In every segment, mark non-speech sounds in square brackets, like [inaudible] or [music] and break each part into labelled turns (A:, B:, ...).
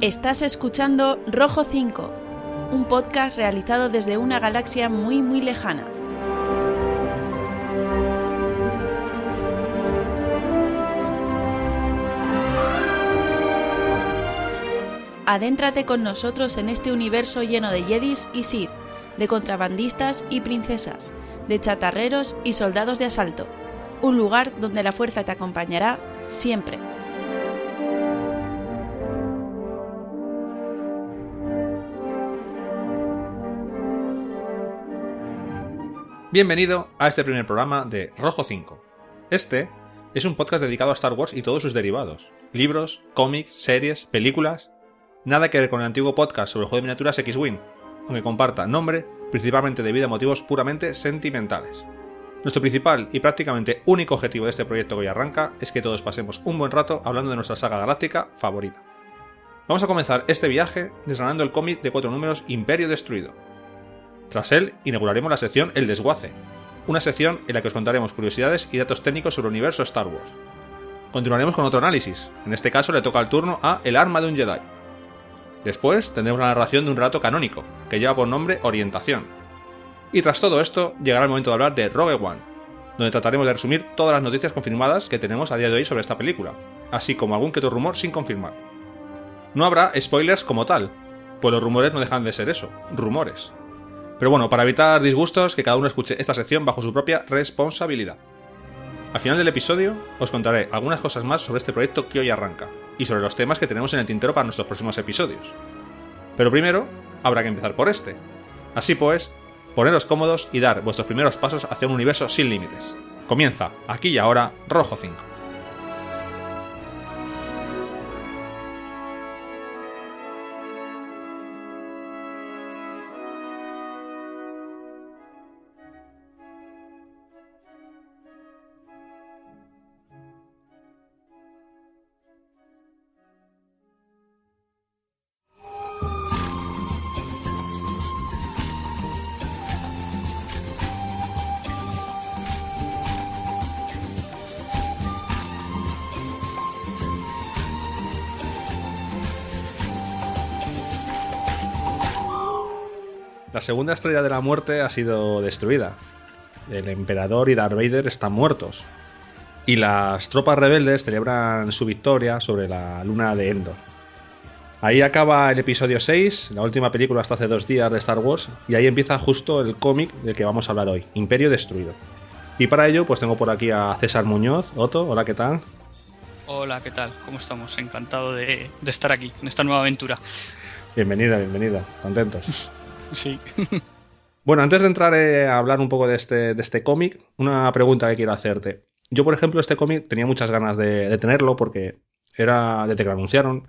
A: Estás escuchando Rojo 5, un podcast realizado desde una galaxia muy muy lejana. Adéntrate con nosotros en este universo lleno de Jedis y Sith, de contrabandistas y princesas, de chatarreros y soldados de asalto. Un lugar donde la fuerza te acompañará siempre.
B: Bienvenido a este primer programa de Rojo 5. Este es un podcast dedicado a Star Wars y todos sus derivados. Libros, cómics, series, películas. Nada que ver con el antiguo podcast sobre el juego de miniaturas X-Wing, aunque comparta nombre principalmente debido a motivos puramente sentimentales. Nuestro principal y prácticamente único objetivo de este proyecto que hoy arranca es que todos pasemos un buen rato hablando de nuestra saga galáctica favorita. Vamos a comenzar este viaje desgranando el cómic de cuatro números Imperio Destruido, tras él, inauguraremos la sección El Desguace, una sección en la que os contaremos curiosidades y datos técnicos sobre el universo Star Wars. Continuaremos con otro análisis, en este caso le toca el turno a El arma de un Jedi. Después tendremos la narración de un relato canónico, que lleva por nombre Orientación. Y tras todo esto, llegará el momento de hablar de Rogue One, donde trataremos de resumir todas las noticias confirmadas que tenemos a día de hoy sobre esta película, así como algún que otro rumor sin confirmar. No habrá spoilers como tal, pues los rumores no dejan de ser eso, rumores. Pero bueno, para evitar disgustos, que cada uno escuche esta sección bajo su propia responsabilidad. Al final del episodio os contaré algunas cosas más sobre este proyecto que hoy arranca, y sobre los temas que tenemos en el tintero para nuestros próximos episodios. Pero primero, habrá que empezar por este. Así pues, poneros cómodos y dar vuestros primeros pasos hacia un universo sin límites. Comienza, aquí y ahora, Rojo 5. Segunda estrella de la muerte ha sido destruida. El emperador y Darth Vader están muertos. Y las tropas rebeldes celebran su victoria sobre la luna de Endor. Ahí acaba el episodio 6, la última película hasta hace dos días de Star Wars, y ahí empieza justo el cómic del que vamos a hablar hoy, Imperio Destruido. Y para ello, pues tengo por aquí a César Muñoz. Otto, hola, ¿qué tal?
C: Hola, ¿qué tal? ¿Cómo estamos? Encantado de, de estar aquí, en esta nueva aventura.
B: Bienvenida, bienvenida. Contentos. [laughs]
C: Sí. [laughs]
B: Bueno, antes de entrar eh, a hablar un poco de este, de este cómic, una pregunta que quiero hacerte. Yo, por ejemplo, este cómic tenía muchas ganas de, tenerlo porque era desde que lo anunciaron,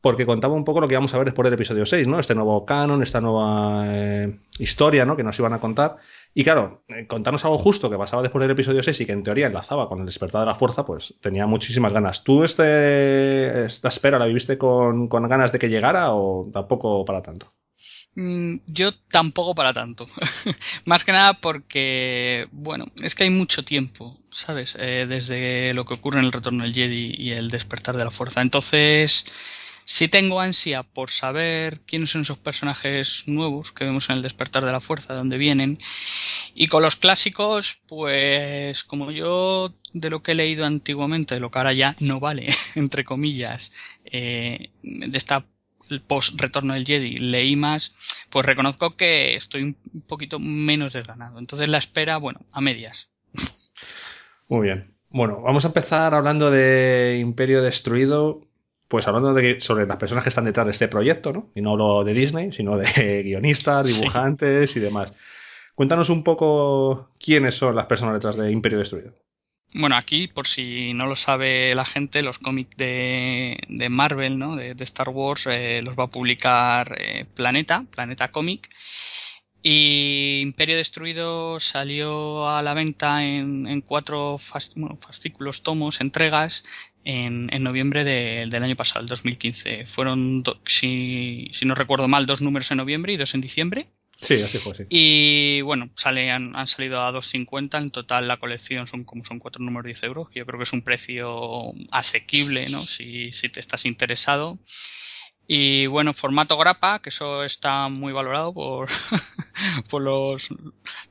B: porque contaba un poco lo que íbamos a ver después del episodio 6, ¿no? Este nuevo canon, esta nueva eh, historia, ¿no? Que nos iban a contar. Y claro, eh, contarnos algo justo que pasaba después del episodio 6 y que en teoría enlazaba con el despertar de la fuerza, pues tenía muchísimas ganas. ¿Tú este, esta espera la viviste con, con ganas de que llegara o tampoco para tanto?
C: Mm, Yo tampoco para tanto. [laughs] Más que nada porque, bueno, es que hay mucho tiempo, ¿sabes? Eh, desde lo que ocurre en el retorno del Jedi y el despertar de la fuerza. Entonces, sí tengo ansia por saber quiénes son esos personajes nuevos que vemos en el despertar de la fuerza, de dónde vienen. Y con los clásicos, pues como yo de lo que he leído antiguamente, de lo que ahora ya no vale, [laughs] entre comillas, eh, de esta post retorno del Jedi leí más, pues reconozco que estoy un poquito menos desganado. Entonces la espera, bueno, a medias.
B: Muy bien. Bueno, vamos a empezar hablando de Imperio Destruido, pues hablando de, sobre las personas que están detrás de este proyecto, ¿no? Y no lo de Disney, sino de [laughs] guionistas, dibujantes sí. y demás. Cuéntanos un poco quiénes son las personas detrás de Imperio Destruido.
C: Bueno, aquí, por si no lo sabe la gente, los cómics de, Marvel, ¿no? De, Star Wars, eh, los va a publicar eh, Planeta, Planeta Comic. Y Imperio Destruido salió a la venta en, cuatro fascículos, tomos, entregas en, en noviembre de, del año pasado, el 2015. Fueron, si no recuerdo mal, dos números en noviembre y dos en diciembre.
B: Sí, así fue, sí.
C: Y bueno, sale, han, han salido a 2.50. En total la colección son como son cuatro números 10 euros, que yo creo que es un precio asequible, ¿no? Si, si te estás interesado. Y bueno, formato grapa, que eso está muy valorado por, [laughs] por los,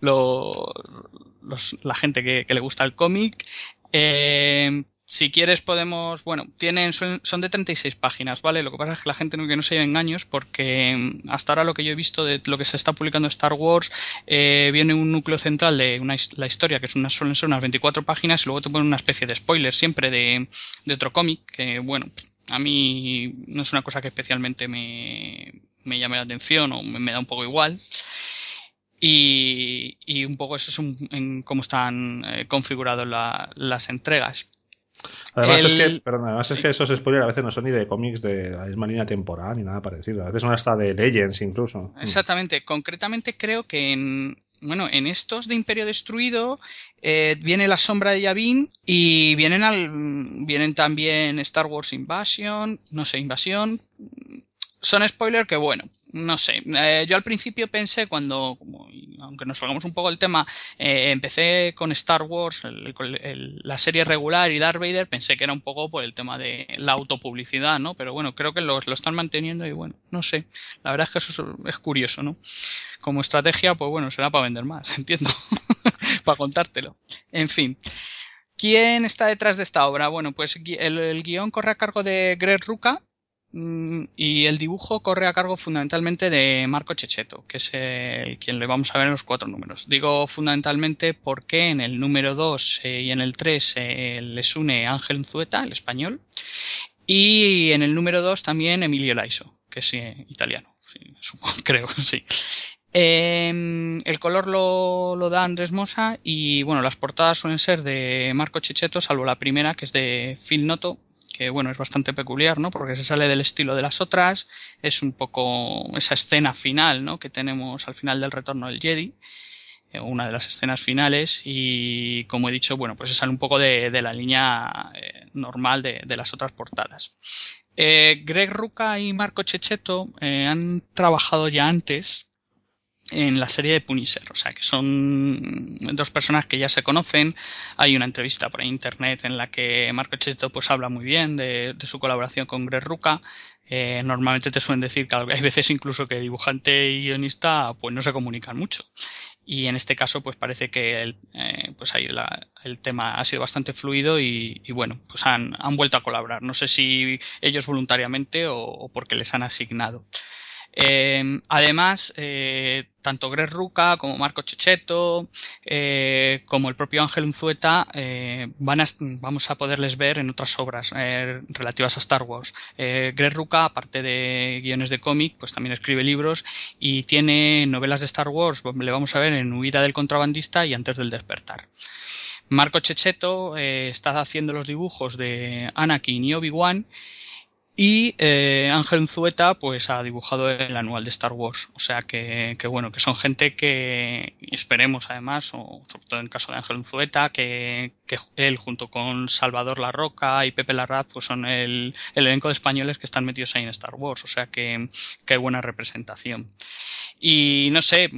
C: los, la gente que, que le gusta el cómic. Eh, si quieres podemos, bueno, tienen son, de 36 páginas, ¿vale? Lo que pasa es que la gente no, que no se lleve engaños porque mm, hasta ahora lo que yo he visto de lo que se está publicando Star Wars eh, viene un núcleo central de una, la historia que es una, suelen ser unas 24 páginas y luego te ponen una especie de spoiler siempre de, de otro cómic que, bueno, a mí no es una cosa que especialmente me, me llame la atención o me, da un poco igual. Y, y, un poco eso es un, en cómo están eh, configuradas las entregas.
B: Además, es que, además es que esos spoilers a veces no son ni de cómics de la misma línea temporal ni nada parecido. A veces son hasta de Legends incluso.
C: Exactamente. Concretamente creo que en, bueno, en estos de Imperio Destruido eh, viene la sombra de Yavin y vienen al, vienen también Star Wars Invasion, no sé, Invasión. Son spoilers que bueno, no sé, eh, yo al principio pensé cuando, aunque nos salgamos un poco del tema, eh, empecé con Star Wars, la serie regular y Darth Vader, pensé que era un poco por el tema de la autopublicidad, ¿no? Pero bueno, creo que lo, lo están manteniendo y bueno, no sé, la verdad es que eso es curioso, ¿no? Como estrategia, pues bueno, será para vender más, [laughs] entiendo, [laughs] para contártelo. En fin. ¿Quién está detrás de esta obra? Bueno, pues el, el guion corre a cargo de Greg Ruca, y el dibujo corre a cargo fundamentalmente de Marco Checheto, que es el quien le vamos a ver en los cuatro números. Digo fundamentalmente porque en el número 2 eh, y en el 3 eh, les une Ángel Zueta, el español, y en el número 2 también Emilio Laiso, que es eh, italiano, [laughs] creo, sí. Em, el color lo, lo, da Andrés Mosa y bueno, las portadas suelen ser de Marco Checheto, salvo la primera que es de Phil Noto, que bueno, es bastante peculiar, ¿no? Porque se sale del estilo de las otras, es un poco esa escena final, ¿no? Que tenemos al final del retorno del Jedi, eh, una de las escenas finales, y como he dicho, bueno, pues se sale un poco de, la línea eh, normal de, las otras portadas. Eh, Greg Ruca y Marco Checheto han trabajado ya antes en la serie de Punisher. O sea, que son dos personas que ya se conocen. Hay una entrevista por internet en la que Marco Cheto pues habla muy bien de, su colaboración con Greg Ruca. Eh, normalmente te suelen decir que hay veces incluso que dibujante y guionista pues no se comunican mucho. Y en este caso pues parece que el, eh, pues ahí el tema ha sido bastante fluido y, bueno, pues han, han, vuelto a colaborar. No sé si ellos voluntariamente o porque les han asignado. Eh, además, eh, tanto Greg Ruca como Marco Checheto, eh, como el propio Ángel Unzueta, van a, vamos a poderles ver en otras obras relativas a Star Wars. Greg Ruca, aparte de guiones de cómic, pues también escribe libros y tiene novelas de Star Wars, le vamos a ver en Huida del contrabandista y Antes del despertar. Marco Checheto está haciendo los dibujos de Anakin y Obi-Wan y eh, Ángel Zueta pues ha dibujado el anual de Star Wars. O sea que, que, bueno, que son gente que esperemos además, o sobre todo en el caso de Ángel Zueta, que, que él junto con Salvador La Roca y Pepe Larraz pues son el, el elenco de españoles que están metidos ahí en Star Wars. O sea que, que hay buena representación. Y no sé,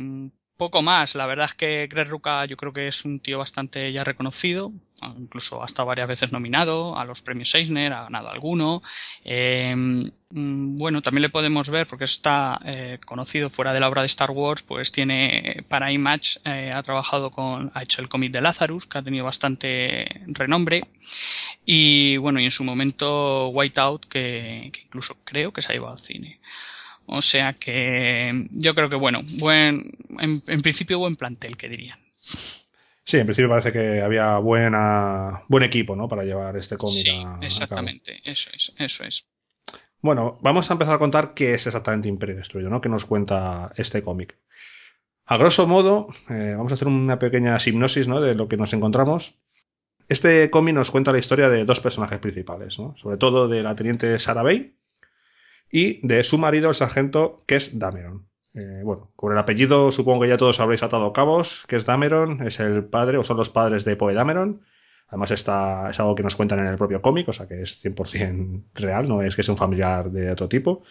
C: poco más. La verdad es que Greg Ruca yo creo que es un tío bastante ya reconocido. Incluso ha estado varias veces nominado a los premios Eisner, ha ganado alguno. Eh, mm, bueno, también le podemos ver, porque está eh, conocido fuera de la obra de Star Wars, pues tiene para Image, eh, ha trabajado con, ha hecho el cómic de Lazarus, que ha tenido bastante renombre. Y bueno, y en su momento Whiteout, que, que incluso creo que se ha llevado al cine. O sea que yo creo que bueno, buen, en, principio buen plantel, que dirían.
B: Sí, en principio parece que había buena, buen equipo, ¿no? Para llevar este cómic.
C: Sí, exactamente, eso es, eso es.
B: Bueno, vamos a empezar a contar qué es exactamente Imperio Destruido, ¿no? Que nos cuenta este cómic. A grosso modo, eh, vamos a hacer una pequeña hipnosis, ¿no? De lo que nos encontramos. Este cómic nos cuenta la historia de dos personajes principales, ¿no? Sobre todo de la teniente Sarah Bay, y de su marido, el sargento es Dameron. Eh, bueno, con el apellido supongo que ya todos habréis atado cabos. es Dameron es el padre o son los padres de Poe Dameron. Además está, es algo que nos cuentan en el propio cómic, o sea que es 100% real, no es que sea un familiar de otro tipo.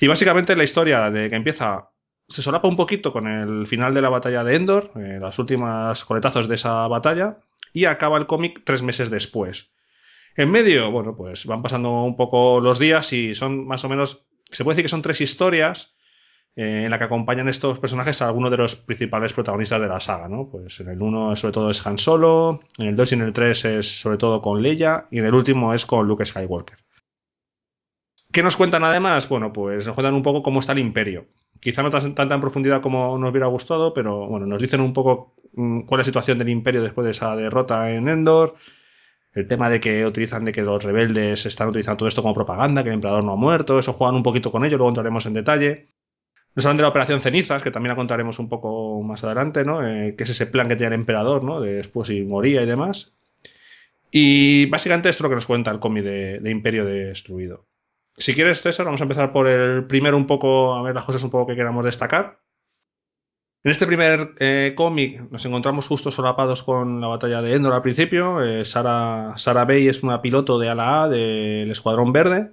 B: Y básicamente la historia de que empieza se solapa un poquito con el final de la batalla de Endor, eh, las últimas coletazos de esa batalla, y acaba el cómic tres meses después. En medio, bueno, pues van pasando un poco los días y son más o menos se puede decir que son tres historias eh, en la que acompañan estos personajes a algunos de los principales protagonistas de la saga, ¿no? Pues en el 1 sobre todo es Han Solo, en el 2 y en el 3 es sobre todo con Leia y en el último es con Luke Skywalker. ¿Qué nos cuentan además? Bueno, pues nos cuentan un poco cómo está el imperio. Quizá no tan, tan, en profundidad como nos hubiera gustado, pero bueno, nos dicen un poco mm, cuál es la situación del imperio después de esa derrota en Endor, el tema de que utilizan de que los rebeldes están utilizando todo esto como propaganda, que el emperador no ha muerto, eso juegan un poquito con ello, luego entraremos en detalle. Nos hablan de la operación Cenizas, que también la contaremos un poco más adelante, ¿no? Eh, que es ese plan que tenía el emperador, ¿no? De después si moría y demás. Y básicamente esto es lo que nos cuenta el cómic de, Imperio Destruido. Si quieres, César, vamos a empezar por el primero un poco, a ver las cosas un poco que queramos destacar. En este primer eh, cómic nos encontramos justo solapados con la batalla de Endor al principio. Eh, Sara, Sara Bay es una piloto de ala A del Escuadrón Verde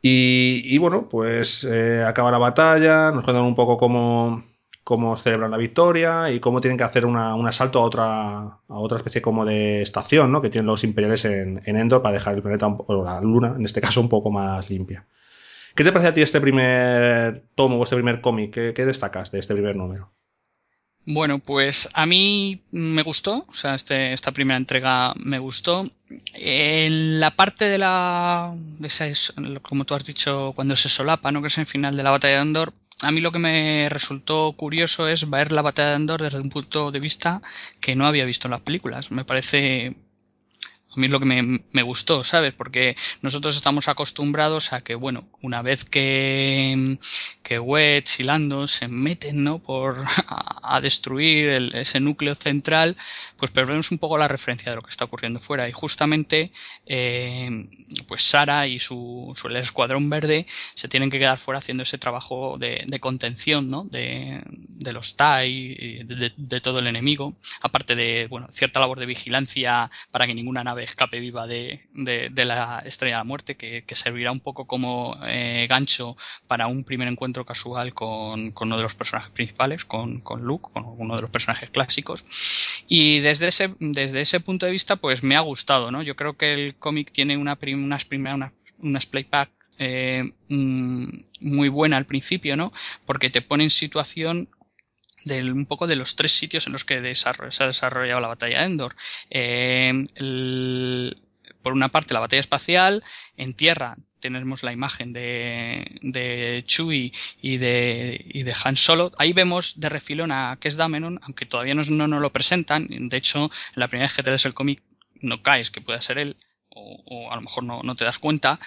B: y, bueno, pues eh, acaba la batalla, nos cuentan un poco cómo, cómo celebran la victoria y cómo tienen que hacer un asalto a otra, a otra especie como de estación ¿no? que tienen los imperiales en, Endor para dejar el planeta, o la luna en este caso, un poco más limpia. ¿Qué te parece a ti este primer tomo o este primer cómic? ¿Qué, destacas de este primer número?
C: Bueno, pues a mí me gustó, o sea, este, esta primera entrega me gustó. En la parte de la, como tú has dicho, cuando se solapa, ¿no? Que es el final de la batalla de Andor, a mí lo que me resultó curioso es ver la batalla de Andor desde un punto de vista que no había visto en las películas. Me parece a mí es lo que me, me, gustó, ¿sabes? Porque nosotros estamos acostumbrados a que, bueno, una vez que, que Wedge y Lando se meten, ¿no? Por a, destruir ese núcleo central, pues perdemos un poco la referencia de lo que está ocurriendo fuera. Y justamente, eh, pues Sara y su, su escuadrón verde se tienen que quedar fuera haciendo ese trabajo de, contención, ¿no? De, de los TIE, de, de todo el enemigo. Aparte de, bueno, cierta labor de vigilancia para que ninguna nave escape viva de, de, la Estrella de la Muerte, que, servirá un poco como eh, gancho para un primer encuentro casual con, uno de los personajes principales, con, con, Luke, con uno de los personajes clásicos. Y desde ese, desde ese punto de vista, pues me ha gustado, ¿no? Yo creo que el cómic tiene una, unas primeras, una, playback eh, mm, muy buena al principio, ¿no? Porque te pone en situación un poco de los tres sitios en los que se ha desarrollado la batalla de Endor. Eh, por una parte, la batalla espacial, en tierra tenemos la imagen de, de Chewie y de, y de Han Solo. Ahí vemos de refilón a es Dameron, aunque todavía no nos lo presentan. De hecho, la primera vez que el cómic no caes que pueda ser él o, a lo mejor no, te das cuenta.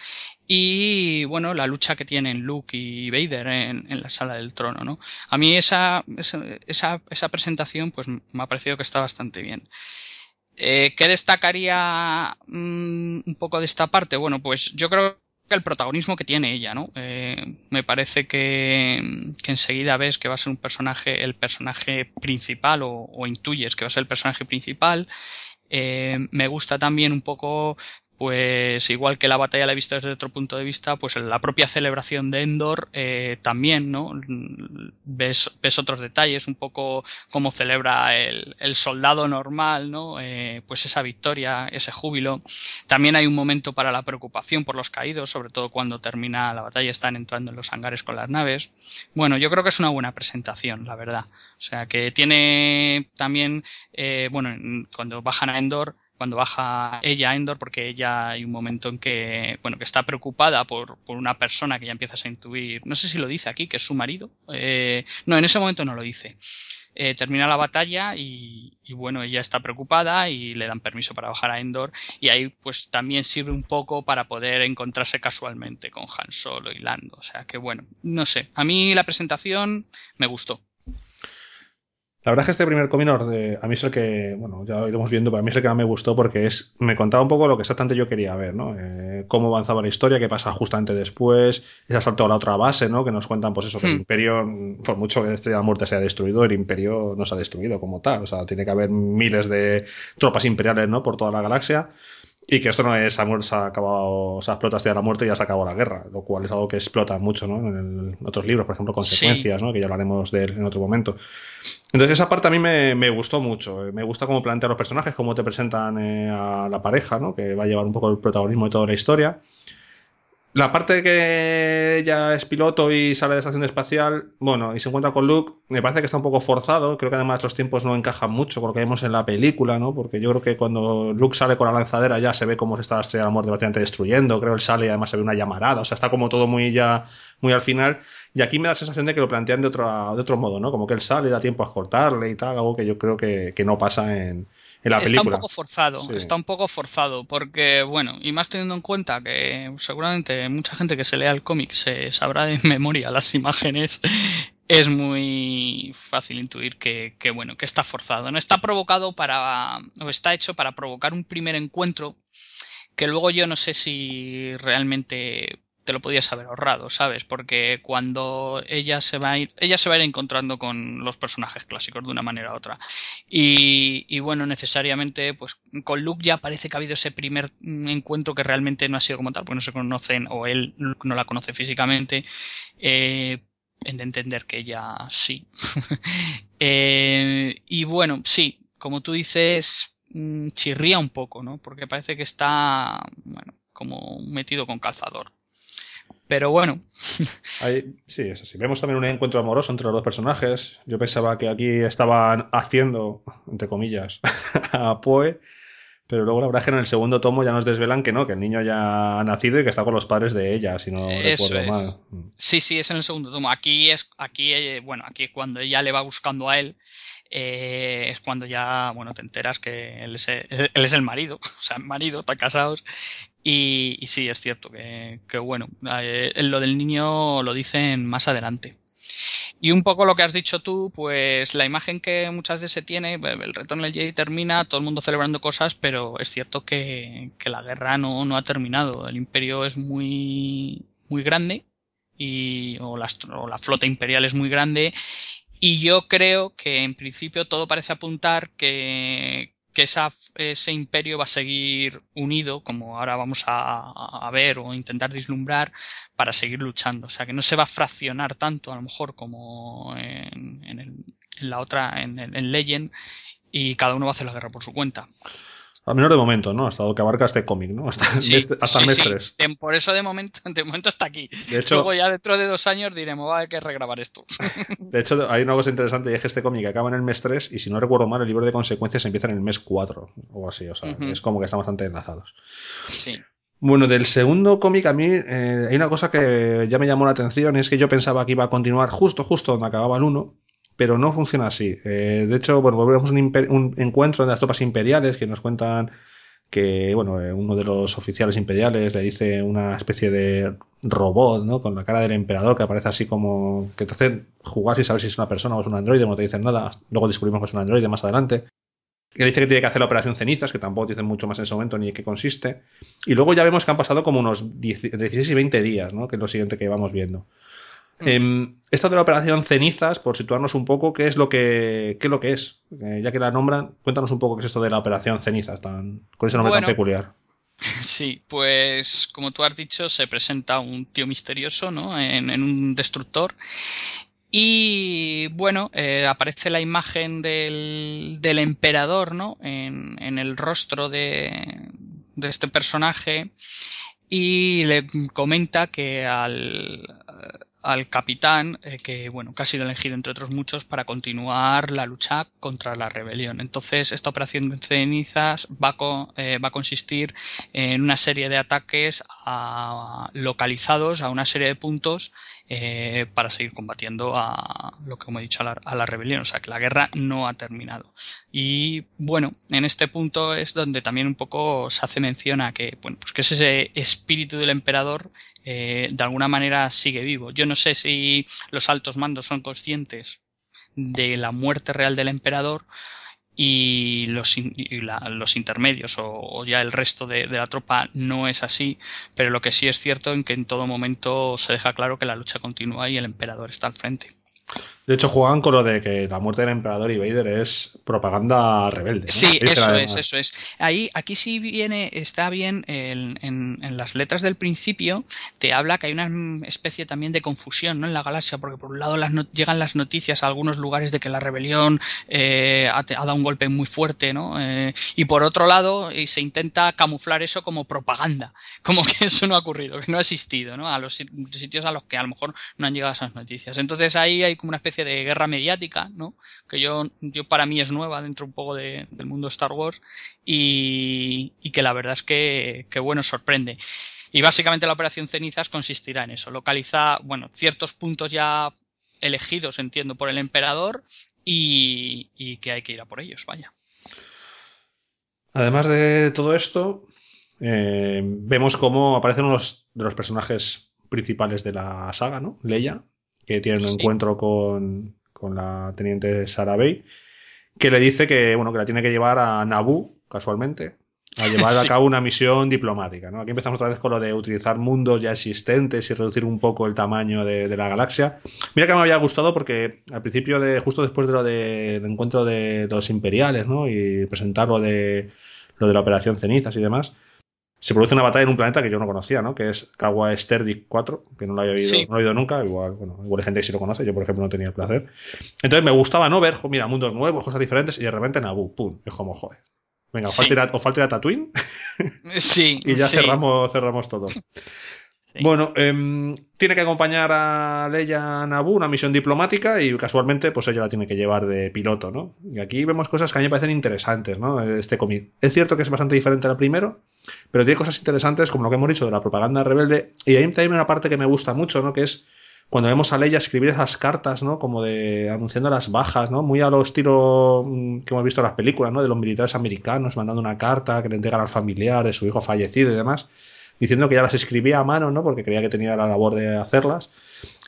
C: Y bueno, la lucha que tienen Luke y Vader en, la sala del trono, ¿no? A mí esa, esa, esa, presentación pues me ha parecido que está bastante bien. Eh, ¿Qué destacaría mm, un poco de esta parte? Bueno, pues yo creo que el protagonismo que tiene ella, ¿no? Eh, me parece que, que, enseguida ves que va a ser un personaje, el personaje principal o, o intuyes que va a ser el personaje principal eh, me gusta también un poco pues igual que la batalla la he visto desde otro punto de vista, pues la propia celebración de Endor eh, también, ¿no? Ves, ves otros detalles, un poco cómo celebra el, el soldado normal, ¿no? Eh, pues esa victoria, ese júbilo. También hay un momento para la preocupación por los caídos, sobre todo cuando termina la batalla, están entrando en los hangares con las naves. Bueno, yo creo que es una buena presentación, la verdad. O sea, que tiene también, eh, bueno, cuando bajan a Endor, cuando baja ella a Endor, porque ella hay un momento en que, bueno, que está preocupada por, por una persona que ya empiezas a intuir, no sé si lo dice aquí, que es su marido, eh, no, en ese momento no lo dice. Eh, termina la batalla y, y, bueno, ella está preocupada y le dan permiso para bajar a Endor y ahí pues también sirve un poco para poder encontrarse casualmente con Han Solo y Lando. O sea que bueno, no sé, a mí la presentación me gustó.
B: La verdad es que este primer cominor, a mí es el que, bueno, ya lo iremos viendo, pero a mí es el que más me gustó porque es, me contaba un poco lo que exactamente yo quería ver, ¿no? Eh, cómo avanzaba la historia, qué pasa justamente después, ese asalto a la otra base, ¿no? Que nos cuentan, pues eso, que el hmm. Imperio, por mucho que este la muerte se haya destruido, el Imperio no se ha destruido como tal, o sea, tiene que haber miles de tropas imperiales, ¿no? Por toda la galaxia. Y que esto no es, se ha acabado, o sea, explota hasta la muerte y ya se acabó la guerra, lo cual es algo que explota mucho, ¿no? En, otros libros, por ejemplo, Consecuencias, ¿no? Que ya hablaremos de él en otro momento. Entonces esa parte a mí me, me gustó mucho. Me gusta cómo plantean los personajes, cómo te presentan eh, a la pareja, ¿no? Que va a llevar un poco el protagonismo de toda la historia. La parte que ella es piloto y sale de la estación espacial, bueno, y se encuentra con Luke, me parece que está un poco forzado. Creo que además los tiempos no encajan mucho con lo que vemos en la película, ¿no? Porque yo creo que cuando Luke sale con la lanzadera ya se ve cómo se está la estrella de la muerte bastante destruyendo. Creo que él sale y además se ve una llamarada. O sea, está como todo muy ya, muy al final. Y aquí me da la sensación de que lo plantean de otro, de otro modo, ¿no? Como que él sale y da tiempo a cortarle y tal, algo que yo creo que, que no pasa en,
C: está un poco forzado, está un poco forzado, porque, bueno, y más teniendo en cuenta que seguramente mucha gente que se lea el cómic se sabrá de [laughs] memoria las imágenes, es muy fácil intuir que, que, bueno, que está forzado. No está provocado para, o está hecho para provocar un primer encuentro que luego yo no sé si realmente te lo podías haber ahorrado, ¿sabes? Porque cuando ella se va a ir, ella se va a ir encontrando con los personajes clásicos de una manera u otra. Y, bueno, necesariamente, pues con Luke ya parece que ha habido ese primer encuentro que realmente no ha sido como tal, porque no se conocen, o él no la conoce físicamente. Eh, en de entender que ella sí. [laughs] eh, y bueno, sí, como tú dices, mm, chirría un poco, ¿no? Porque parece que está, bueno, como metido con calzador. Pero bueno.
B: sí, es así. Vemos también un encuentro amoroso entre los dos personajes. Yo pensaba que aquí estaban haciendo, entre comillas, [laughs] a Poe. Pero luego la verdad es que en el segundo tomo ya nos desvelan que no, que el niño ya ha nacido y que está con los padres de ella, si no recuerdo mal.
C: Sí, sí, es en el segundo tomo. Aquí es, aquí, eh, bueno, aquí cuando ella le va buscando a él, eh, es cuando ya, bueno, te enteras que él es, [laughs] él es el marido, [laughs] o sea, el marido, están casados, y, y, sí, es cierto que, que bueno, eh, lo del niño lo dicen más adelante. Y un poco lo que has dicho tú, pues la imagen que muchas veces se tiene, el retorno del Jedi termina, todo el mundo celebrando cosas, pero es cierto que, que la guerra no, no ha terminado. El imperio es muy, muy grande y, o, la, o la flota imperial es muy grande y yo creo que en principio todo parece apuntar que, que esa, ese imperio va a seguir unido, como ahora vamos a, ver o intentar vislumbrar, para seguir luchando. O sea, que no se va a fraccionar tanto, a lo mejor, como en, en, el, en la otra, en, en Legend, y cada uno va a hacer la guerra por su cuenta.
B: Al menos de momento, ¿no? Hasta lo que abarca este cómic, ¿no? Hasta, este, hasta el mes 3.
C: Por eso de momento, de momento está aquí. De hecho, Luego ya dentro de dos años diremos, va a haber que regrabar esto.
B: De hecho, hay una cosa interesante y es que este cómic acaba en el mes 3 y si no recuerdo mal, el libro de consecuencias empieza en el mes 4 o así. O sea, es como que están bastante enlazados.
C: Sí.
B: Bueno, del segundo cómic a mí eh, hay una cosa que ya me llamó la atención y es que yo pensaba que iba a continuar justo, justo donde acababa el 1 pero no funciona así. Eh, de hecho, bueno, volvemos a un, un, encuentro de las tropas imperiales que nos cuentan que, bueno, eh, uno de los oficiales imperiales le dice una especie de robot, ¿no? Con la cara del emperador que aparece así como que te hace jugar sin saber si es una persona o es un androide, no te dicen nada. Luego descubrimos que es un androide más adelante. Que dice que tiene que hacer la operación cenizas, que tampoco dicen mucho más en ese momento ni en qué consiste. Y luego ya vemos que han pasado como unos 16 y 20 días, ¿no? Que es lo siguiente que vamos viendo. Eh, esto de la operación cenizas, por situarnos un poco, ¿qué es lo que, qué es, lo que es? Eh, ya que la nombran, cuéntanos un poco qué es esto de la operación cenizas, tan, con ese nombre tan peculiar. [laughs]
C: Sí, pues como tú has dicho, se presenta un tío misterioso, ¿no? En, un destructor. Y bueno, eh, aparece la imagen del, del emperador, ¿no? En, en el rostro de, de este personaje y le comenta que al, al capitán, eh, que bueno, que ha sido elegido entre otros muchos para continuar la lucha contra la rebelión. Entonces, esta operación de cenizas va, eh, va a consistir en una serie de ataques a, localizados a una serie de puntos eh, para seguir combatiendo a lo que como he dicho a la, a la, rebelión, o sea que la guerra no ha terminado. Y bueno, en este punto es donde también un poco se hace mención a que, bueno, pues que ese espíritu del emperador eh, de alguna manera sigue vivo. Yo no sé si los altos mandos son conscientes de la muerte real del emperador y los, los intermedios o, ya el resto de, la tropa no es así, pero lo que sí es cierto es que en todo momento se deja claro que la lucha continúa y el emperador está al frente.
B: De hecho, juegan con lo de que la muerte del emperador y Vader es propaganda rebelde.
C: Sí, eso es, eso es. Ahí, aquí sí viene, está bien, en, en, las letras del principio, te habla que hay una especie también de confusión ¿no? en la galaxia, porque por un lado las llegan las noticias a algunos lugares de que la rebelión eh, ha, dado un golpe muy fuerte, ¿no? Eh, y por otro lado, se intenta camuflar eso como propaganda, [laughs] como que eso no ha ocurrido, que no ha existido, ¿no? A los sitios a los que a lo mejor no han llegado esas noticias. Entonces ahí hay como una especie de guerra mediática, ¿no? Que yo, yo para mí es nueva dentro un poco del mundo Star Wars y, que la verdad es que, que, bueno, sorprende. Y básicamente la operación cenizas consistirá en eso, localiza, bueno, ciertos puntos ya elegidos, entiendo, por el emperador y, y que hay que ir a por ellos, vaya.
B: Además de todo esto, eh, vemos cómo aparecen unos de los personajes principales de la saga, ¿no? Leia, que tiene un encuentro con, la teniente Sarah Bay, que le dice que, bueno, que la tiene que llevar a Naboo, casualmente, a [laughs] llevar a cabo una misión diplomática. ¿no? Aquí empezamos otra vez con lo de utilizar mundos ya existentes y reducir un poco el tamaño de, la galaxia. Mira que me había gustado porque al principio de, justo después de lo del encuentro de los imperiales, ¿no? Y presentar lo de lo de la operación cenizas y demás, se produce una batalla en un planeta que yo no conocía, ¿no? Que es Kawa Sterdic 4, que no lo había oído, no he oído nunca, igual, bueno, igual hay gente que sí lo conoce, yo por ejemplo no tenía el placer. Entonces me gustaba no ver, mira, mundos nuevos, cosas diferentes, y de repente Nabu, pum, es como, joder. Venga, o falta ir a, Tatooine. [laughs]
C: sí. [laughs]
B: y ya cerramos, cerramos todo. Bueno, em, tiene que acompañar a Leia Nabu una misión diplomática y casualmente pues ella la tiene que llevar de piloto, ¿no? Y aquí vemos cosas que a mí me parecen interesantes, ¿no? Este cómic. Es cierto que es bastante diferente al primero, pero tiene cosas interesantes como lo que hemos dicho de la propaganda rebelde y ahí también una parte que me gusta mucho, ¿no? Que es cuando vemos a Leia escribir esas cartas, ¿no? Como de anunciando las bajas, ¿no? Muy a lo estilo mm, que hemos visto en las películas, ¿no? De los militares americanos mandando una carta que le entregan al familiar de su hijo fallecido y demás diciendo que ya las escribía a mano, ¿no? Porque creía que tenía la labor de hacerlas.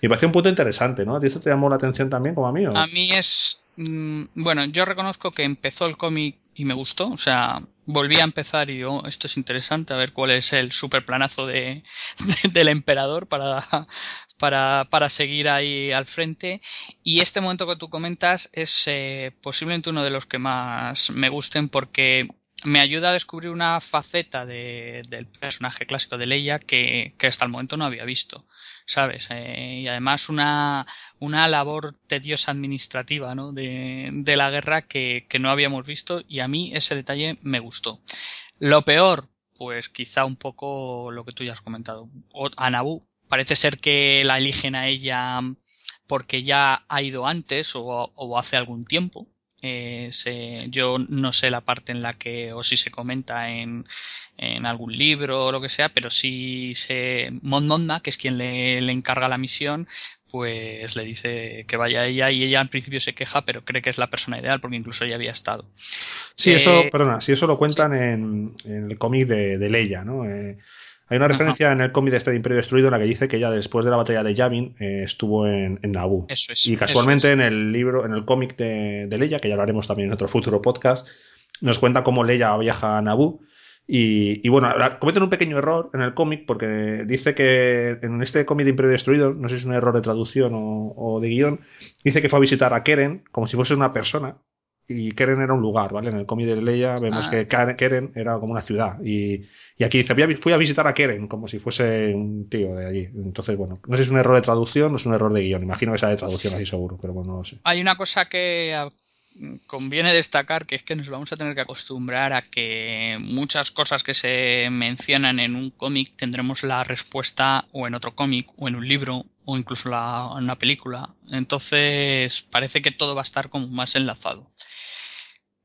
B: Y me pareció un punto interesante, ¿no? ¿A ti te llamó la atención también como a mí?
C: A mí es... Mm, bueno, yo reconozco que empezó el cómic y me gustó, o sea, volví a empezar y digo, esto es interesante, a ver cuál es el super planazo de, [laughs] del emperador para, para, para, seguir ahí al frente. Y este momento que tú comentas es eh, posiblemente uno de los que más me gusten porque me ayuda a descubrir una faceta de, del personaje clásico de Leia que, que, hasta el momento no había visto, ¿sabes? Eh, y además una, una labor tediosa administrativa ¿no? de, de la guerra que, que no habíamos visto y a mí ese detalle me gustó. Lo peor, pues quizá un poco lo que tú ya has comentado. A Nabu parece ser que la eligen a ella porque ya ha ido antes o, o hace algún tiempo, eh, yo no sé la parte en la que, o si se comenta en, en algún libro o lo que sea, pero si se Mondonda, que es quien le, encarga la misión, pues le dice que vaya ella y ella en principio se queja, pero cree que es la persona ideal porque incluso ella había estado.
B: Sí, eso, eh, perdona, si eso lo cuentan en, el cómic de, de Leia, ¿no? Eh, hay una referencia en el cómic de este Imperio Destruido en la que dice que ella después de la batalla de Yavin eh, estuvo en, en Naboo.
C: Eso es.
B: Y casualmente en el libro, en el cómic de, Leia, que ya lo haremos también en otro futuro podcast, nos cuenta cómo Leia viaja a Naboo. Y, bueno, cometen un pequeño error en el cómic porque dice que en este cómic de Imperio Destruido, no sé si es un error de traducción o, o de guion, dice que fue a visitar a Keren como si fuese una persona y Keren era un lugar, ¿vale? En el cómic de Leia vemos ah. que Keren era como una ciudad y, y aquí dice, fui a visitar a Keren como si fuese un tío de allí. Entonces, bueno, no sé si es un error de traducción o es un error de guion. Imagino que sea de traducción así seguro, pero bueno, no lo sé.
C: Hay una cosa que ah, conviene destacar que es que nos vamos a tener que acostumbrar a que muchas cosas que se mencionan en un cómic tendremos la respuesta o en otro cómic o en un libro o incluso en una película. Entonces parece que todo va a estar como más enlazado.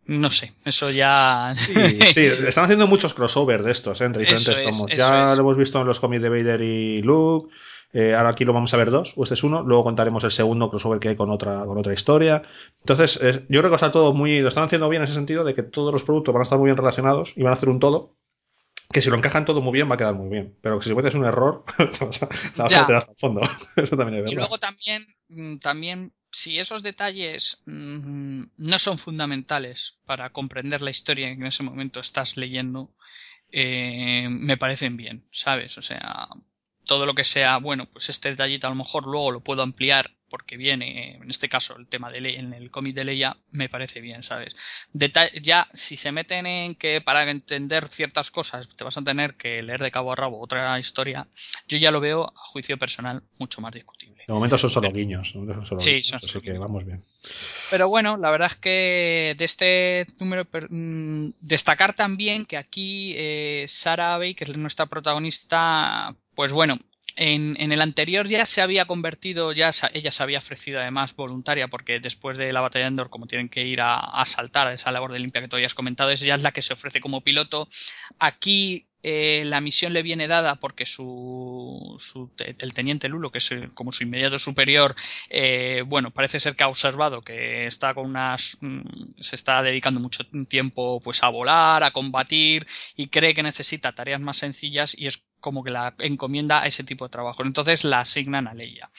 C: No sé, eso ya.
B: Sí, [laughs] sí, están haciendo muchos crossovers de estos, ¿eh? entre diferentes tomos. Ya lo hemos visto en los cómics de Vader y Luke. Eh, ahora aquí lo vamos a ver dos, o este es uno. Luego contaremos el segundo crossover que hay con otra, con otra historia. Entonces, yo creo que está todo muy. Lo están haciendo bien en ese sentido de que todos los productos van a estar muy bien relacionados y van a hacer un todo. Que si lo encajan todo muy bien, va a quedar muy bien. Pero que si metes un error, [laughs] la vas a, meter hasta el fondo. [laughs] Eso también es verdad.
C: Y luego también, mm, también si esos detalles mm, no son fundamentales para comprender la historia que en ese momento estás leyendo, eh, me parecen bien, ¿sabes? O sea, todo lo que sea, bueno, pues este detallito a lo mejor luego lo puedo ampliar porque viene, en este caso, el tema de Leia, en el cómic de Leia, me parece bien, ¿sabes? ya, si se meten en que para entender ciertas cosas te vas a tener que leer de cabo a rabo otra historia, yo ya lo veo, a juicio personal, mucho más discutible.
B: De momento son solo guiños.
C: sí, son
B: así que vamos bien.
C: Pero bueno, la verdad es que de este número, mm, destacar también que aquí eh, Sarah que es nuestra protagonista, pues bueno, en, el anterior ya se había convertido, ya ella se había ofrecido además voluntaria, porque después de la batalla de Endor, como tienen que ir a, a saltar a esa labor de limpia que tú has comentado, ella es la que se ofrece como piloto. Aquí eh, la misión le viene dada porque su, su, el teniente Lulo, que es eh, como su inmediato superior, eh, bueno, parece ser que ha observado que está con unas, mm, se está dedicando mucho tiempo pues a volar, a combatir y cree que necesita tareas más sencillas y es como que la encomienda a ese tipo de trabajo. Entonces la asignan a Leia.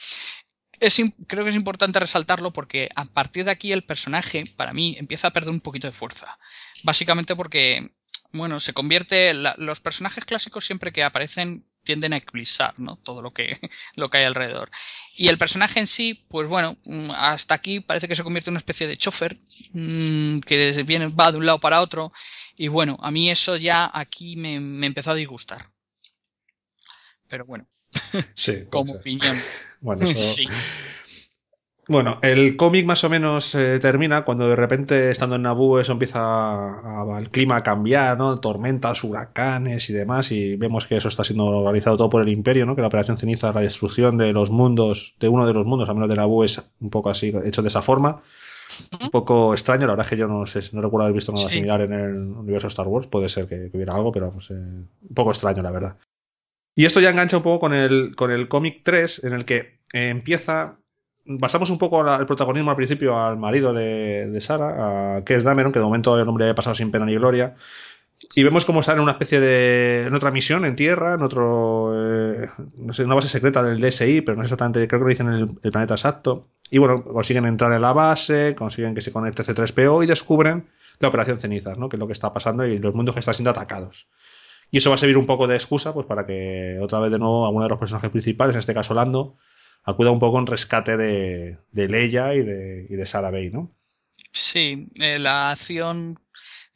C: Es, creo que es importante resaltarlo porque a partir de aquí el personaje, para mí, empieza a perder un poquito de fuerza. Básicamente porque, bueno, se convierte. los personajes clásicos siempre que aparecen tienden a eclipsar, ¿no? Todo lo que, [laughs] lo que hay alrededor. Y el personaje en sí, pues bueno, hasta aquí parece que se convierte en una especie de chofer mm, que viene, va de un lado para otro. Y bueno, a mí eso ya aquí me, me empezó a disgustar pero bueno.
B: Sí. [laughs]
C: Como opinión. [laughs]
B: Bueno, Bueno, el cómic más o menos eh, termina cuando de repente, estando en Naboo, eso empieza a, el clima a cambiar, ¿no? Tormentas, huracanes y demás, y vemos que eso está siendo organizado todo por el Imperio, ¿no? Que la Operación Ceniza, la destrucción de los mundos, de uno de los mundos, al menos de Naboo, es un poco así, hecho de esa forma. Un poco extraño, la verdad es que yo no sé, no recuerdo haber visto nada similar en el universo Star Wars, puede ser que, hubiera algo, pero pues, un poco extraño, la verdad. Y esto ya engancha un poco con el, con el cómic 3, en el que eh, empieza. Basamos un poco el protagonismo al principio al marido de, de Sara, que es Dameron, que de momento el hombre había pasado sin pena ni gloria. Y vemos cómo está en una especie de. en otra misión en tierra, en otro. Eh, no sé, una base secreta del DSI, pero no exactamente, creo que lo dicen en el, el, planeta exacto. Y bueno, consiguen entrar en la base, consiguen que se conecte C3PO y descubren la operación Cenizas, ¿no? Que es lo que está pasando y los mundos que están siendo atacados. Y eso va a servir un poco de excusa pues para que otra vez de nuevo alguno de los personajes principales, en este caso Lando, acuda un poco en rescate de, de Leia y de, y de Sarah Bay, ¿no?
C: Sí, eh, la acción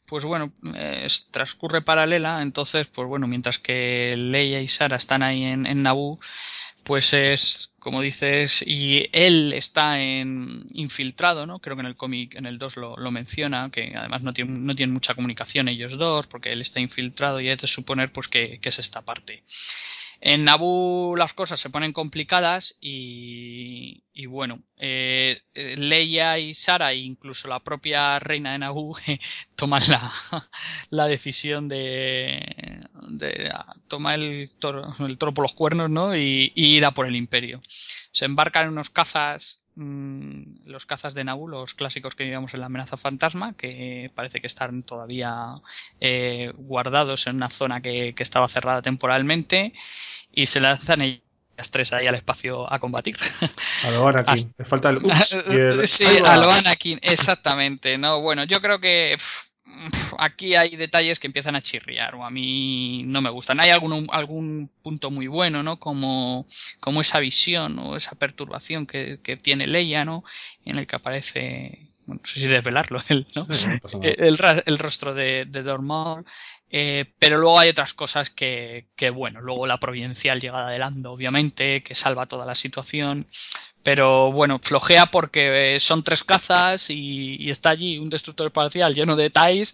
C: pues bueno, transcurre paralela, entonces, pues bueno, mientras que Leia y Sara están ahí en, en Naboo, pues es, como dices, y él está en, infiltrado, ¿no? Creo que en el cómic, en el 2 lo, lo, menciona, que además no tienen, no tienen mucha comunicación ellos dos, porque él está infiltrado y hay que suponer pues que, que es esta parte. En Nabu las cosas se ponen complicadas y, y bueno, eh, Leia y Sara e incluso la propia reina de Nabu [laughs] toman la, la decisión de, de tomar el toro, el toro por los cuernos ¿no? y, y ir a por el imperio. Se embarcan en unos cazas mm, los cazas de Nabu, los clásicos que vivíamos en la amenaza fantasma, que parece que están todavía eh, guardados en una zona que, que estaba cerrada temporalmente y se lanzan ellas tres ahí al espacio a combatir.
B: A lo Anakin, falta el, ups [laughs]
C: Sí, a lo Anakin, exactamente. No, bueno, yo creo que aquí hay detalles que empiezan a chirriar o a mí no me gustan. Hay algún, algún punto muy bueno, ¿no? Como, como esa visión o esa perturbación que, que tiene Leia, ¿no? En el que aparece bueno, no sé si desvelarlo [laughs] él, ¿no? el, el, rostro de, de Dormar eh, pero luego hay otras cosas que, que, bueno, luego la providencial llegada de Lando, obviamente, que salva toda la situación. Pero bueno, flojea porque son tres cazas y, está allí un destructor espacial lleno de TIEs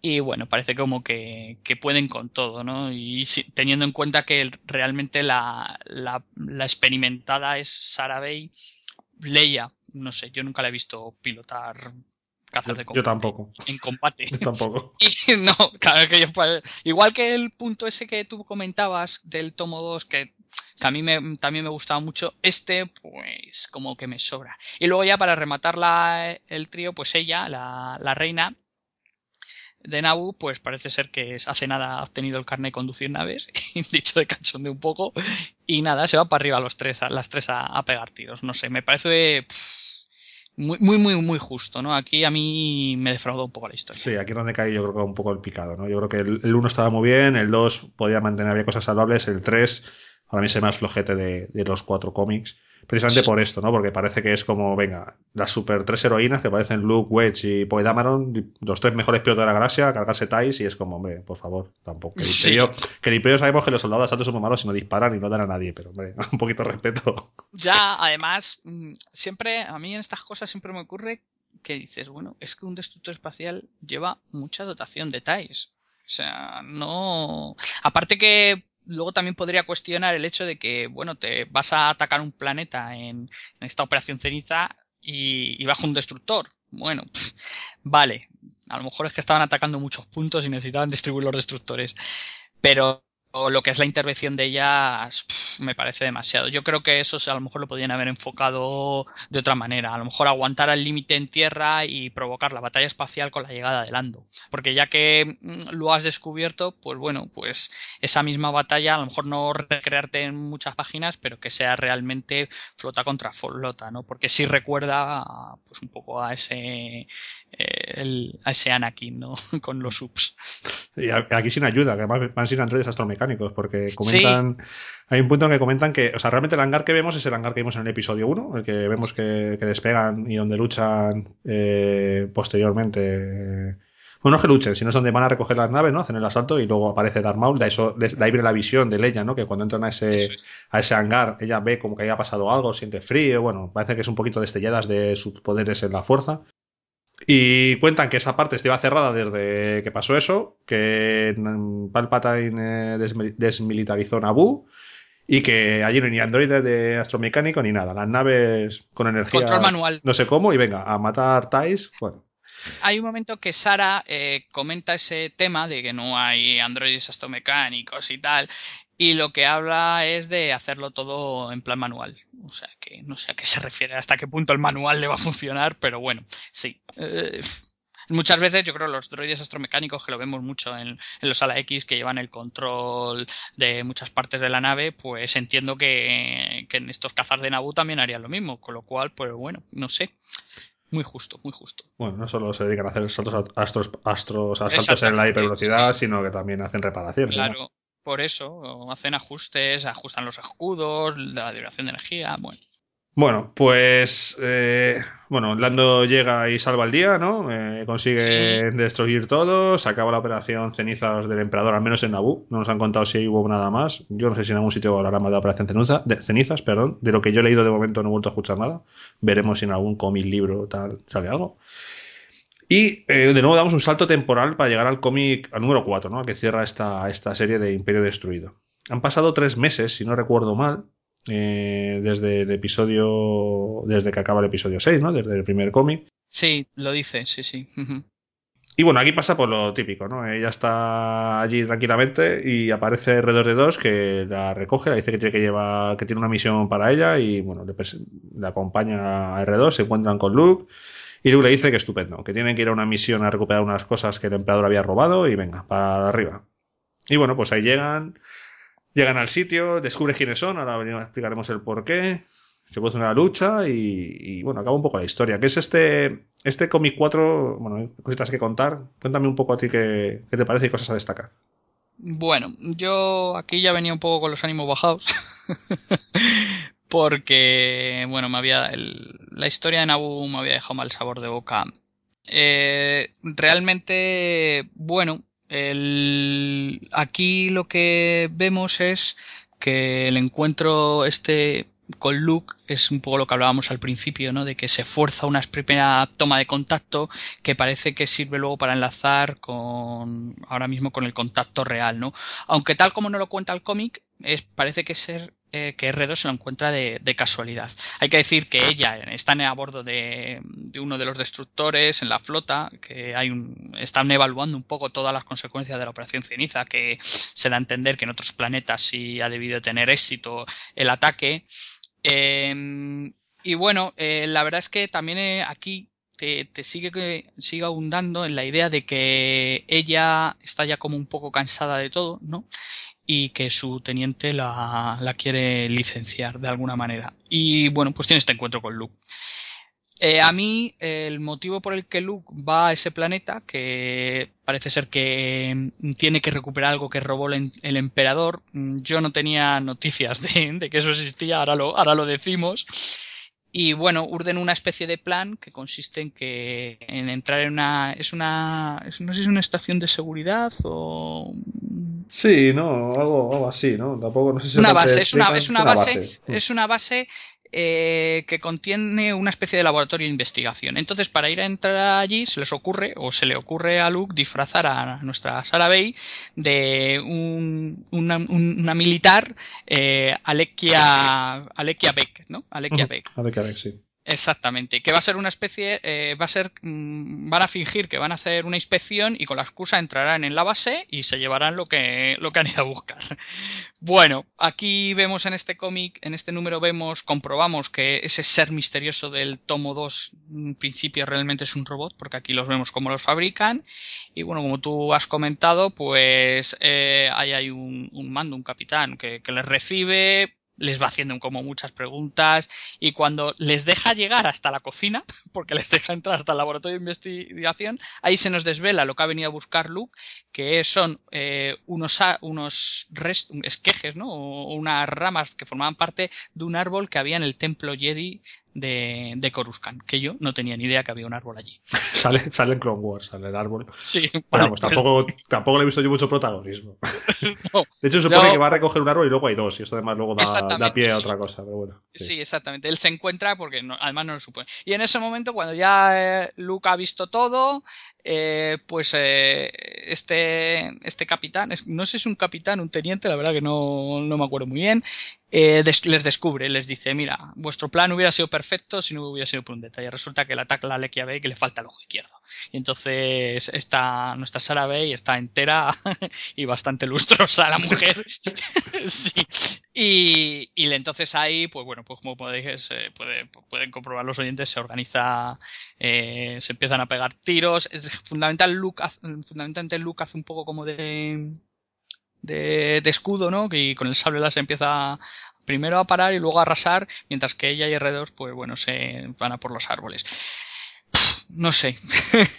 C: y bueno, parece como que, que, pueden con todo, ¿no? Y teniendo en cuenta que realmente la, la, experimentada es Sarah Leia, no sé, yo nunca la he visto pilotar
B: yo, tampoco.
C: En combate. [laughs]
B: Yo tampoco. [laughs]
C: Y no, claro que yo, igual que el punto ese que tú comentabas del tomo 2, que, a mí me, también me gustaba mucho, este, pues, como que me sobra. Y luego ya para rematar la, el trío, pues ella, la, la reina, de Nabu, pues parece ser que hace nada ha obtenido el carnet de conducir naves, [laughs] dicho de cachón un poco, y nada, se va para arriba los tres, las tres a, pegar tiros. No sé, me parece muy, muy, muy, justo, ¿no? Aquí a mí me defraudó un poco la historia.
B: Sí, aquí es donde cae yo creo que un poco el picado, ¿no? Yo creo que el 1 estaba muy bien, el 2 podía mantener, había cosas salvables, el 3 Para mí es el más flojete de, de los cuatro cómics. Precisamente por esto, ¿no? Porque parece que es como, venga, las super tres heroínas que parecen Luke, Wedge y Poe Dameron, los tres mejores pilotos de la galaxia, cargarse Tais y es como, hombre, por favor, tampoco. Que el, imperio, que el imperio sabemos que los soldados asaltos son muy malos y no disparan y no dan a nadie, pero hombre, [laughs] un poquito de respeto.
C: Ya, además, mm, siempre, a mí en estas cosas siempre me ocurre que dices, bueno, es que un destructor espacial lleva mucha dotación de TIEs. O sea, no. Aparte que luego también podría cuestionar el hecho de que, bueno, te vas a atacar un planeta en, esta operación ceniza y, y bajo un destructor. Bueno, [laughs] vale. A lo mejor es que estaban atacando muchos puntos y necesitaban distribuir los destructores. Pero o lo que es la intervención de ellas me parece demasiado. Yo creo que eso a lo mejor lo podrían haber enfocado de otra manera. A lo mejor aguantar al límite en tierra y provocar la batalla espacial con la llegada de Lando. Porque ya que mm, lo has descubierto, pues bueno, pues esa misma batalla, a lo mejor no recrearte en muchas páginas, pero que sea realmente flota contra flota, ¿no? Porque sí recuerda pues un poco a ese eh, a ese Anakin, ¿no? [laughs] con los subs.
B: Y aquí sin ayuda, que además van sin androides astromecánicos, porque comentan. Hay un punto en que comentan que, o sea, realmente el hangar que vemos es el hangar que vimos en el episodio 1, el que vemos que, despegan y donde luchan eh, posteriormente. Bueno, no que luchen, sino es donde van a recoger las naves, ¿no? Hacen el asalto y luego aparece Darth Maul. De, eso, de ahí viene la visión de Leia, ¿no? Que cuando entran a ese, a ese hangar, ella ve como que haya pasado algo, siente frío. Bueno, parece que es un poquito destelladas de sus poderes en la fuerza. Y cuentan que esa parte estaba cerrada desde que pasó eso, que Palpatine eh, desmilitarizó Naboo y que allí no hay ni androides de astromecánico ni nada. Las naves con energía.
C: Control manual.
B: No sé cómo, y venga, a matar Tais. Bueno.
C: Hay un momento que Sara eh, comenta ese tema de que no hay androides astromecánicos y tal, y lo que habla es de hacerlo todo en plan manual. O sea, que no sé a qué se refiere, hasta qué punto el manual le va a funcionar, pero bueno, sí. Eh, muchas veces yo creo los droides astromecánicos que lo vemos mucho en, los ala X que llevan el control de muchas partes de la nave, pues entiendo que, en estos cazas de Naboo también harían lo mismo, con lo cual, pues bueno, no sé. Muy justo, muy justo.
B: Bueno, no solo se dedican a hacer saltos astros, astros, asaltos en la hipervelocidad, sino que también hacen reparaciones.
C: Claro, por eso hacen ajustes, ajustan los escudos, la duración de energía, bueno.
B: Bueno, pues eh, bueno, Lando llega y salva el día, ¿no? Eh, consigue destruir todo, se acaba la operación cenizas del emperador, al menos en Naboo. No nos han contado si hubo nada más. Yo no sé si en algún sitio hablará más de la operación ceniza, de cenizas, perdón. De lo que yo he leído de momento no he vuelto a escuchar nada. Veremos si en algún cómic, libro, tal, sale algo. Y eh, de nuevo damos un salto temporal para llegar al cómic, al número 4, ¿no? que cierra esta, esta serie de Imperio Destruido. Han pasado tres meses, si no recuerdo mal, eh, desde el episodio, desde que acaba el episodio 6, ¿no? Desde el primer cómic.
C: Sí, lo dice, sí, sí.
B: Y bueno, aquí pasa por lo típico, ¿no? Ella está allí tranquilamente y aparece R2D2 que la recoge, le dice que tiene que llevar, que tiene una misión para ella y bueno, le, le acompaña a R2, se encuentran con Luke y Luke le dice que estupendo, que tienen que ir a una misión a recuperar unas cosas que el emperador había robado y venga, para arriba. Y bueno, pues ahí llegan, llegan al sitio, descubre quiénes son, ahora explicaremos el por qué. Se puede una lucha y, bueno, acaba un poco la historia. ¿Qué es este, este cómic 4? Bueno, hay cositas que contar. Cuéntame un poco a ti qué, qué te parece y cosas a destacar.
C: Bueno, yo aquí ya venía un poco con los ánimos bajados. [laughs] porque, bueno, me había, la historia de Nabu me había dejado mal sabor de boca. Eh, realmente, bueno, el, aquí lo que vemos es que el encuentro este con Luke es un poco lo que hablábamos al principio, ¿no? De que se fuerza una primera toma de contacto que parece que sirve luego para enlazar con ahora mismo con el contacto real, ¿no? Aunque tal como no lo cuenta el cómic, es, parece que ser eh, que R2 se lo encuentra de, casualidad. Hay que decir que ella está a bordo de, uno de los destructores en la flota, que hay están evaluando un poco todas las consecuencias de la operación ceniza, que se da a entender que en otros planetas sí ha debido tener éxito el ataque. Em, y bueno, eh, la verdad es que también eh, aquí te, te, sigue, sigue abundando en la idea de que ella está ya como un poco cansada de todo, ¿no? Y que su teniente la, quiere licenciar de alguna manera. Y bueno, pues tiene este encuentro con Luke. Eh, a mí, el motivo por el que Luke va a ese planeta, que parece ser que mm, tiene que recuperar algo que robó el, emperador, mm, yo no tenía noticias de, que eso existía, ahora lo, ahora lo decimos. Y bueno, urden una especie de plan que consiste en que en entrar en una es una no sé si es una estación de seguridad o
B: sí, no, algo, así, ¿no? Tampoco no sé si
C: una base, es una, es una, base, es una base eh, que contiene una especie de laboratorio de investigación. Entonces, para ir a entrar allí, se les ocurre, o se le ocurre a Luke, disfrazar a nuestra Sarah Bay de una, militar, eh, Alekia, Alekia Beck, ¿no? Alekia Beck.
B: Alekia Beck, sí.
C: Exactamente, que va a ser una especie, eh, va a ser, mm, van a fingir que van a hacer una inspección y con la excusa entrarán en la base y se llevarán lo que, lo que han ido a buscar. [laughs] Bueno, aquí vemos en este cómic, en este número vemos, comprobamos que ese ser misterioso del tomo 2 en principio realmente es un robot, porque aquí los vemos cómo los fabrican. Y bueno, como tú has comentado, pues eh, ahí hay un, un mando, un capitán que, que les recibe, les va haciendo como muchas preguntas y cuando les deja llegar hasta la cocina, [laughs] porque les deja entrar hasta el laboratorio de investigación, ahí se nos desvela lo que ha venido a buscar Luke, que son eh, unos, unos esquejes, ¿no? O unas ramas que formaban parte de un árbol que había en el templo Jedi de, de Coruscant, que yo no tenía ni idea que había un árbol allí. [laughs]
B: sale, sale en Clone Wars, sale el árbol.
C: Sí.
B: Bueno, pues tampoco, tampoco le he visto yo mucho protagonismo. [laughs] [laughs] de hecho, supone que va a recoger un árbol y luego hay dos, y esto además luego da, pie a otra cosa, pero bueno.
C: Sí. exactamente. Él se encuentra porque además no lo supone. Y en ese momento, cuando ya eh, Luke ha visto todo, eh, pues eh, este, este capitán, no sé si es un capitán, un teniente, la verdad que no, no me acuerdo muy bien, eh, les descubre, les dice, mira, vuestro plan hubiera sido perfecto si no hubiera sido por un detalle. Resulta que le ataca la Lequia Bay que le falta el ojo izquierdo. Y entonces está, nuestra Sara Bay está entera [laughs] y bastante lustrosa la mujer. [laughs] sí. Y, y entonces ahí, pues bueno, pues como podéis, eh, pueden comprobar los oyentes, se organiza, eh, se empiezan a pegar tiros. Fundamental Luke, fundamentalmente Luke hace un poco como de de, escudo, ¿no? Que con el sable las empieza primero a parar y luego a arrasar, mientras que ella y alrededor, pues bueno, se van a por los árboles. No sé,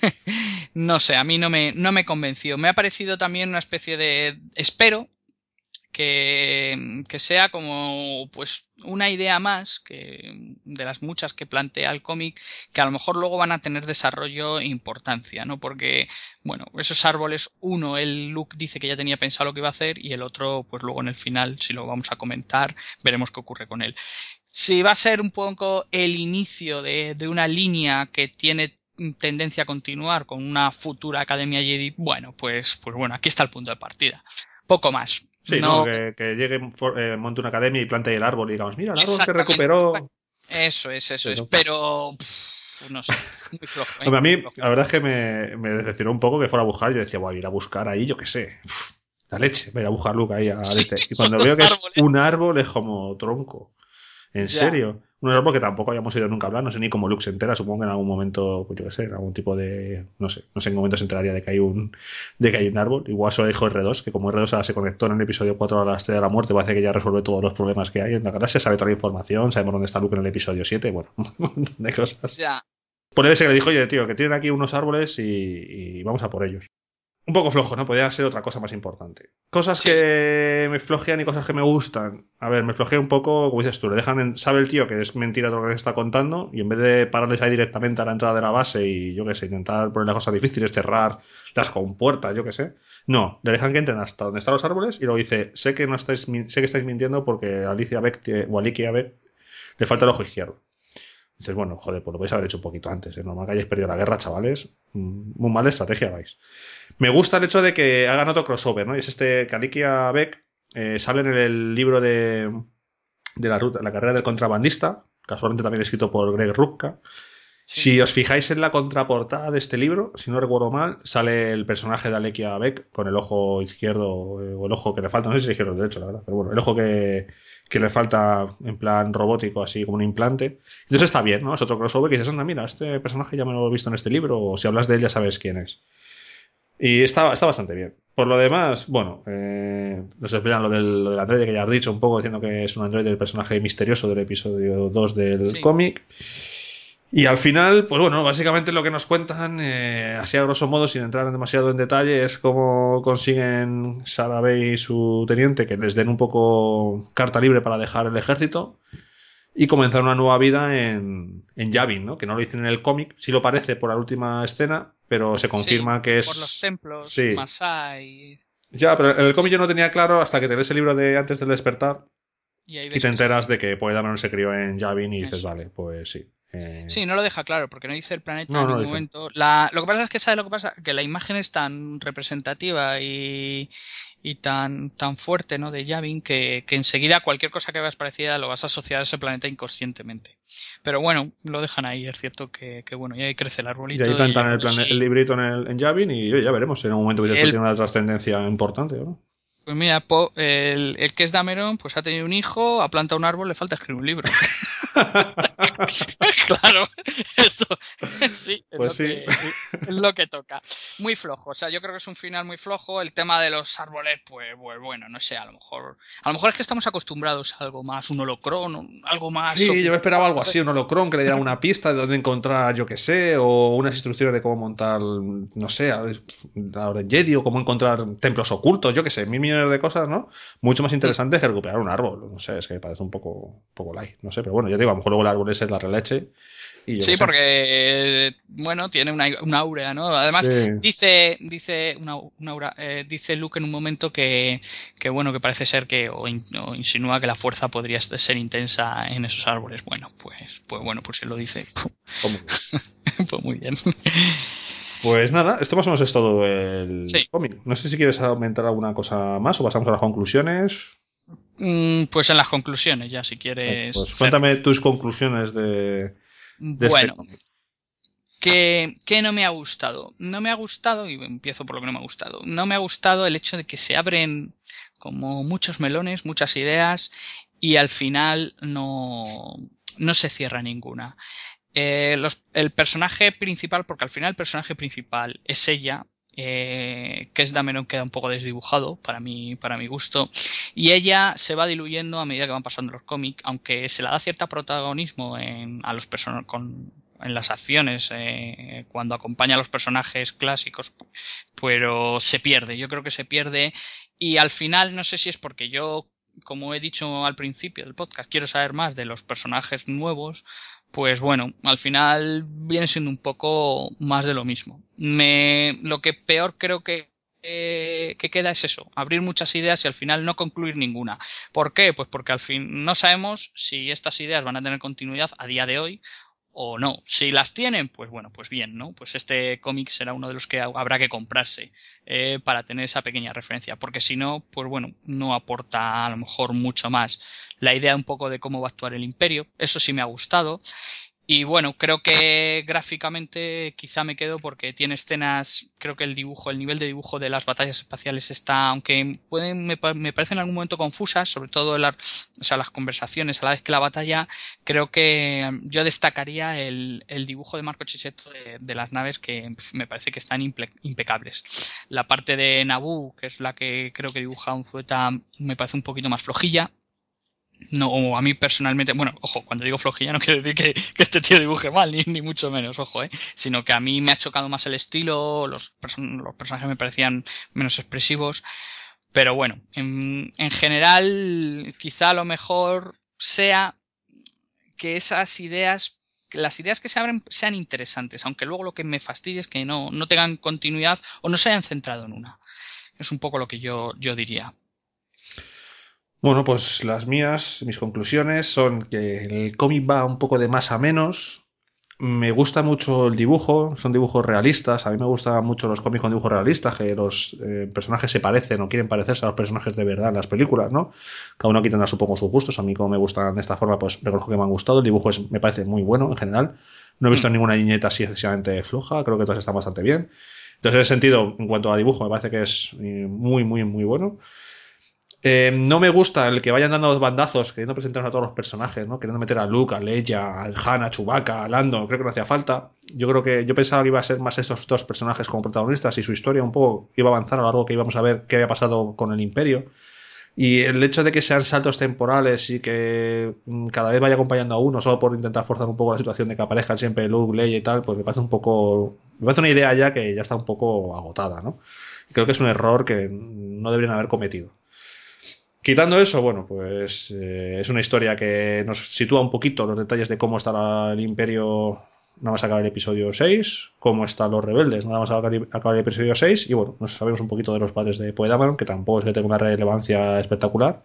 C: [laughs] no sé, a mí no me, no me convenció. Me ha parecido también una especie de, espero, que, que, sea como pues una idea más que de las muchas que plantea el cómic que a lo mejor luego van a tener desarrollo e importancia no porque bueno esos árboles uno el Luke dice que ya tenía pensado lo que iba a hacer y el otro pues luego en el final si lo vamos a comentar veremos qué ocurre con él. Si va a ser un poco el inicio de, de una línea que tiene tendencia a continuar con una futura Academia Jedi, bueno, pues, pues bueno, aquí está el punto de partida. Poco más.
B: Sí, no, que, llegue, eh, monte una academia y plante el árbol y digamos, mira, el árbol se recuperó.
C: Eso es, eso es, pero no sé, muy flojo. [laughs] ¿eh?
B: a mí, la verdad es que me, me, decepcionó un poco que fuera a buscar. Yo decía, voy a ir a buscar ahí, yo qué sé, la leche, voy a ir a buscar Luke ahí a [laughs] sí, Y cuando veo que es un árbol, es como tronco. ¿En serio? Un árbol que tampoco habíamos ido nunca a hablar, no sé ni cómo Luke se entera, supongo que en algún momento, pues yo qué sé, en algún tipo de, no sé, no sé en qué momento se enteraría de que hay un, de que hay un árbol. Igual solo dijo R2, que como R2 se conectó en el episodio 4 a la estrella de la muerte, parece que ya resuelve todos los problemas que hay en la galaxia, sabe toda la información, sabemos dónde está Luke en el episodio 7, bueno, [laughs] un montón de cosas.
C: Ya.
B: Por ese que le dijo, oye, tío, que tienen aquí unos árboles y, y vamos a por ellos un poco flojo, ¿no? Podría ser otra cosa más importante. Cosas que me flojean y cosas que me gustan. A ver, me flojea un poco, como dices tú, le dejan, sabe el tío que es mentira todo lo que está contando y en vez de pararles ahí directamente a la entrada de la base y yo qué sé, intentar poner las cosas difíciles, cerrar las compuertas, yo qué sé. No, le dejan que entren hasta donde están los árboles y luego dice, sé que no estáis, sé que estáis mintiendo porque Alicia Beck o Alicia Beck le falta el ojo izquierdo. Dices, bueno, joder, pues lo podéis haber hecho un poquito antes. Es normal que hayáis perdido la guerra, chavales. Mm, muy mala estrategia vais. Me gusta el hecho de que hagan otro crossover, ¿no? Y es este Kalikia Beck eh, sale en el libro de, de la, ruta, la carrera del contrabandista, casualmente también escrito por Greg Rucka. Si os fijáis en la contraportada de este libro, si no recuerdo mal, sale el personaje de Alekia Beck con el ojo izquierdo eh, o el ojo que le falta, no sé si es izquierdo o derecho, la verdad, pero bueno, el ojo que, que le falta en plan robótico, así como un implante. Entonces está bien, ¿no? Es otro crossover que dices, anda, mira, este personaje ya me lo he visto en este libro, o si hablas de él ya sabes quién es. Y está, está bastante bien. Por lo demás, bueno, eh, nos explican lo del, lo del androide que ya has dicho un poco, diciendo que es un androide del personaje misterioso del episodio 2 del cómic. Y al final, pues bueno, básicamente lo que nos cuentan, eh, así a grosso modo, sin entrar demasiado en detalle, es cómo consiguen Sarabey y su teniente que les den un poco carta libre para dejar el ejército y comenzar una nueva vida en, en Yavin, ¿no? Que no lo dicen en el cómic, sí lo parece por la última escena, pero se confirma que es...
C: Por los templos,
B: Sí.
C: Masai...
B: Ya, pero el cómic yo no tenía claro hasta que te lees el libro de Antes del despertar
C: Y, ahí
B: y
C: ves
B: te enteras de que Poe Dameron se crió en Yavin y dices,
C: Eso.
B: vale, pues sí. Eh,
C: Sí, no lo deja claro, porque no dice el planeta
B: No,
C: en
B: no
C: ningún momento. La, lo que pasa es que, ¿sabes lo que pasa? Que la imagen es tan representativa y, y tan, tan fuerte, ¿no? De Yavin, que, que enseguida cualquier cosa que veas parecida lo vas a asociar a ese planeta inconscientemente. Pero bueno, lo dejan ahí, es cierto que, que bueno, y ahí crece el
B: Y
C: arbolito.
B: ahí plantan
C: y-
B: el,
C: sí.
B: el librito en, el, en Yavin y ya veremos en un momento que tiene una trascendencia importante, ¿no?
C: Pues mira, Po- el, el que es Dameron, pues ha tenido un hijo, ha plantado un árbol, le falta escribir un libro. [laughs] claro, esto sí, es,
B: Pues
C: lo
B: sí.
C: Que, es lo que toca. Muy flojo, o sea, yo creo que es un final muy flojo. El tema de los árboles, pues, pues bueno, no sé, a lo mejor, a lo mejor es que estamos acostumbrados a algo más, un holocrón, algo más.
B: Sí, yo me esperaba algo así, un holocron que le diera una pista de dónde encontrar, yo que sé, o unas instrucciones de cómo montar, no sé, a Orden Jedi, o cómo encontrar templos ocultos, yo que sé, mil millones de cosas, ¿no? Mucho más interesante que recuperar un árbol, no sé, es que parece un poco, poco light, no sé, pero bueno, ya te digo, a lo mejor luego el árbol ese es la releche. Y yo
C: Sí, porque bueno, tiene una, una aura, ¿no? Además,
B: Sí.
C: dice, dice una, una aura, eh, dice Luke en un momento que, que bueno, que parece ser que o, in- o insinúa que la fuerza podría ser intensa en esos árboles. Bueno, pues, pues bueno, pues si lo dice, [laughs] pues muy bien. [laughs]
B: Pues nada, esto más o menos es todo el
C: Sí.
B: cómic. No sé si quieres aumentar alguna cosa más o pasamos a las conclusiones.
C: Mm, Pues en las conclusiones, ya si quieres.
B: Pues
C: Fer.
B: cuéntame tus conclusiones de, de
C: bueno,
B: este cómic.
C: que, que no me ha gustado. No me ha gustado, y empiezo por lo que no me ha gustado. No me ha gustado el hecho de que se abren como muchos melones, muchas ideas, y al final no, no se cierra ninguna. Eh, los- el personaje principal, porque al final el personaje principal es ella, eh, que es Dameron queda un poco desdibujado para mi, para mi gusto, y ella se va diluyendo a medida que van pasando los cómics, aunque se le da cierto protagonismo en, a los personajes en las acciones eh, cuando acompaña a los personajes clásicos pero se pierde yo creo que se pierde y al final no sé si es porque yo como he dicho al principio del podcast quiero saber más de los personajes nuevos pues bueno al final viene siendo un poco más de lo mismo me lo que peor creo que eh, que queda es eso, abrir muchas ideas y al final no concluir ninguna. ¿Por qué? Pues porque al fin no sabemos si estas ideas van a tener continuidad a día de hoy o no. Si las tienen, pues bueno, pues bien, ¿no? Pues este cómic será uno de los que habrá que comprarse eh, para tener esa pequeña referencia, porque si no, pues bueno, no aporta a lo mejor mucho más. La idea un poco de cómo va a actuar el imperio, eso sí me ha gustado. Y bueno, creo que gráficamente quizá me quedo porque tiene escenas, creo que el dibujo, el nivel de dibujo de las batallas espaciales está, aunque pueden, me, pa- me parecen en algún momento confusas, sobre todo las conversaciones a la vez que la batalla, creo que mm, yo destacaría el, dibujo de Marco Chicheto de, las naves que me parece que están impecables. La parte de Naboo, que es la que creo que dibuja un Zueta, me parece un poquito más flojilla. No, a mí personalmente, bueno, ojo, cuando digo flojilla no quiero decir que, este tío dibuje mal, ni, ni mucho menos, ojo, eh, sino que a mí me ha chocado más el estilo, los, person- los personajes me parecían menos expresivos, pero bueno, en, en general, quizá lo mejor sea que esas ideas, las ideas que se abren sean interesantes, aunque luego lo que me fastidia es que no, no tengan continuidad o no se hayan centrado en una. Es un poco lo que yo, yo diría.
B: Bueno, pues las mías, mis conclusiones son que el cómic va un poco de más a menos. Me gusta mucho el dibujo, son dibujos realistas. A mí me gustan mucho los cómics con dibujos realistas, que los eh, personajes se parecen o quieren parecerse a los personajes de verdad en las películas, ¿no? Cada uno aquí tendrá supongo sus gustos. A mí, como me gustan de esta forma, pues reconozco que me han gustado. El dibujo es, me parece muy bueno en general. No he visto ninguna viñeta así excesivamente floja, creo que todas están bastante bien. Entonces, en ese sentido, en cuanto a dibujo, me parece que es eh, muy, muy, muy bueno. Eh, no me gusta el que vayan dando los bandazos, queriendo presentar a todos los personajes, ¿no? Queriendo meter a Luke, a Leia, a Han, a Chewbacca, a Lando. Creo que no hacía falta. Yo creo que yo pensaba que iba a ser más estos dos personajes como protagonistas y su historia un poco iba a avanzar a lo largo que íbamos a ver qué había pasado con el Imperio. Y el hecho de que sean saltos temporales y que mm, cada vez vaya acompañando a uno, solo por intentar forzar un poco la situación de que aparezcan siempre Luke, Leia y tal, pues me parece un poco. Me parece una idea ya que ya está un poco agotada, ¿no? Creo que es un error que no deberían haber cometido. Quitando eso, bueno, pues eh, es una historia que nos sitúa un poquito los detalles de cómo está el imperio nada más acabar el episodio 6, cómo están los rebeldes, nada más acabar el episodio 6, y bueno, nos sabemos un poquito de los padres de Poedameron, que tampoco es que tenga una relevancia espectacular.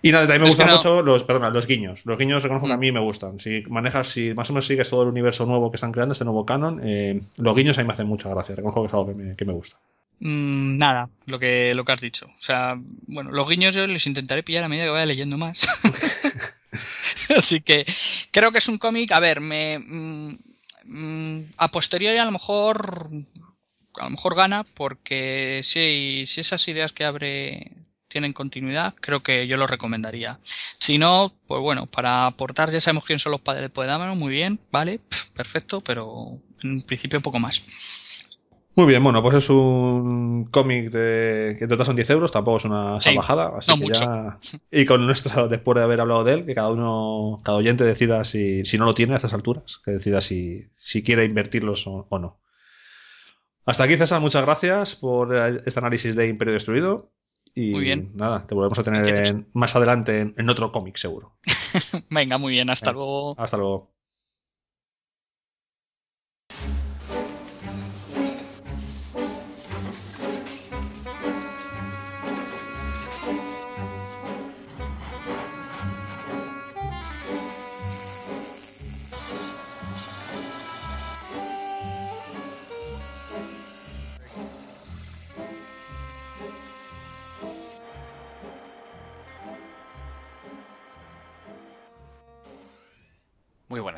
B: Y nada, también me gustan mucho los, perdona, los guiños. Los guiños reconozco que a mm. mí me gustan. Si manejas, si más o menos sigues todo el universo nuevo que están creando, este nuevo canon, eh, los guiños a mí me hacen mucha gracia. Reconozco que es algo que me, que me gusta.
C: Mm, nada, lo que, lo que has dicho. O sea, bueno, los guiños yo les intentaré pillar a medida que vaya leyendo más. [laughs] [laughs] Así que creo que es un cómic, a ver, me mm, mm, a posteriori a lo mejor a lo mejor gana porque si, si esas ideas que abre tienen continuidad, creo que yo lo recomendaría. Si no, pues bueno, para aportar ya sabemos quién son los padres de Poedámano, muy bien, vale, perfecto, pero en principio poco más.
B: Muy bien, bueno, pues es un cómic de que en total son 10 euros, tampoco es una salvajada, así que ya. Y con nuestro, después de haber hablado de él, que cada uno, cada oyente decida si, si no lo tiene a estas alturas, que decida si, si quiere invertirlos o, no. Hasta aquí, César, muchas gracias por este análisis de Imperio Destruido. Y muy bien. nada, te volvemos a tener más adelante en, en otro cómic, seguro. [laughs]
C: Venga, muy bien, hasta luego.
B: Hasta luego.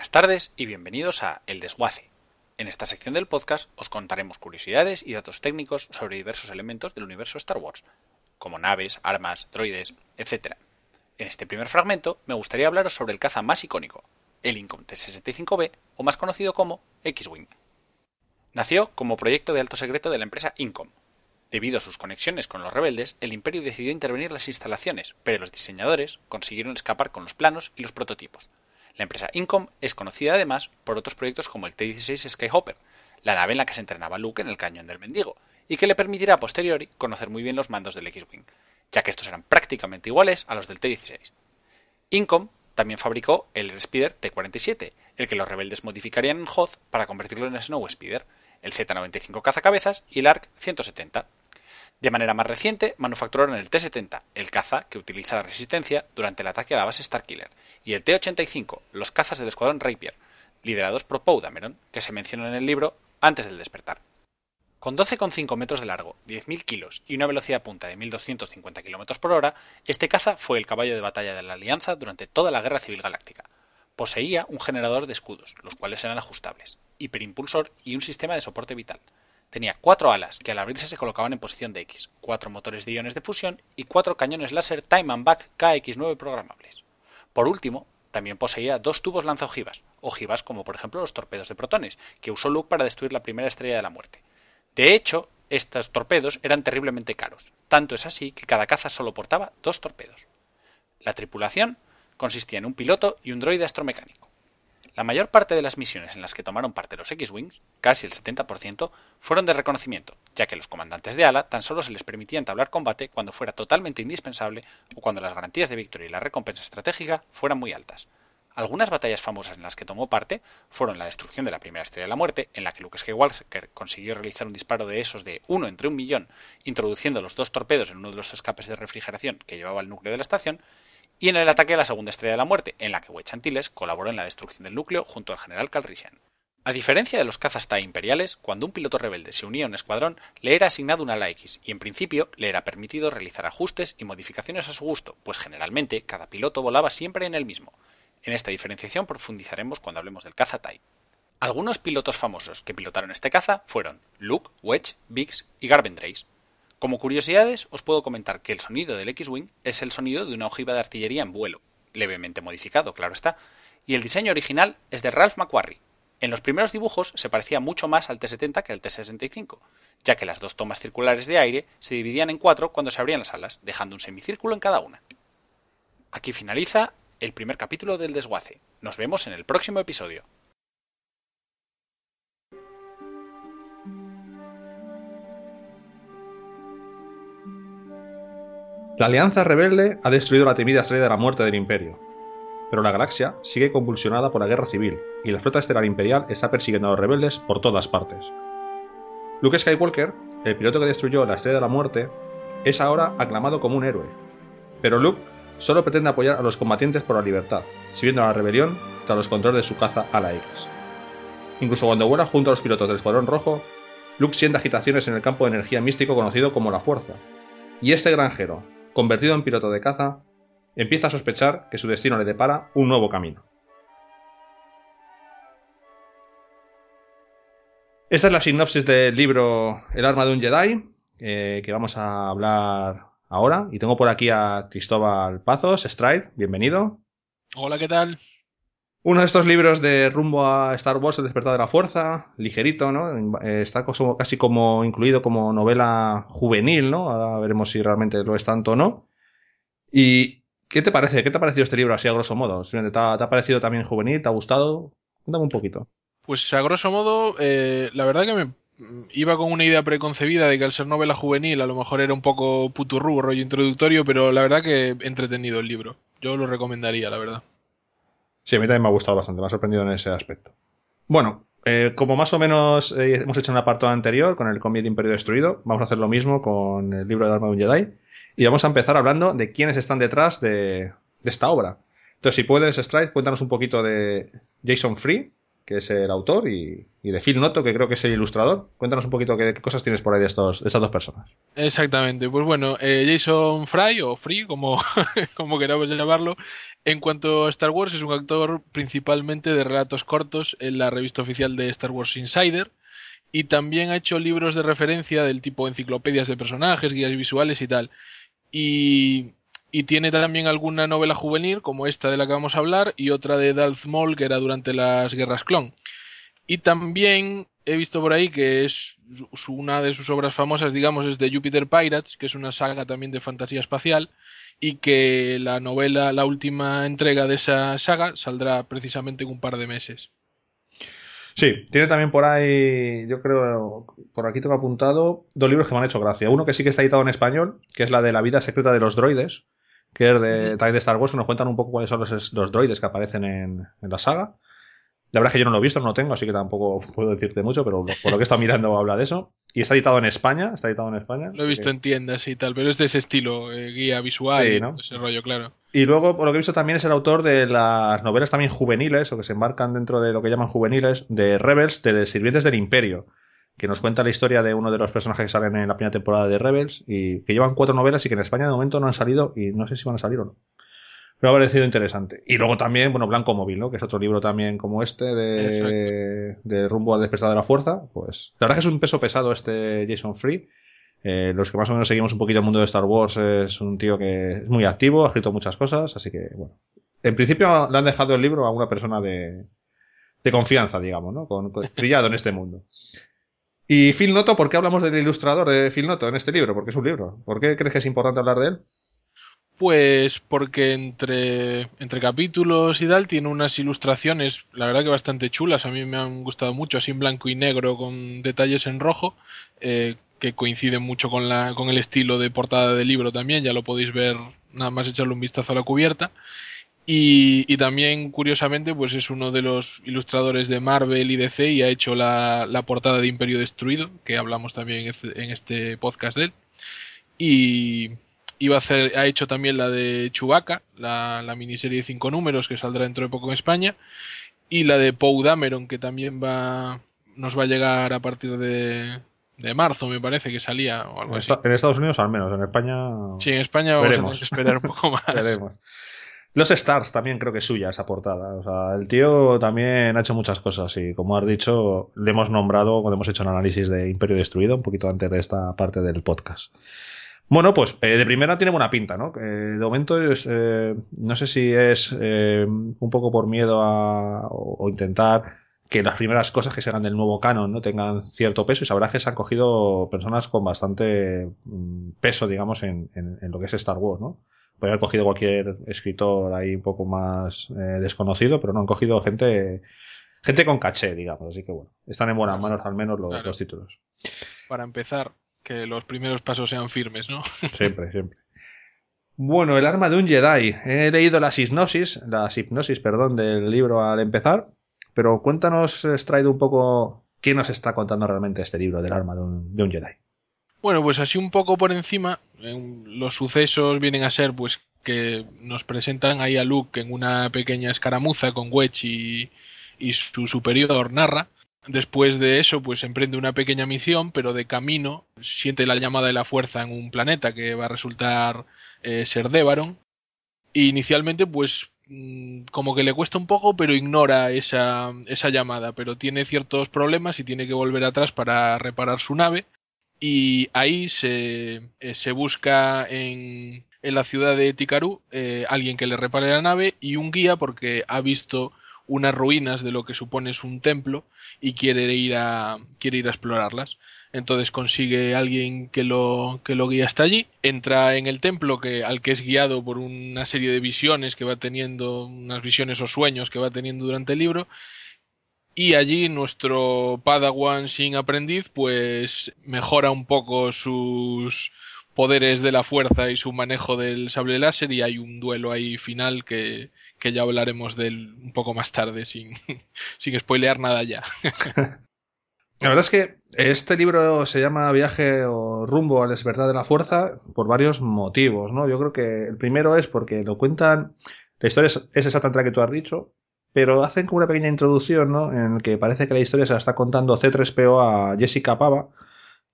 D: Buenas tardes y bienvenidos a El Desguace. En esta sección del podcast os contaremos curiosidades y datos técnicos sobre diversos elementos del universo Star Wars, como naves, armas, droides, etc. En este primer fragmento me gustaría hablaros sobre el caza más icónico, el Incom T-65B o más conocido como X-Wing. Nació como proyecto de alto secreto de la empresa Incom. Debido a sus conexiones con los rebeldes, el imperio decidió intervenir en las instalaciones, pero los diseñadores consiguieron escapar con los planos y los prototipos, la empresa Incom es conocida además por otros proyectos como el T-16 Skyhopper, la nave en la que se entrenaba Luke en el cañón del mendigo, y que le permitirá a posteriori conocer muy bien los mandos del X-Wing, ya que estos eran prácticamente iguales a los del T-16. Incom también fabricó el Speeder T-47, el que los rebeldes modificarían en Hoth para convertirlo en Snow Speeder, el Z-95 cazacabezas y el ARC 170. De manera más reciente, manufacturaron el T-70, el caza que utiliza la resistencia durante el ataque a la base Starkiller, y el T-85, los cazas del escuadrón Rapier, liderados por Poe Dameron, que se menciona en el libro antes del despertar. Con 12,5 metros de largo, 10.000 kilos y una velocidad punta de 1.250 km por hora, este caza fue el caballo de batalla de la Alianza durante toda la Guerra Civil Galáctica. Poseía un generador de escudos, los cuales eran ajustables, hiperimpulsor y un sistema de soporte vital. Tenía cuatro alas que al abrirse se colocaban en posición de X, cuatro motores de iones de fusión y cuatro cañones láser Time and Back KX9 programables. Por último, también poseía dos tubos lanzaojivas, ojivas como por ejemplo los torpedos de protones, que usó Luke para destruir la primera estrella de la muerte. De hecho, estos torpedos eran terriblemente caros, tanto es así que cada caza solo portaba dos torpedos. La tripulación consistía en un piloto y un droide astromecánico. La mayor parte de las misiones en las que tomaron parte los X-Wings, casi el 70%, fueron de reconocimiento, ya que los comandantes de ala tan solo se les permitía entablar combate cuando fuera totalmente indispensable o cuando las garantías de victoria y la recompensa estratégica fueran muy altas. Algunas batallas famosas en las que tomó parte fueron la destrucción de la primera estrella de la muerte, en la que Luke Skywalker consiguió realizar un disparo de esos de uno entre un millón, introduciendo los dos torpedos en uno de los escapes de refrigeración que llevaba el núcleo de la estación, y en el ataque a la segunda estrella de la muerte, en la que Wedge Antilles colaboró en la destrucción del núcleo junto al general Calrissian. A diferencia de los cazas TIE imperiales, cuando un piloto rebelde se unía a un escuadrón, le era asignado una ala X y en principio le era permitido realizar ajustes y modificaciones a su gusto, pues generalmente cada piloto volaba siempre en el mismo. En esta diferenciación profundizaremos cuando hablemos del caza TIE. Algunos pilotos famosos que pilotaron este caza fueron Luke, Wedge, Biggs y Garvin Drace. Como curiosidades, os puedo comentar que el sonido del X-Wing es el sonido de una ojiva de artillería en vuelo, levemente modificado, claro está, y el diseño original es de Ralph McQuarrie. En los primeros dibujos se parecía mucho más al T-70 que al T-65, ya que las dos tomas circulares de aire se dividían en cuatro cuando se abrían las alas, dejando un semicírculo en cada una. Aquí finaliza el primer capítulo del desguace. Nos vemos en el próximo episodio.
B: La Alianza Rebelde ha destruido la temida estrella de la muerte del Imperio, pero la galaxia sigue convulsionada por la guerra civil y la flota estelar imperial está persiguiendo a los rebeldes por todas partes. Luke Skywalker, el piloto que destruyó la estrella de la muerte, es ahora aclamado como un héroe, pero Luke solo pretende apoyar a los combatientes por la libertad, sirviendo a la rebelión tras los controles de su caza a la X. Incluso cuando vuela junto a los pilotos del Escuadrón Rojo, Luke siente agitaciones en el campo de energía místico conocido como la Fuerza, y este granjero, convertido en piloto de caza, empieza a sospechar que su destino le depara un nuevo camino. Esta es la sinopsis del libro El arma de un Jedi, eh, que vamos a hablar ahora. Y tengo por aquí a Cristóbal Pazos, Stride, bienvenido.
E: Hola, ¿qué tal?
B: Uno de estos libros de rumbo a Star Wars, El despertar de la fuerza, ligerito, ¿no? Eh, está casi como incluido como novela juvenil, ¿no? Ahora veremos si realmente lo es tanto o no. ¿Y qué te parece? ¿Qué te ha parecido este libro así a grosso modo? ¿Te ha, te ha parecido también juvenil? ¿Te ha gustado? Cuéntame un poquito.
E: Pues a grosso modo, eh, la verdad que me iba con una idea preconcebida de que al ser novela juvenil a lo mejor era un poco puturru, rollo introductorio, pero la verdad que entretenido el libro. Yo lo recomendaría, la verdad.
B: Sí, a mí también me ha gustado bastante, me ha sorprendido en ese aspecto. Bueno, eh, como más o menos eh, hemos hecho en el apartado anterior con el cómic Imperio Destruido, vamos a hacer lo mismo con el libro de arma de un Jedi y vamos a empezar hablando de quiénes están detrás de, de esta obra. Entonces, si puedes, Stride, cuéntanos un poquito de Jason Free, que es el autor, y, de Phil Noto, que creo que es el ilustrador. Cuéntanos un poquito qué, cosas tienes por ahí de, estas dos personas.
E: Exactamente, pues bueno, eh, Jason Fry, o Free, como, [laughs] como queramos llamarlo, en cuanto a Star Wars, es un actor principalmente de relatos cortos en la revista oficial de Star Wars Insider. Y también ha hecho libros de referencia del tipo enciclopedias de personajes, guías visuales y tal. Y y tiene también alguna novela juvenil, como esta de la que vamos a hablar, y otra de Darth Maul, que era durante las guerras clon. Y también he visto por ahí que es una de sus obras famosas, digamos, es de Jupiter Pirates, que es una saga también de fantasía espacial, y que la novela, la última entrega de esa saga, saldrá precisamente en un par de meses.
B: Sí, tiene también por ahí, yo creo, por aquí tengo apuntado, dos libros que me han hecho gracia. Uno que sí que está editado en español, que es la de La vida secreta de los droides, que es de, de Star Wars, que nos cuentan un poco cuáles son los, los droides que aparecen en, en, la saga. La verdad es que yo no lo he visto, no lo tengo, así que tampoco [laughs] puedo decirte mucho, pero por lo que he estado mirando habla de eso. Y está editado en España, está editado en España.
E: Lo he visto en tiendas y tal, pero es de ese estilo, eh, guía visual sí, ¿no? ese rollo, claro.
B: Y luego, por lo que he visto, también es el autor de las novelas también juveniles, o que se enmarcan dentro de lo que llaman juveniles, de Rebels, de Sirvientes del Imperio que nos cuenta la historia de uno de los personajes que salen en la primera temporada de Rebels y que llevan cuatro novelas y que en España de momento no han salido y no sé si van a salir o no. Pero ha parecido interesante. Y luego también, bueno, Blanco Móvil, ¿no? Que es otro libro también como este de, de Rumbo al Despertar de la Fuerza. Pues la verdad que es un peso pesado este Jason Free. Eh, los que más o menos seguimos un poquito el mundo de Star Wars es un tío que es muy activo, ha escrito muchas cosas, así que, bueno. En principio le han dejado el libro a una persona de, de confianza, digamos, ¿no? Con, con, trillado en este mundo. Y Phil Noto, ¿por qué hablamos del ilustrador de Phil Noto en este libro? Porque es un libro. ¿Por qué crees que es importante hablar de él?
E: Pues porque entre, entre capítulos y tal tiene unas ilustraciones, la verdad que bastante chulas. A mí me han gustado mucho, así en blanco y negro con detalles en rojo, eh, que coinciden mucho con, la, con el estilo de portada del libro también. Ya lo podéis ver, nada más echarle un vistazo a la cubierta. Y, y, también, curiosamente, pues es uno de los ilustradores de Marvel y DC y ha hecho la, la portada de Imperio Destruido, que hablamos también en este, en este podcast de él. Y iba a hacer, ha hecho también la de Chewbacca, la, la, miniserie de cinco números que saldrá dentro de poco en España, y la de Poe Dameron, que también va, nos va a llegar a partir de, de marzo, me parece que salía o algo
B: en
E: así.
B: En Estados Unidos al menos, en España.
E: Sí, en España vamos veremos. a tener que esperar un poco [laughs] más.
B: veremos. Los Stars también creo que es suya esa portada. O sea, el tío también ha hecho muchas cosas y como has dicho, le hemos nombrado cuando hemos hecho un análisis de Imperio Destruido un poquito antes de esta parte del podcast. Bueno, pues eh, de primera tiene buena pinta, ¿no? Eh, de momento es, eh, no sé si es eh, un poco por miedo a o, intentar que las primeras cosas que se hagan del nuevo canon no tengan cierto peso y sabrás que se han cogido personas con bastante mm, peso, digamos, en, en, lo que es Star Wars, ¿no? Podría haber cogido cualquier escritor ahí un poco más eh, desconocido, pero no han cogido gente gente con caché, digamos. Así que bueno, están en buenas manos al menos los, los títulos.
E: Para empezar, que los primeros pasos sean firmes, ¿no? [laughs]
B: siempre, siempre. Bueno, el arma de un Jedi. He leído las hipnosis, las hipnosis, perdón, del libro al empezar pero cuéntanos, Stride, un poco qué nos está contando realmente este libro del arma de un, Jedi.
E: Bueno, pues así un poco por encima, los sucesos vienen a ser pues que nos presentan ahí a Luke en una pequeña escaramuza con Wedge y, y su superior Narra. Después de eso, pues emprende una pequeña misión, pero de camino siente la llamada de la fuerza en un planeta que va a resultar eh, ser Devaron. Y inicialmente, pues Mm, como que le cuesta un poco, pero ignora esa, esa llamada, pero tiene ciertos problemas y tiene que volver atrás para reparar su nave. Y ahí se, eh, se busca en, en, la ciudad de Tikaru eh, alguien que le repare la nave y un guía porque ha visto unas ruinas de lo que supone es un templo y quiere ir a, quiere ir a explorarlas. Entonces consigue alguien que lo, que lo guía hasta allí, entra en el templo que, al que es guiado por una serie de visiones que va teniendo, unas visiones o sueños que va teniendo durante el libro, y allí nuestro Padawan sin aprendiz pues mejora un poco sus poderes de la fuerza y su manejo del sable láser y hay un duelo ahí final que, que ya hablaremos de él un poco más tarde sin, [laughs] sin spoilear nada ya. [laughs]
B: La verdad es que este libro se llama Viaje o Rumbo al despertar de la fuerza por varios motivos, ¿no? Yo creo que el primero es porque lo cuentan, la historia es, exactamente la que tú has dicho, pero hacen como una pequeña introducción, ¿no? En el que parece que la historia se la está contando C3PO a Jessica Pava,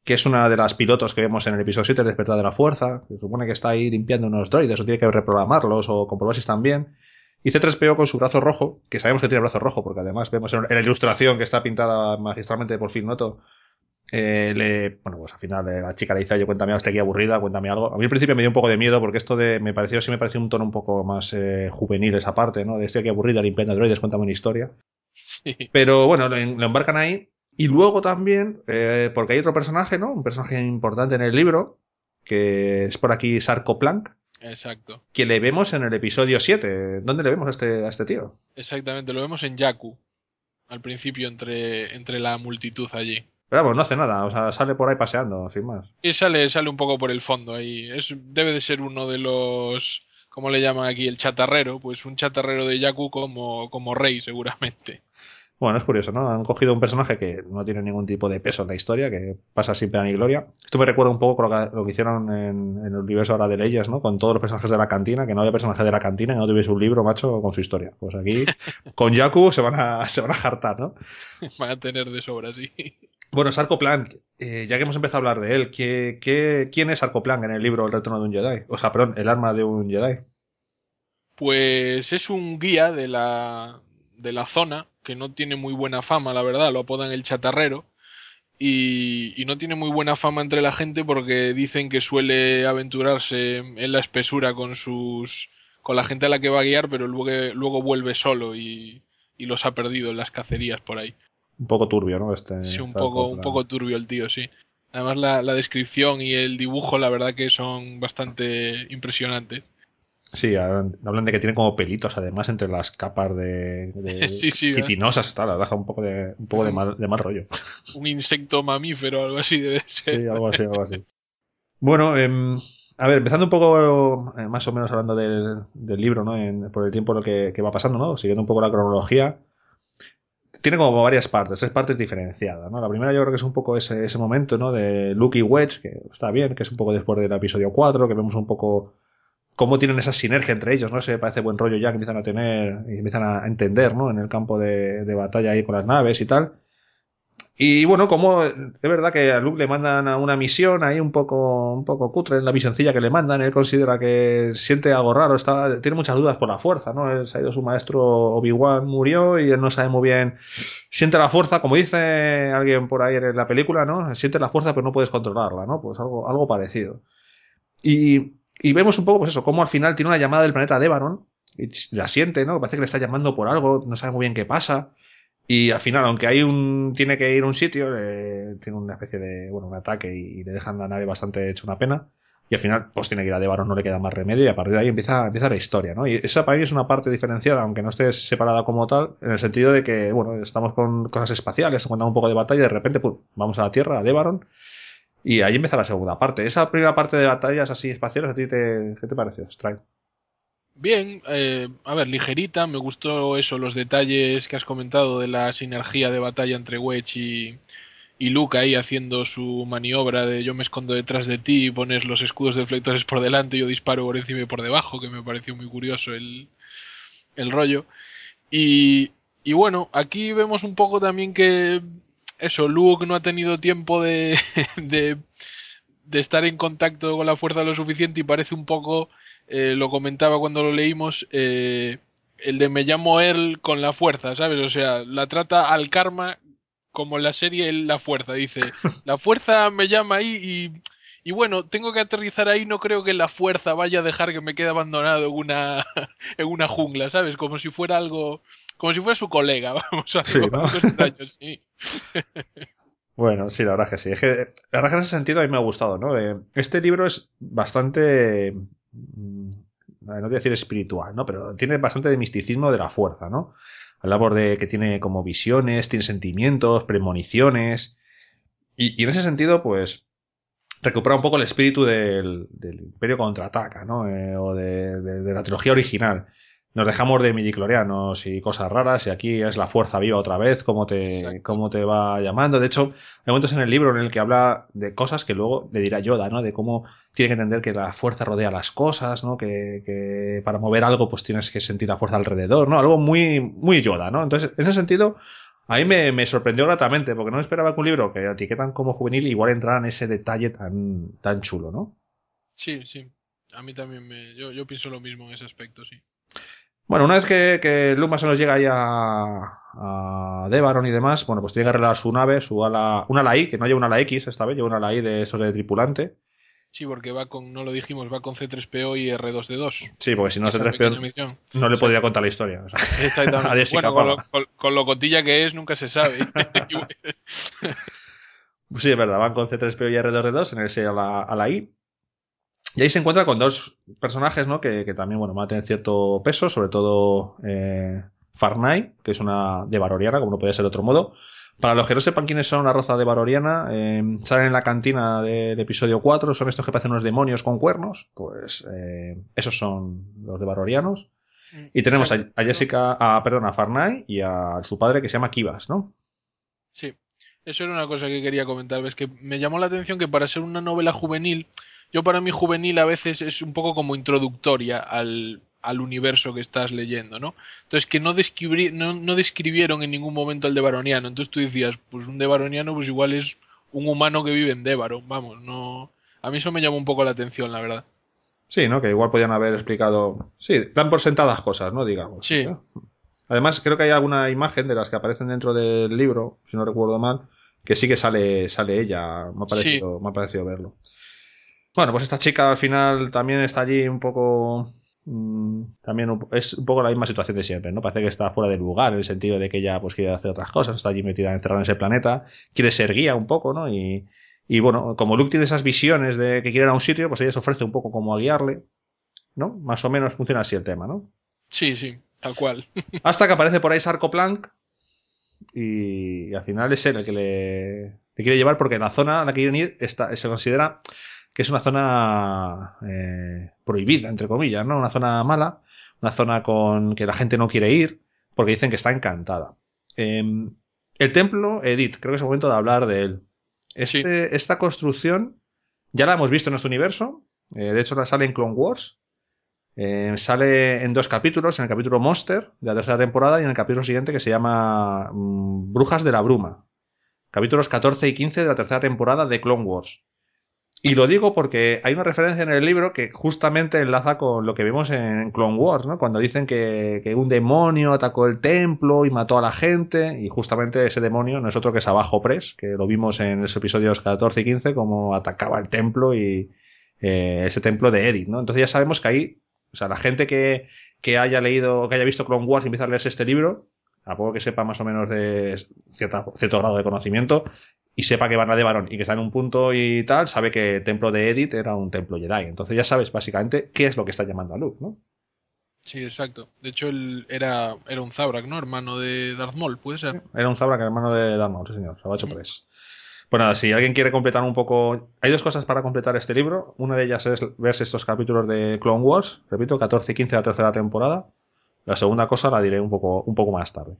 B: que es una de las pilotos que vemos en el episodio 7, El despertar de la fuerza, que supone que está ahí limpiando unos droides o tiene que reprogramarlos o comprobar si están bien. Y C3PO con su brazo rojo, que sabemos que tiene brazo rojo, porque además vemos en la ilustración que está pintada magistralmente por Noto, eh, le, bueno, pues al final eh, la chica le dice, yo cuéntame algo, estoy aquí aburrida, cuéntame algo. A mí al principio me dio un poco de miedo porque esto de, me pareció, sí me pareció un tono un poco más eh, juvenil esa parte, ¿no? De estoy aquí aburrida limpiando droides, cuéntame una historia. Sí. Pero bueno, lo, embarcan ahí. Y luego también, eh, porque hay otro personaje, ¿no? Un personaje importante en el libro, que es por aquí Sarko Plank,
E: Exacto.
B: Que le vemos en el episodio 7. ¿Dónde le vemos a este, a este tío?
E: Exactamente, lo vemos en Yaku. Al principio, entre, entre la multitud allí.
B: Pero vamos, no hace nada, o sea, sale por ahí paseando, sin más.
E: Y sale, sale un poco por el fondo ahí. Es, debe de ser uno de los. ¿Cómo le llaman aquí? El chatarrero. Pues un chatarrero de Yaku como, como rey, seguramente.
B: Bueno, es curioso, ¿no? Han cogido un personaje que no tiene ningún tipo de peso en la historia, que pasa sin pena ni gloria. Esto me recuerda un poco lo que, hicieron en, el universo ahora de leyes, ¿no? Con todos los personajes de la cantina, que no había personaje de la cantina y no tuviese un libro, macho, con su historia. Pues aquí, [laughs] con Yaku se van a, se van a jartar, ¿no?
E: Van a tener de sobra, sí.
B: Bueno, Sarko Plank, eh, ya que hemos empezado a hablar de él, ¿qué, qué, quién es Sarko Plank en el libro El retorno de un Jedi? O sea, perdón, el arma de un Jedi.
E: Pues es un guía de la, de la zona que no tiene muy buena fama, la verdad, lo apodan el chatarrero. Y, no tiene muy buena fama entre la gente porque dicen que suele aventurarse en la espesura con sus con la gente a la que va a guiar, pero luego, luego vuelve solo y, los ha perdido en las cacerías por ahí.
B: Un poco turbio, ¿no? Este,
E: sí, un poco, un poco turbio el tío, sí. Además la, la descripción y el dibujo, la verdad que son bastante impresionantes.
B: Sí, hablan de que tiene como pelitos además entre las capas de, de [laughs]
E: sí,
B: está, la deja un poco de un poco de mal, de mal rollo.
E: Un insecto mamífero, algo así debe ser.
B: Sí, algo así, algo así. Bueno, eh, a ver, empezando un poco eh, más o menos hablando del, del libro, ¿no? En, por el tiempo lo que, que, va pasando, ¿no? Siguiendo un poco la cronología. Tiene como varias partes, tres partes diferenciadas, ¿no? La primera yo creo que es un poco ese, ese momento, ¿no? De Luke y Wedge, que está bien, que es un poco después del episodio 4, que vemos un poco cómo tienen esa sinergia entre ellos, ¿no? Se parece buen rollo ya que empiezan a tener y empiezan a entender, ¿no? En el campo de, batalla ahí con las naves y tal. Y bueno, como es verdad que a Luke le mandan a una misión ahí un poco, un poco cutre en la misioncilla que le mandan, él considera que siente algo raro, está, tiene muchas dudas por la fuerza, ¿no? Él se ha ido su maestro Obi-Wan murió y él no sabe muy bien, siente la fuerza, como dice alguien por ahí en la película, ¿no? Siente la fuerza pero no puedes controlarla, ¿no? Pues algo, algo parecido. Y y vemos un poco, pues eso, cómo al final tiene una llamada del planeta Devaron, y la siente, ¿no? Parece que le está llamando por algo, no sabe muy bien qué pasa. Y al final, aunque hay un, tiene que ir a un sitio, eh, tiene una especie de, bueno, un ataque y, le dejan la nave bastante hecha una pena. Y al final, pues tiene que ir a Devaron, no le queda más remedio y a partir de ahí empieza, empieza la historia, ¿no? Y esa para mí es una parte diferenciada, aunque no esté separada como tal, en el sentido de que, bueno, estamos con cosas espaciales, cuenta un poco de batalla y de repente, pum, vamos a la Tierra, a Devaron, y ahí empieza la segunda parte. Esa primera parte de batallas así espaciales, ¿a ti te, qué te pareció, Strike?
E: Bien, eh, a ver, ligerita, me gustó eso, los detalles que has comentado de la sinergia de batalla entre Wedge y, y ahí haciendo su maniobra de yo me escondo detrás de ti y pones los escudos deflectores por delante y yo disparo por encima y por debajo, que me pareció muy curioso el, el rollo. Y, y bueno, aquí vemos un poco también que eso, Luke no ha tenido tiempo de, [laughs] de, de estar en contacto con la fuerza lo suficiente y parece un poco, eh, lo comentaba cuando lo leímos, eh, el de me llamo él con la fuerza, ¿sabes? O sea, la trata al karma como en la serie La Fuerza, dice, [laughs] la fuerza me llama ahí y, y bueno, tengo que aterrizar ahí, no creo que la fuerza vaya a dejar que me quede abandonado en una, [laughs] en una jungla, ¿sabes? Como si fuera algo, como si fuera su colega, [laughs] vamos, algo,
B: Sí, ¿no?
E: extraño, sí.
B: Bueno, sí, la verdad que sí. Es que, la verdad que en ese sentido a mí me ha gustado, ¿no? Eh, este libro es bastante, no voy a decir espiritual, ¿no? Pero tiene bastante de misticismo de la fuerza, ¿no? Hablamos de que tiene como visiones, tiene sentimientos, premoniciones. Y, en ese sentido, pues, recupera un poco el espíritu del, del Imperio Contraataca, ¿no? Eh, o de la trilogía original. Nos dejamos de midiclorianos y cosas raras, y aquí es la fuerza viva otra vez, cómo te, cómo te va llamando. De hecho, hay momentos en el libro en el que habla de cosas que luego le dirá Yoda, ¿no? De cómo tiene que entender que la fuerza rodea las cosas, ¿no? Que, que para mover algo, pues tienes que sentir la fuerza alrededor, ¿no? Algo muy, muy Yoda, ¿no? Entonces, en ese sentido, a mí me, me sorprendió gratamente, porque no esperaba que un libro que etiquetan como juvenil igual entrara en ese detalle tan, tan chulo, ¿no?
E: Sí, sí. A mí también me, yo, yo pienso lo mismo en ese aspecto, sí.
B: Bueno, una vez que, que Luma se nos llega ahí a, Devaron y demás, bueno, pues tiene que arreglar su nave, su ala, una ala I, que no lleva una ala X esta vez, lleva una ala I de esos de tripulante.
E: Sí, porque va con, no lo dijimos, va con C3PO y R2D2.
B: Sí, porque si no se
E: Esa pequeña
B: no,
E: misión.
B: no le
E: Sí.
B: podría contar la historia. o sea. [laughs] [laughs]
E: Exactamente. Bueno, con lo,
B: Parra.
E: con- con lo cotilla que es, nunca se sabe. [laughs]
B: Sí, es verdad, van con C3PO y R2D2 en ese a la, a la I. Y ahí se encuentra con dos personajes, ¿no? Que, que también, bueno, van a tener cierto peso, sobre todo eh, Farnay, que es una de Baroriana, como no puede ser de otro modo. Para los que no sepan quiénes son la raza de Baroriana, eh, salen en la cantina del episodio 4, son estos que parecen unos demonios con cuernos, pues eh, esos son los de Barorianos. Y tenemos a, a Jessica, a, perdón, a Farnay y a su padre que se llama Kivas, ¿no?
E: Sí, eso era una cosa que quería comentar. Es que me llamó la atención que para ser una novela juvenil, yo para mí juvenil a veces es un poco como introductoria al, al universo que estás leyendo, ¿no? Entonces que no, no, no describieron en ningún momento al Devaroniano. Entonces tú decías, pues un Devaroniano pues igual es un humano que vive en Devaron, vamos, no... A mí eso me llamó un poco la atención, la verdad.
B: Sí, ¿no? Que igual podían haber explicado. Sí, dan por sentadas cosas, ¿no? Digamos.
E: Sí.
B: ¿no? Además, creo que hay alguna imagen de las que aparecen dentro del libro, si no recuerdo mal, que sí que sale, sale ella. Me ha parecido, me ha parecido verlo. Bueno, pues esta chica al final también está allí un poco. mm, también es un poco la misma situación de siempre, ¿no? Parece que está fuera de lugar, en el sentido de que ella pues quiere hacer otras cosas, está allí metida encerrada en ese planeta, quiere ser guía un poco, ¿no? Y, y bueno, como Luke tiene esas visiones de que quiere ir a un sitio, pues ella se ofrece un poco como a guiarle, ¿no? Más o menos funciona así el tema, ¿no?
E: Sí, sí, tal cual. [laughs]
B: Hasta que aparece por ahí Sarcoplank y, y al final es él el que le, le quiere llevar porque la zona a la que quieren ir está, se considera que es una zona eh, prohibida, entre comillas, ¿no? Una zona mala, una zona con que la gente no quiere ir porque dicen que está encantada. Eh, el templo, Edith, creo que es el momento de hablar de él. Este, Esta construcción ya la hemos visto en nuestro universo, eh, de hecho la sale en Clone Wars, eh, sale en dos capítulos, en el capítulo Monster de la tercera temporada y en el capítulo siguiente que se llama mm, Brujas de la Bruma. Capítulos 14 y 15 de la tercera temporada de Clone Wars. Y lo digo porque hay una referencia en el libro que justamente enlaza con lo que vimos en Clone Wars, ¿no? Cuando dicen que, que un demonio atacó el templo y mató a la gente, y justamente ese demonio no es otro que es Abajo Press, que lo vimos en los episodios 14 y 15, como atacaba el templo y eh, ese templo de Edith, ¿no? Entonces ya sabemos que ahí, o sea, la gente que, que haya leído, que haya visto Clone Wars y empieza a leerse este libro, a poco que sepa más o menos de cierto grado de conocimiento, y sepa que van a de varón y que está en un punto y tal, sabe que el templo de Edith era un templo Jedi. Entonces ya sabes básicamente qué es lo que está llamando a Luke, ¿no?
E: Sí, exacto. De hecho, él era, era un Zabrak, ¿no? Hermano de Darth Maul, ¿puede ser?
B: era un Zabrak, hermano de Darth Maul, sí, señor. Se lo ha hecho. Pues nada, si alguien quiere completar un poco... Hay dos cosas para completar este libro. Una de ellas es verse estos capítulos de Clone Wars. Repito, 14 y 15 de la tercera temporada. La segunda cosa la diré un poco, un poco más tarde.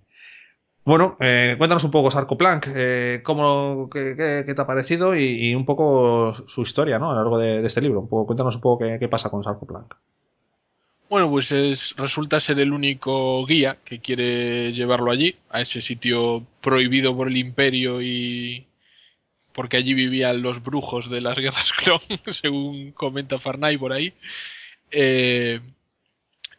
B: Bueno, eh, cuéntanos un poco, Sarko Planck, eh, cómo, qué, te ha parecido y, un poco su historia ¿no? a lo largo de, este libro. Un poco, cuéntanos un poco qué, pasa con Sarko Planck.
E: Bueno, pues es, resulta ser el único guía que quiere llevarlo allí, a ese sitio prohibido por el imperio y porque allí vivían los brujos de las guerras [laughs] clon, según comenta Farnay por ahí. Eh,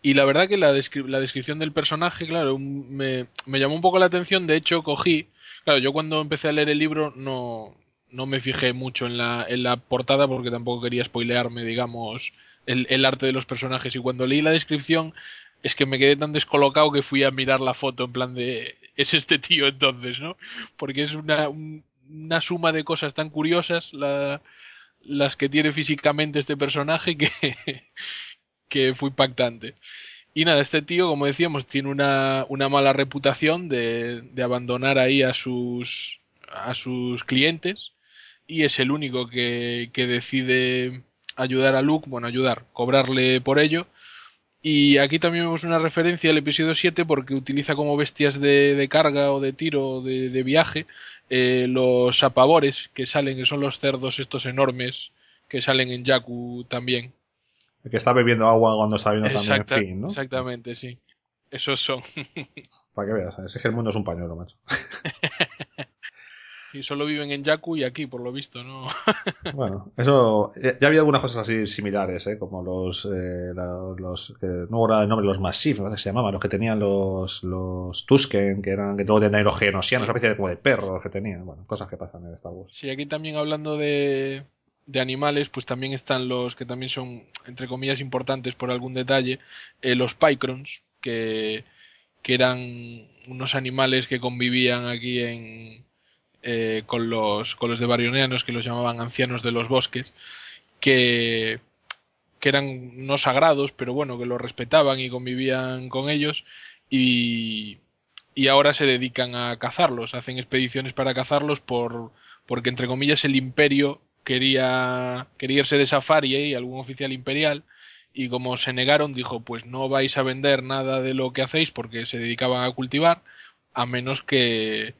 E: y la verdad que la, la descripción del personaje, claro, me, llamó un poco la atención. De hecho, cogí. Claro, yo cuando empecé a leer el libro no, no me fijé mucho en la, en la portada porque tampoco quería spoilearme, digamos, el, el, arte de los personajes. Y cuando leí la descripción, es que me quedé tan descolocado que fui a mirar la foto en plan de. Es este tío entonces, ¿no? Porque es una, una suma de cosas tan curiosas la, las que tiene físicamente este personaje que [laughs] que fue impactante. Y nada, este tío, como decíamos, tiene una, una mala reputación de, abandonar ahí a sus, a sus clientes y es el único que, que decide ayudar a Luke, bueno, ayudar, cobrarle por ello. Y aquí también vemos una referencia al episodio 7 porque utiliza como bestias de, de carga o de tiro o de, de, viaje eh, los apavores que salen, que son los cerdos estos enormes que salen en Jakku también.
B: El que está bebiendo agua cuando está viendo también fin, ¿no?
E: Exactamente, sí. Esos son. [laughs]
B: Para que veas, es que el mundo es un pañuelo, macho. [laughs]
E: sí, solo viven en Yaku y aquí, por lo visto, ¿no? [laughs]
B: bueno, eso. Ya había algunas cosas así similares, ¿eh? Como los. Eh, los no recuerdo el nombre, los Massif, ¿no? se llamaban, los que tenían los. Los Tusken, que eran. que luego tenían los genosianos, una especie de, como de perros que tenían. Bueno, cosas que pasan en Star Wars.
E: Sí, aquí también hablando de de animales, pues también están los que también son, entre comillas, importantes por algún detalle, eh, los Pycrons, que, que, eran unos animales que convivían aquí en, eh, con, los, con los de Barionianos, que los llamaban ancianos de los bosques, que, que eran no sagrados, pero bueno, que los respetaban y convivían con ellos, y, y ahora se dedican a cazarlos, hacen expediciones para cazarlos por, porque, entre comillas, el imperio quería, quería irse de safari y algún oficial imperial y como se negaron dijo pues no vais a vender nada de lo que hacéis porque se dedicaban a cultivar a menos que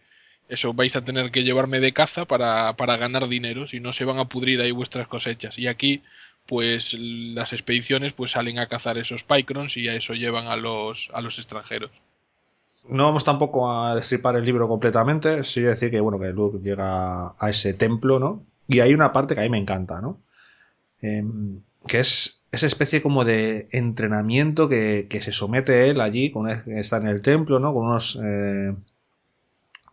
E: eso vais a tener que llevarme de caza para, para ganar dinero si no se van a pudrir ahí vuestras cosechas y aquí pues las expediciones pues salen a cazar esos pycrons y a eso llevan a los, a los extranjeros.
B: No vamos tampoco a destripar el libro completamente, sí decir que bueno que Luke llega a ese templo, ¿no? Y hay una parte que a mí me encanta, ¿no? Em, que es esa especie como de entrenamiento que, se somete él allí, con está en el templo, ¿no? Con unos eh,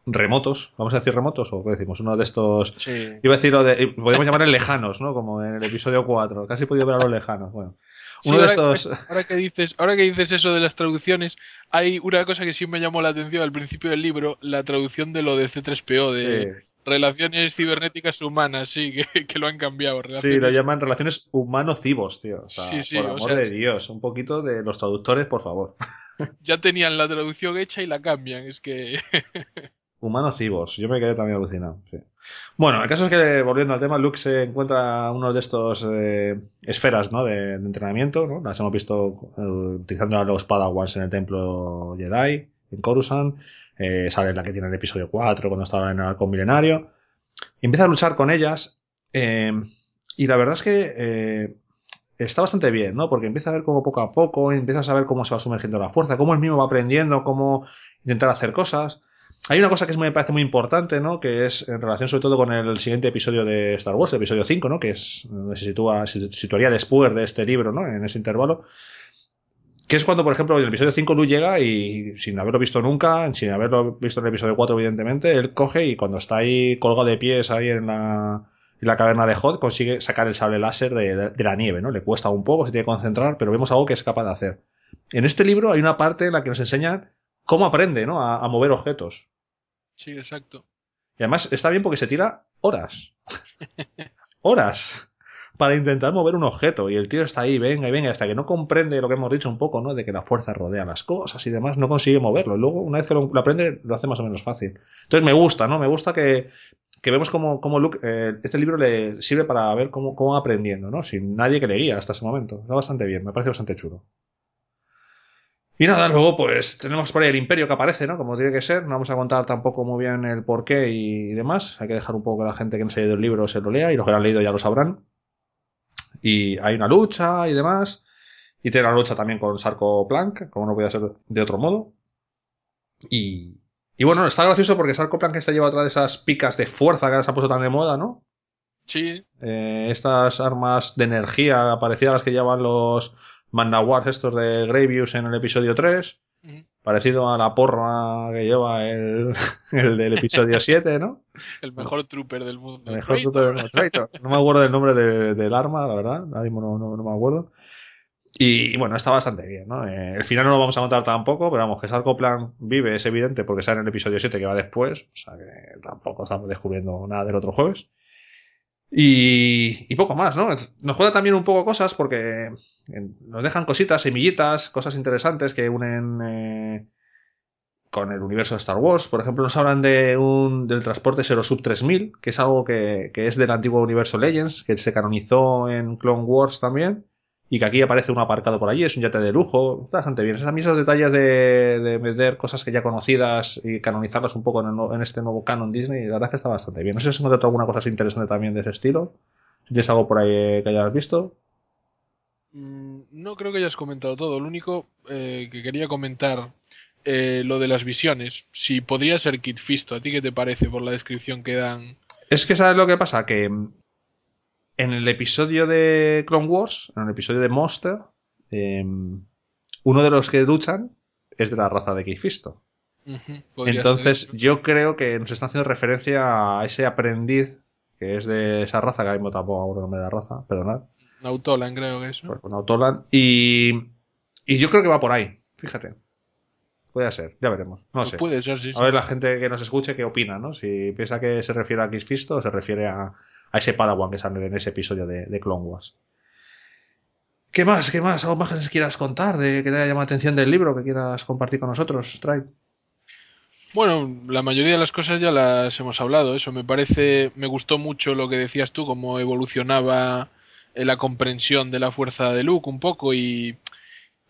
B: remotos, vamos a decir remotos, o qué decimos, uno de estos...
E: Sí.
B: Iba a decir lo de... Podemos llamarle lejanos, ¿no? Como en el episodio 4, casi he podido ver a los lejanos, bueno.
E: Uno de estos... [laughs] ahora, que dices, ahora que dices eso de las traducciones, hay una cosa que sí me llamó la atención al principio del libro, la traducción de lo de C3PO, de... Relaciones cibernéticas humanas, sí, [laughs] que, lo han cambiado.
B: Sí, lo llaman relaciones humano-cibos, tío. sí, sí, por amor de Dios, un poquito de los traductores, por favor. [laughs]
E: Ya tenían la traducción hecha y la cambian, es que... [laughs]
B: humano-cibos, yo me quedé también alucinado, sí. Bueno, el caso es que, volviendo al tema, Luke se encuentra uno de estos eh, esferas ¿no? de, entrenamiento, ¿no? Las hemos visto eh, utilizando a los Padawans en el templo Jedi, en Coruscant eh, sale la que tiene el episodio 4 cuando estaba en el arco milenario. empieza a luchar con ellas. Eh, y la verdad es que eh, está bastante bien, ¿no? Porque empieza a ver cómo poco a poco, empieza a saber cómo se va sumergiendo la fuerza, cómo él mismo va aprendiendo, cómo intentar hacer cosas. Hay una cosa que me parece muy importante, ¿no? Que es en relación sobre todo con el siguiente episodio de Star Wars, el episodio 5, ¿no? Que es se sitúa, se situaría después de este libro, ¿no? En ese intervalo. Que es cuando, por ejemplo, en el episodio 5 Luke llega y sin haberlo visto nunca, sin haberlo visto en el episodio 4, evidentemente, él coge y cuando está ahí colgado de pies ahí en la, en la caverna de Hot, consigue sacar el sable láser de, de, la nieve, ¿no? Le cuesta un poco, se tiene que concentrar, pero vemos algo que es capaz de hacer. En este libro hay una parte en la que nos enseñan cómo aprende, ¿no? A, a mover objetos.
E: Sí, exacto.
B: Y además está bien porque se tira horas. [laughs] horas para intentar mover un objeto. Y el tío está ahí, venga y venga, hasta que no comprende lo que hemos dicho un poco, ¿no? De que la fuerza rodea las cosas y demás, no consigue moverlo. Y luego, una vez que lo, aprende, lo hace más o menos fácil. Entonces me gusta, ¿no? Me gusta que, que vemos cómo, cómo Luke, eh, este libro le sirve para ver cómo, cómo va aprendiendo, ¿no? Sin nadie que le guía hasta ese momento. Está bastante bien, me parece bastante chulo. Y nada, luego pues tenemos por ahí el imperio que aparece, ¿no? Como tiene que ser. No vamos a contar tampoco muy bien el porqué y demás. Hay que dejar un poco que la gente que no se ha leído el libro se lo lea y los que lo han leído ya lo sabrán. Y hay una lucha y demás. Y tiene una lucha también con Sarko Plank, como no podía ser de otro modo. Y, y bueno, está gracioso porque Sarko Plank se lleva otra de esas picas de fuerza que ahora se ha puesto tan de moda, ¿no?
E: Sí,
B: Eh, estas armas de energía parecidas a las que llevan los Mandawars estos de Gravius en el episodio 3.
E: Ujú.
B: Parecido a la porra que lleva el, [laughs] el del episodio 7, ¿no?
E: el mejor trooper del mundo.
B: El mejor
E: Traitor.
B: super- Traitor. No me acuerdo del nombre de- del arma, la verdad. Ahora mismo no, no- no me acuerdo. Y, y bueno, está bastante bien, ¿no? Eh, el final no lo vamos a contar tampoco, pero vamos, que Sarko Plan vive, es evidente, porque sale en el episodio 7 que va después. O sea que tampoco estamos descubriendo nada del otro jueves. Y, y poco más, ¿no? Nos juega también un poco cosas porque eh, nos dejan cositas, semillitas, cosas interesantes que unen eh, con el universo de Star Wars. Por ejemplo, nos hablan de un, del transporte Zero Sub 3000, que es algo que, que es del antiguo universo Legends, que se canonizó en Clone Wars también. Y que aquí aparece un aparcado por allí, es un yate de lujo, está bastante bien. Mí esos detalles de, de meter cosas que ya conocidas y canonizarlas un poco en, el no- en este nuevo canon Disney, la verdad es que está bastante bien. No sé si has encontrado alguna cosa interesante también de ese estilo. Si tienes algo por ahí eh, que hayas visto.
E: Mm, No creo que hayas comentado todo. Lo único eh, que quería comentar, eh, lo de las visiones. Si podría ser Kit Fisto, ¿a ti qué te parece por la descripción que dan?
B: Es que sabes lo que pasa, que mm, en el episodio de Clone Wars, en el episodio de Monster, eh, uno de los que luchan es de la raza de Keifisto. Entonces yo creo que nos está haciendo referencia a ese aprendiz que es de esa raza, que ahora tampoco me acuerdo el nombre de la raza, perdonad,
E: Nautolan, creo que eso.
B: pues con Autoland, y, y yo creo que va por ahí, fíjate. Puede ser, ya veremos, no
E: Pues
B: sé.
E: Puede ser, sí. sí.
B: A ver la gente que nos escuche qué opina, ¿no? Si piensa que se refiere a Kisfisto o se refiere a, a ese Padawan que sale en ese episodio de, de Clone Wars. ¿Qué más? ¿Qué más? ¿Algo más que quieras contar? De que te haya llamado la atención del libro que quieras compartir con nosotros, Try?
E: Bueno, la mayoría de las cosas ya las hemos hablado. Eso me parece, me gustó mucho lo que decías tú, cómo evolucionaba eh, la comprensión de la fuerza de Luke un poco y,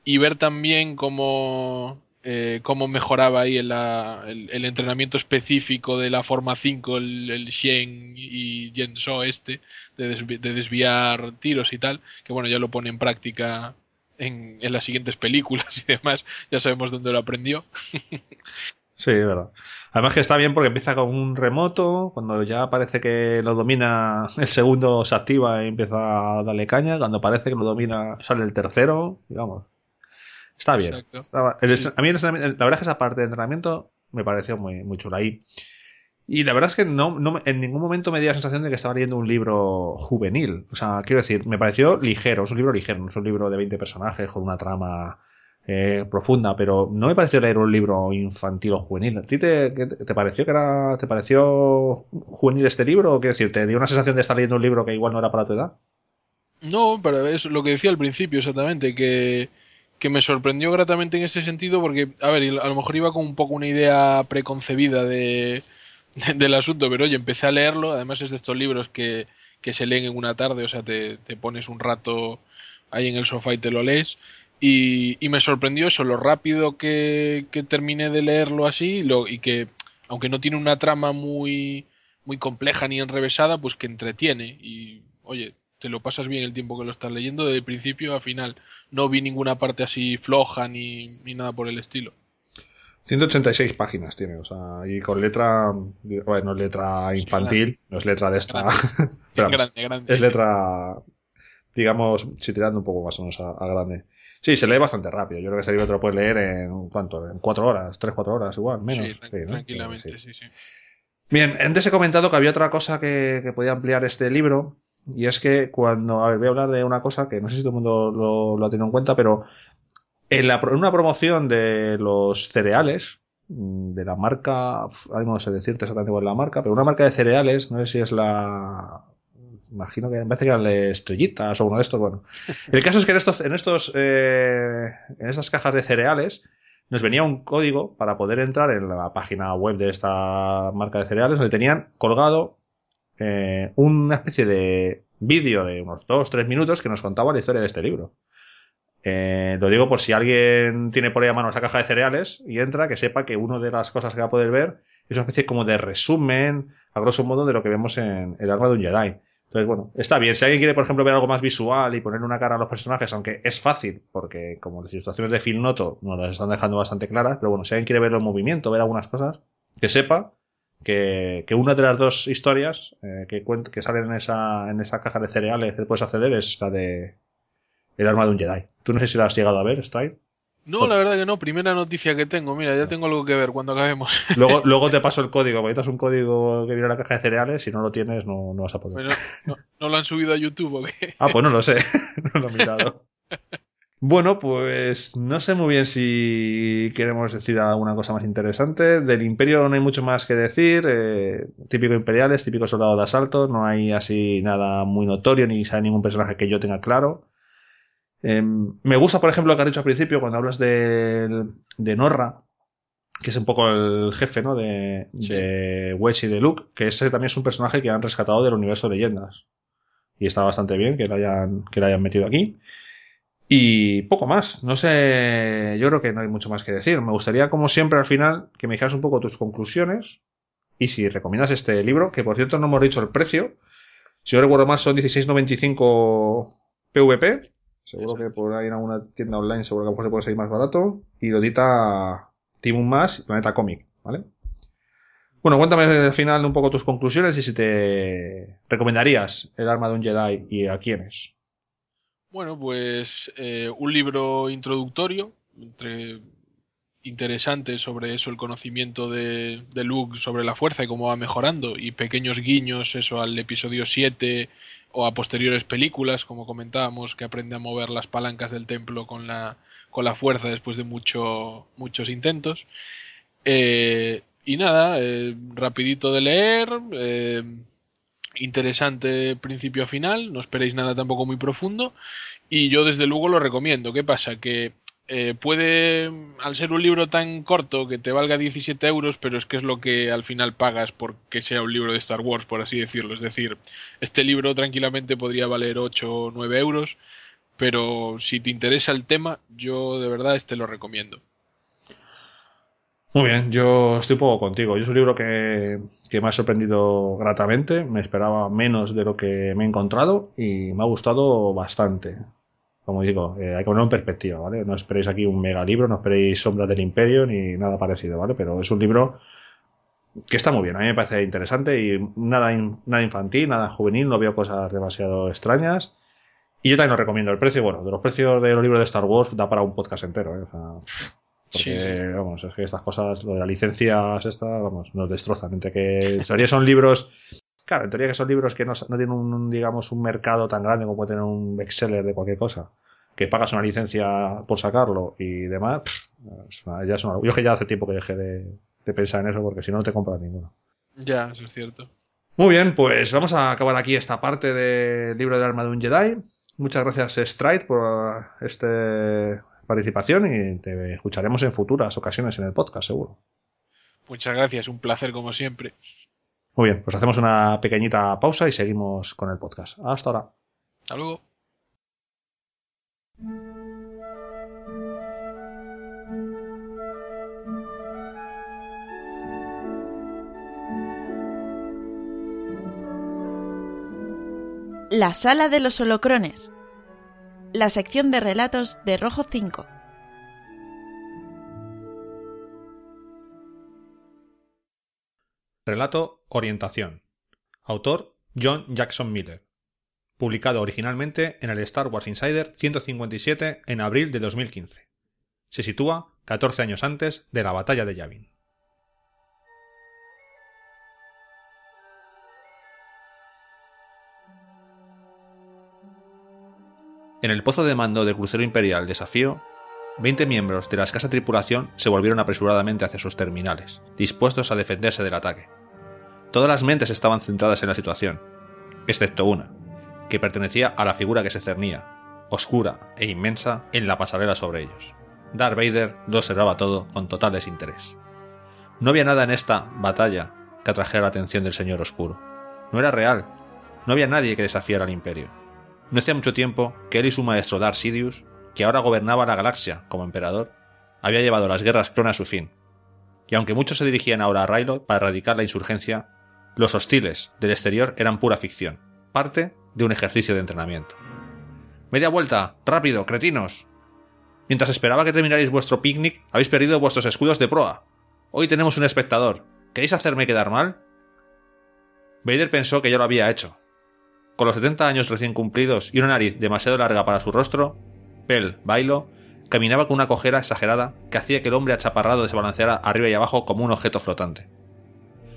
E: y ver también cómo, eh, cómo mejoraba ahí el, el- el entrenamiento específico de la forma 5, el, Shen y Genso este, de, desvi- de desviar tiros y tal, que bueno, ya lo pone en práctica en, en las siguientes películas y demás, ya sabemos dónde lo aprendió. [laughs]
B: Sí, es verdad. Además que está bien porque empieza con un remoto, cuando ya parece que lo domina, el segundo se activa y empieza a darle caña, cuando parece que lo domina sale el tercero, digamos. Está bien.
E: Exacto.
B: Estaba- el-
E: Sí.
B: A mí el la verdad es que esa parte de entrenamiento me pareció muy, muy chula. Y, y la verdad es que no, no me- en ningún momento me dio la sensación de que estaba leyendo un libro juvenil. O sea, quiero decir, me pareció ligero, es un libro ligero, no es un libro de 20 personajes con una trama eh, profunda, pero no me pareció leer un libro infantil o juvenil. ¿A ti te, qué te, te pareció que era, te pareció juvenil este libro? O quiero decir, te dio una sensación de estar leyendo un libro que igual no era para tu edad?
E: No, pero es lo que decía al principio exactamente, que, que me sorprendió gratamente en ese sentido porque, a ver, a lo mejor iba con un poco una idea preconcebida de, de- del asunto, pero oye, empecé a leerlo, además es de estos libros que, que se leen en una tarde, o sea, te, te pones un rato ahí en el sofá y te lo lees. Y, y me sorprendió eso, lo rápido que, que terminé de leerlo así lo, y que, aunque no tiene una trama muy, muy compleja ni enrevesada, pues que entretiene. Y, oye, te lo pasas bien el tiempo que lo estás leyendo de principio a final. No vi ninguna parte así floja ni, ni nada por el estilo.
B: 186 páginas tiene, o sea, y con letra, bueno, no es letra infantil, no es letra de esta, [laughs] pero vamos,
E: grande, grande.
B: es letra, digamos, si tirando un poco más o menos a, a grande. Sí, se lee bastante rápido. Yo creo que ese libro te lo puedes leer en, ¿cuánto? En cuatro horas, tres, cuatro horas, igual, menos.
E: Sí, tran-
B: Sí, ¿no?
E: tranquilamente,
B: Sí.
E: sí, sí.
B: Bien, antes he comentado que había otra cosa que, que podía ampliar este libro, y es que cuando, a ver, voy a hablar de una cosa que no sé si todo el mundo lo, lo ha tenido en cuenta, pero En, la, en una promoción de los cereales, mm, de la marca, no sé decirte exactamente cuál es la marca, pero una marca de cereales, no sé si es la, imagino que me parece que eran estrellitas o uno de estos, bueno. [laughs] El caso es que en estos, en estos, eh, en estas cajas de cereales, nos venía un código para poder entrar en la página web de esta marca de cereales, donde tenían colgado eh, una especie de vídeo de unos 2-3 minutos que nos contaba la historia de este libro. Eh, lo digo por si alguien tiene por ahí a mano esa caja de cereales y entra, que sepa que una de las cosas que va a poder ver es una especie como de resumen, a grosso modo, de lo que vemos en El arma de un Jedi. Entonces, bueno, está bien. Si alguien quiere, por ejemplo, ver algo más visual y ponerle una cara a los personajes, aunque es fácil, porque como las ilustraciones de Phil Noto nos las están dejando bastante claras, pero bueno, si alguien quiere verlo en movimiento, ver algunas cosas, que sepa que, que una de las dos historias eh, que, que salen en esa, en esa caja de cereales que puedes acceder es la de El arma de un Jedi. Tú no sé si la has llegado a ver, Style.
E: No, la verdad que no. Primera noticia que tengo. Mira, ya tengo algo que ver cuando acabemos. [laughs]
B: Luego, luego te paso el código, porque necesitas un código que viene en la caja de cereales, si no lo tienes no, no vas a poder.
E: No, no- no lo han subido a YouTube o qué.
B: Ah, pues no lo sé, [laughs] [laughs] no lo he mirado. Bueno, pues no sé muy bien si queremos decir alguna cosa más interesante. Del Imperio no hay mucho más que decir. eh, típico imperiales, típico soldado de asalto. No hay así nada muy notorio ni sale ningún personaje que yo tenga claro. Eh, me gusta, por ejemplo, lo que has dicho al principio cuando hablas del- de Norra, que es un poco el jefe ¿no? de,
E: Sí.
B: de Wedge y de Luke, que ese también es un personaje que han rescatado del universo de leyendas. Y está bastante bien que lo hayan, que lo hayan metido aquí. Y poco más. No sé, yo creo que no hay mucho más que decir. Me gustaría, como siempre, al final, que me dijeras un poco tus conclusiones y si recomiendas este libro, que por cierto no hemos dicho el precio. Si yo recuerdo mal, son 16.95 PVP. Seguro que por ahí en alguna tienda online seguro que a lo mejor se puede salir más barato. Y lo edita Timon Más y Planeta Comic, ¿vale? Bueno, cuéntame al final un poco tus conclusiones y si te recomendarías el arma de un Jedi y a quiénes.
E: Bueno, pues eh, un libro introductorio, entre interesante sobre eso, el conocimiento de, Luke sobre la fuerza y cómo va mejorando, y pequeños guiños, eso al episodio 7 o a posteriores películas, como comentábamos, que aprende a mover las palancas del templo con la, con la fuerza después de mucho, muchos intentos. Eh, y nada, eh, rapidito de leer, eh, interesante principio a final, no esperéis nada tampoco muy profundo y yo desde luego lo recomiendo. ¿Qué pasa? Que eh, puede, al ser un libro tan corto que te valga 17 euros, pero es que es lo que al final pagas porque sea un libro de Star Wars, por así decirlo. Es decir, este libro tranquilamente podría valer 8 o 9 euros, pero si te interesa el tema, yo de verdad este lo recomiendo.
B: Muy bien, yo estoy un poco contigo. Yo es un libro que, me ha sorprendido gratamente. Me esperaba menos de lo que me he encontrado y me ha gustado bastante. Como digo, eh, hay que ponerlo en perspectiva, ¿vale? No esperéis aquí un mega libro, no esperéis Sombras del Imperio ni nada parecido, ¿vale? Pero es un libro que está muy bien. A mí me parece interesante y nada, in- nada infantil, nada juvenil, no veo cosas demasiado extrañas. Y yo también lo recomiendo. El precio, bueno, de los precios de los libros de Star Wars da para un podcast entero, ¿eh? O sea, porque,
E: Sí, sí.
B: vamos, es que estas cosas, lo de las licencias, estas, vamos, nos destrozan. Entre que en teoría son libros, claro, en teoría que son libros que no, no tienen un, digamos, un mercado tan grande como puede tener un bestseller de cualquier cosa. Que pagas una licencia por sacarlo y demás, pff, es una- ya es una- yo que ya hace tiempo que dejé de, de pensar en eso porque si no, no te compras ninguno.
E: Ya, eso es cierto.
B: Muy bien, pues vamos a acabar aquí esta parte del libro del arma de un Jedi. Muchas gracias, Stride, por esta participación y te escucharemos en futuras ocasiones en el podcast, seguro.
E: Muchas gracias, un placer como siempre.
B: Muy bien, pues hacemos una pequeñita pausa y seguimos con el podcast. Hasta ahora.
E: Hasta luego.
A: La Sala de los Holocrones. La sección de relatos de Rojo 5.
B: Relato Orientación. Autor John Jackson Miller. Publicado originalmente en el Star Wars Insider 157 en abril de 2015. Se sitúa 14 años antes de la batalla de Yavin. En el pozo de mando del crucero imperial Desafío, 20 miembros de la escasa tripulación se volvieron apresuradamente hacia sus terminales, dispuestos a defenderse del ataque. Todas las mentes estaban centradas en la situación, excepto una, que pertenecía a la figura que se cernía, oscura e inmensa, en la pasarela sobre ellos. Darth Vader lo observaba todo con total desinterés. No había nada en esta batalla que atrajera la atención del Señor Oscuro. No era real. No había nadie que desafiara al Imperio. No hacía mucho tiempo que él y su maestro Darth Sidious, que ahora gobernaba la galaxia como emperador, había llevado las guerras clon a su fin. Y aunque muchos se dirigían ahora a Rylot para erradicar la insurgencia, los hostiles del exterior eran pura ficción, parte de un ejercicio de entrenamiento. Media vuelta, rápido, cretinos. Mientras esperaba que terminarais vuestro picnic, habéis perdido vuestros escudos de proa. Hoy tenemos un espectador. ¿Queréis hacerme quedar mal? Vader pensó que ya lo había hecho. Con los 70 años recién cumplidos y una nariz demasiado larga para su rostro, Pel, Bailo, caminaba con una cojera exagerada que hacía que el hombre achaparrado se balanceara arriba y abajo como un objeto flotante.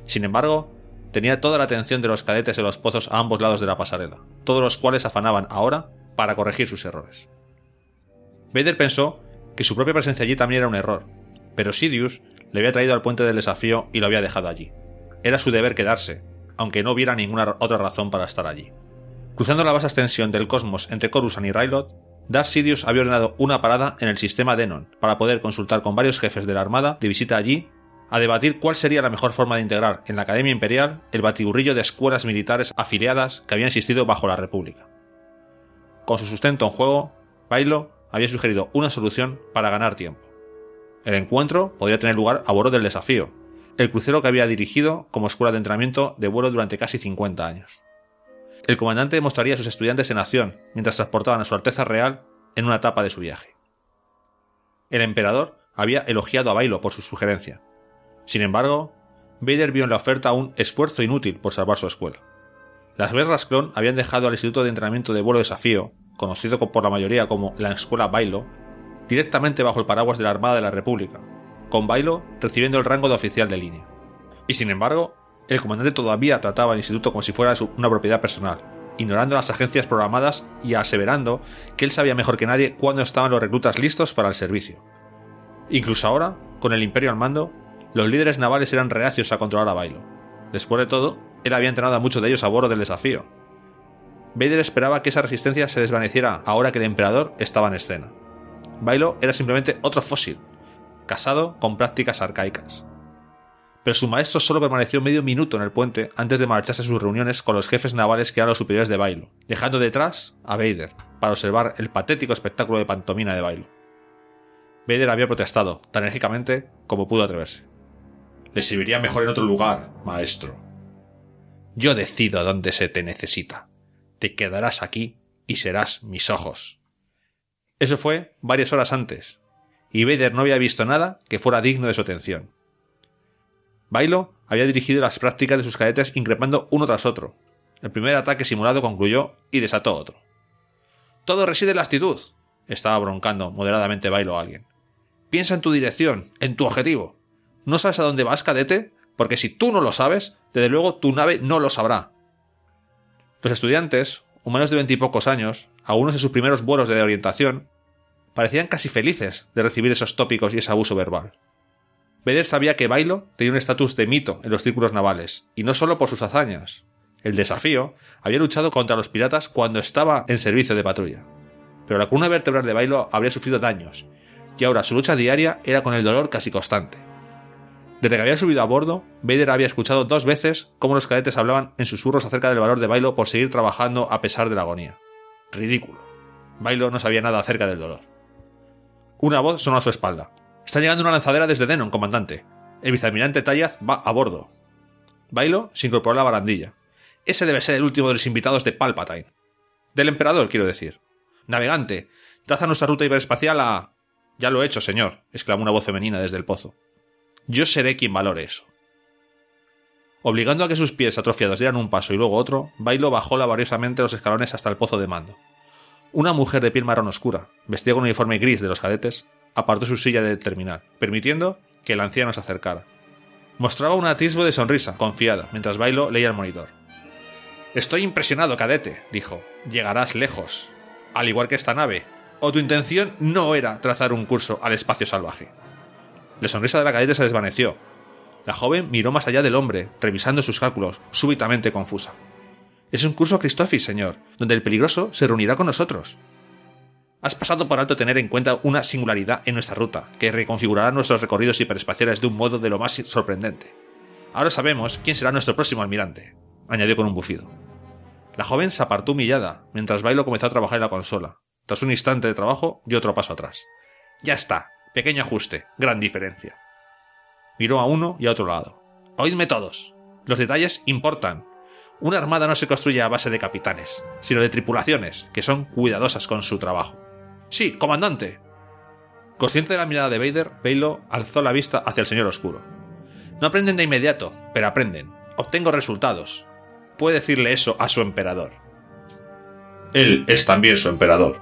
B: Sin embargo, tenía toda la atención de los cadetes de los pozos a ambos lados de la pasarela, todos los cuales afanaban ahora para corregir sus errores. Vader pensó que su propia presencia allí también era un error, pero Sidious le había traído al puente del desafío y lo había dejado allí. Era su deber quedarse, aunque no hubiera ninguna otra razón para estar allí. Cruzando la vasta extensión del cosmos entre Coruscant y Rylot, Darth Sidious había ordenado una parada en el sistema Denon para poder consultar con varios jefes de la Armada de visita allí a debatir cuál sería la mejor forma de integrar en la Academia Imperial el batiburrillo de escuelas militares afiliadas que habían existido bajo la República. Con su sustento en juego, Bailo había sugerido una solución para ganar tiempo. El encuentro podría tener lugar a bordo del desafío, el crucero que había dirigido como escuela de entrenamiento de vuelo durante casi 50 años. El comandante mostraría a sus estudiantes en acción mientras transportaban a su Alteza Real en una etapa de su viaje. El emperador había elogiado a Bailo por su sugerencia. Sin embargo, Vader vio en la oferta un esfuerzo inútil por salvar su escuela. Las guerras clon habían dejado al Instituto de Entrenamiento de Vuelo Desafío, conocido por la mayoría como la Escuela Bailo, directamente bajo el paraguas de la Armada de la República, con Bailo recibiendo el rango de oficial de línea. Y sin embargo, el comandante todavía trataba al instituto como si fuera una propiedad personal, ignorando las agencias programadas y aseverando que él sabía mejor que nadie cuándo estaban los reclutas listos para el servicio. Incluso ahora, con el imperio al mando, los líderes navales eran reacios a controlar a Bailo. Después de todo, él había entrenado a muchos de ellos a bordo del desafío. Vader esperaba que esa resistencia se desvaneciera ahora que el emperador estaba en escena. Bailo era simplemente otro fósil, casado con prácticas arcaicas. Pero su maestro solo permaneció medio minuto en el puente antes de marcharse a sus reuniones con los jefes navales que eran los superiores de Bailo, dejando detrás a Vader para observar el patético espectáculo de pantomina de Bailo. Vader había protestado tan enérgicamente como pudo atreverse. Le serviría mejor en otro lugar, maestro. Yo decido dónde se te necesita. Te quedarás aquí y serás mis ojos. Eso fue varias horas antes, y Vader no había visto nada que fuera digno de su atención. Bailo había dirigido las prácticas de sus cadetes increpando uno tras otro. El primer ataque simulado concluyó y desató otro. Todo reside en la actitud, estaba broncando moderadamente Bailo a alguien. Piensa en tu dirección, en tu objetivo. ¿No sabes a dónde vas, cadete? Porque si tú no lo sabes, desde luego tu nave no lo sabrá. Los estudiantes, humanos de veintipocos años, algunos de sus primeros vuelos de orientación, parecían casi felices de recibir esos tópicos y ese abuso verbal. Vader sabía que Bailo tenía un estatus de mito en los círculos navales, y no solo por sus hazañas. El desafío había luchado contra los piratas cuando estaba en servicio de patrulla. Pero la columna vertebral de Bailo habría sufrido daños, y ahora su lucha diaria era con el dolor casi constante. Desde que había subido a bordo, Vader había escuchado dos veces cómo los cadetes hablaban en susurros acerca del valor de Bailo por seguir trabajando a pesar de la agonía. Ridículo. Bailo no sabía nada acerca del dolor. Una voz sonó a su espalda. Está llegando una lanzadera desde Denon, comandante. El vicealmirante Tayaz va a bordo. Bailo se incorporó a la barandilla. Ese debe ser el último de los invitados de Palpatine. Del emperador, quiero decir. Navegante, traza nuestra ruta hiperespacial a. Ya lo he hecho, señor, exclamó una voz femenina desde el pozo. Yo seré quien valore eso. Obligando a que sus pies atrofiados dieran un paso y luego otro, Bailo bajó laboriosamente los escalones hasta el pozo de mando. Una mujer de piel marrón oscura, vestida con un uniforme gris de los cadetes, apartó su silla del terminal, permitiendo que el anciano se acercara. Mostraba un atisbo de sonrisa, confiada, mientras Bailo leía el monitor. Estoy impresionado, cadete, dijo. Llegarás lejos. Al igual que esta nave. ¿O tu intención no era trazar un curso al espacio salvaje? La sonrisa de la cadete se desvaneció. La joven miró más allá del hombre, revisando sus cálculos, súbitamente confusa. Es un curso Christophis, señor, donde el peligroso se reunirá con nosotros. Has pasado por alto tener en cuenta una singularidad en nuestra ruta, que reconfigurará nuestros recorridos hiperespaciales de un modo de lo más sorprendente. Ahora sabemos quién será nuestro próximo almirante, añadió con un bufido. La joven se apartó humillada, mientras Bailo comenzó a trabajar en la consola. Tras un instante de trabajo, dio otro paso atrás. Ya está, pequeño ajuste, gran diferencia. Miró a uno y a otro lado. Oídme todos. Los detalles importan. Una armada no se construye a base de capitanes, sino de tripulaciones, que son cuidadosas con su trabajo. Sí, comandante. Consciente de la mirada de Vader, Bailo alzó la vista hacia el señor oscuro. No aprenden de inmediato, pero aprenden. Obtengo resultados. Puede decirle eso a su emperador.
F: Él es también su emperador.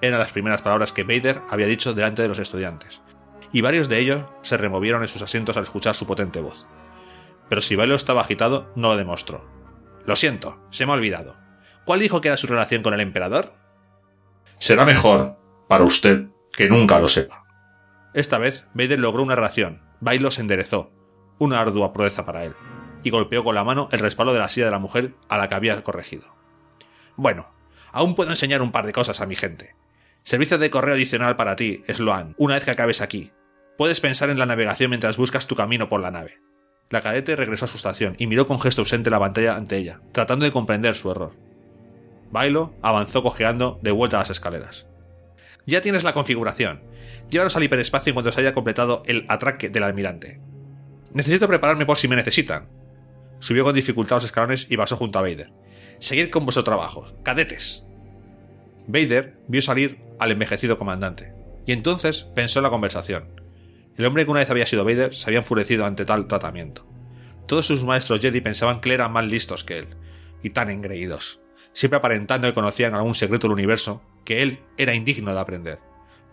B: Eran las primeras palabras que Vader había dicho delante de los estudiantes, y varios de ellos se removieron en sus asientos al escuchar su potente voz. Pero si Bailo estaba agitado, no lo demostró. Lo siento, se me ha olvidado. ¿Cuál dijo que era su relación con el emperador?
F: Será mejor, para usted, que nunca lo sepa.
B: Esta vez, Vader logró una relación. Bailo se enderezó, una ardua proeza para él, y golpeó con la mano el respaldo de la silla de la mujer a la que había corregido. Bueno, aún puedo enseñar un par de cosas a mi gente. Servicio de correo adicional para ti, Sloan, una vez que acabes aquí. Puedes pensar en la navegación mientras buscas tu camino por la nave. La cadete regresó a su estación y miró con gesto ausente la pantalla ante ella, tratando de comprender su error. Bailo avanzó cojeando de vuelta a las escaleras. Ya tienes la configuración. Llévanos al hiperespacio en cuanto se haya completado el atraque del almirante. Necesito prepararme por si me necesitan. Subió con dificultad los escalones y pasó junto a Vader. Seguid con vuestro trabajo, cadetes. Vader vio salir al envejecido comandante, y entonces pensó en la conversación. El hombre que una vez había sido Vader se había enfurecido ante tal tratamiento. Todos sus maestros Jedi pensaban que eran más listos que él, y tan engreídos siempre aparentando que conocían algún secreto del universo, que él era indigno de aprender.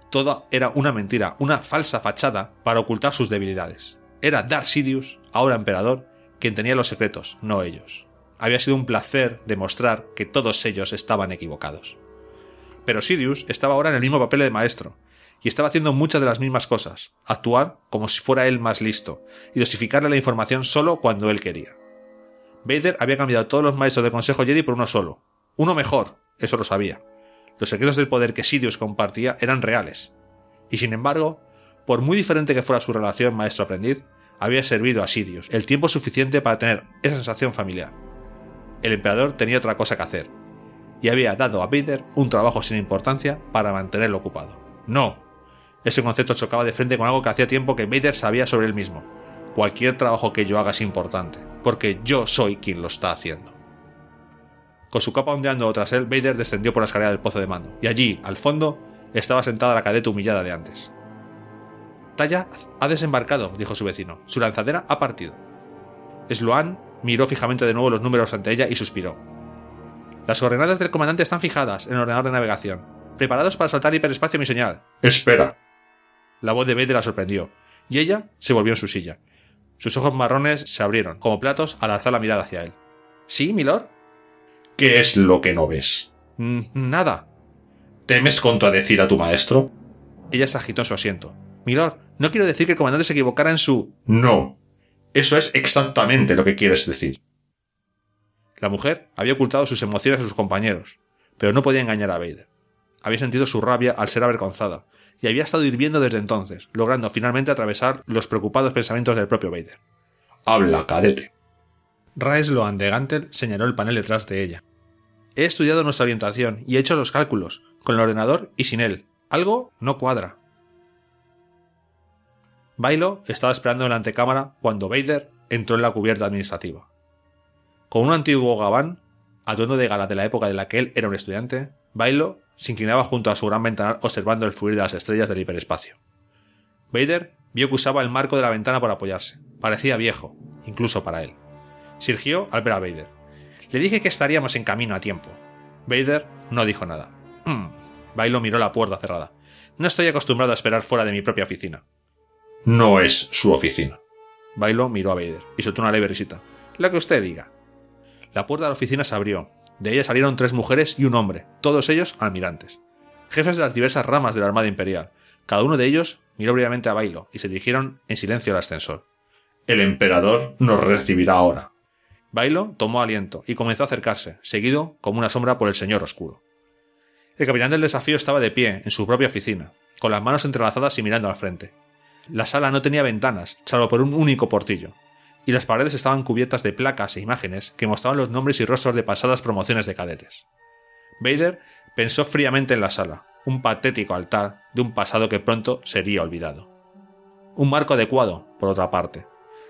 B: Todo era una mentira, una falsa fachada para ocultar sus debilidades. Era Darth Sidious, ahora emperador, quien tenía los secretos, no ellos. Había sido un placer demostrar que todos ellos estaban equivocados. Pero Sidious estaba ahora en el mismo papel de maestro, y estaba haciendo muchas de las mismas cosas, actuar como si fuera él más listo, y dosificarle la información solo cuando él quería. Vader había cambiado a todos los maestros del Consejo Jedi por uno solo, uno mejor, eso lo sabía. Los secretos del poder que Sidious compartía eran reales. Y sin embargo, por muy diferente que fuera su relación maestro-aprendiz, había servido a Sidious el tiempo suficiente para tener esa sensación familiar. El emperador tenía otra cosa que hacer, y había dado a Vader un trabajo sin importancia para mantenerlo ocupado. No, ese concepto chocaba de frente con algo que hacía tiempo que Vader sabía sobre él mismo. Cualquier trabajo que yo haga es importante, porque yo soy quien lo está haciendo. Con su capa ondeando tras él, Vader descendió por la escalera del pozo de mando, y allí, al fondo, estaba sentada la cadeta humillada de antes. Talla ha desembarcado, dijo su vecino. Su lanzadera ha partido. Sloan miró fijamente de nuevo los números ante ella y suspiró. Las coordenadas del comandante están fijadas en el ordenador de navegación. Preparados para saltar hiperespacio mi señal.
F: Espera.
B: La voz de Vader la sorprendió, y ella se volvió en su silla. Sus ojos marrones se abrieron, como platos, al alzar la mirada hacia él. ¿Sí, milord?
F: ¿Qué es lo que no ves?
B: Mm, nada.
F: ¿Temes contradecir a tu maestro?
B: Ella se agitó en su asiento. Milord, no quiero decir que el comandante se equivocara en su.
F: No. Eso es exactamente lo que quieres decir.
B: La mujer había ocultado sus emociones a sus compañeros, pero no podía engañar a Vader. Había sentido su rabia al ser avergonzada, y había estado hirviendo desde entonces, logrando finalmente atravesar los preocupados pensamientos del propio Vader.
F: Habla, cadete.
B: Raesloan de Gantel señaló el panel detrás de ella. He estudiado nuestra orientación y he hecho los cálculos, con el ordenador y sin él. Algo no cuadra. Bailo estaba esperando en la antecámara cuando Vader entró en la cubierta administrativa. Con un antiguo gabán, atuendo de gala de la época de la que él era un estudiante, Bailo se inclinaba junto a su gran ventanal observando el fluir de las estrellas del hiperespacio. Vader vio que usaba el marco de la ventana para apoyarse. Parecía viejo, incluso para él. Sirgió al ver a Vader. Le dije que estaríamos en camino a tiempo. Vader no dijo nada. Hmm. Bailo miró la puerta cerrada. No estoy acostumbrado a esperar fuera de mi propia oficina.
F: No es su oficina.
B: Bailo miró a Vader y soltó una leve risita. Lo que usted diga. La puerta de la oficina se abrió. De ella salieron tres mujeres y un hombre, todos ellos almirantes. jefes de las diversas ramas de la Armada Imperial. Cada uno de ellos miró brevemente a Bailo y se dirigieron en silencio al ascensor.
F: El emperador nos recibirá ahora.
B: Bailo tomó aliento y comenzó a acercarse, seguido como una sombra por el señor oscuro. El capitán del desafío estaba de pie en su propia oficina, con las manos entrelazadas y mirando al frente. La sala no tenía ventanas, salvo por un único portillo, y las paredes estaban cubiertas de placas e imágenes que mostraban los nombres y rostros de pasadas promociones de cadetes. Vader pensó fríamente en la sala, un patético altar de un pasado que pronto sería olvidado. Un marco adecuado, por otra parte.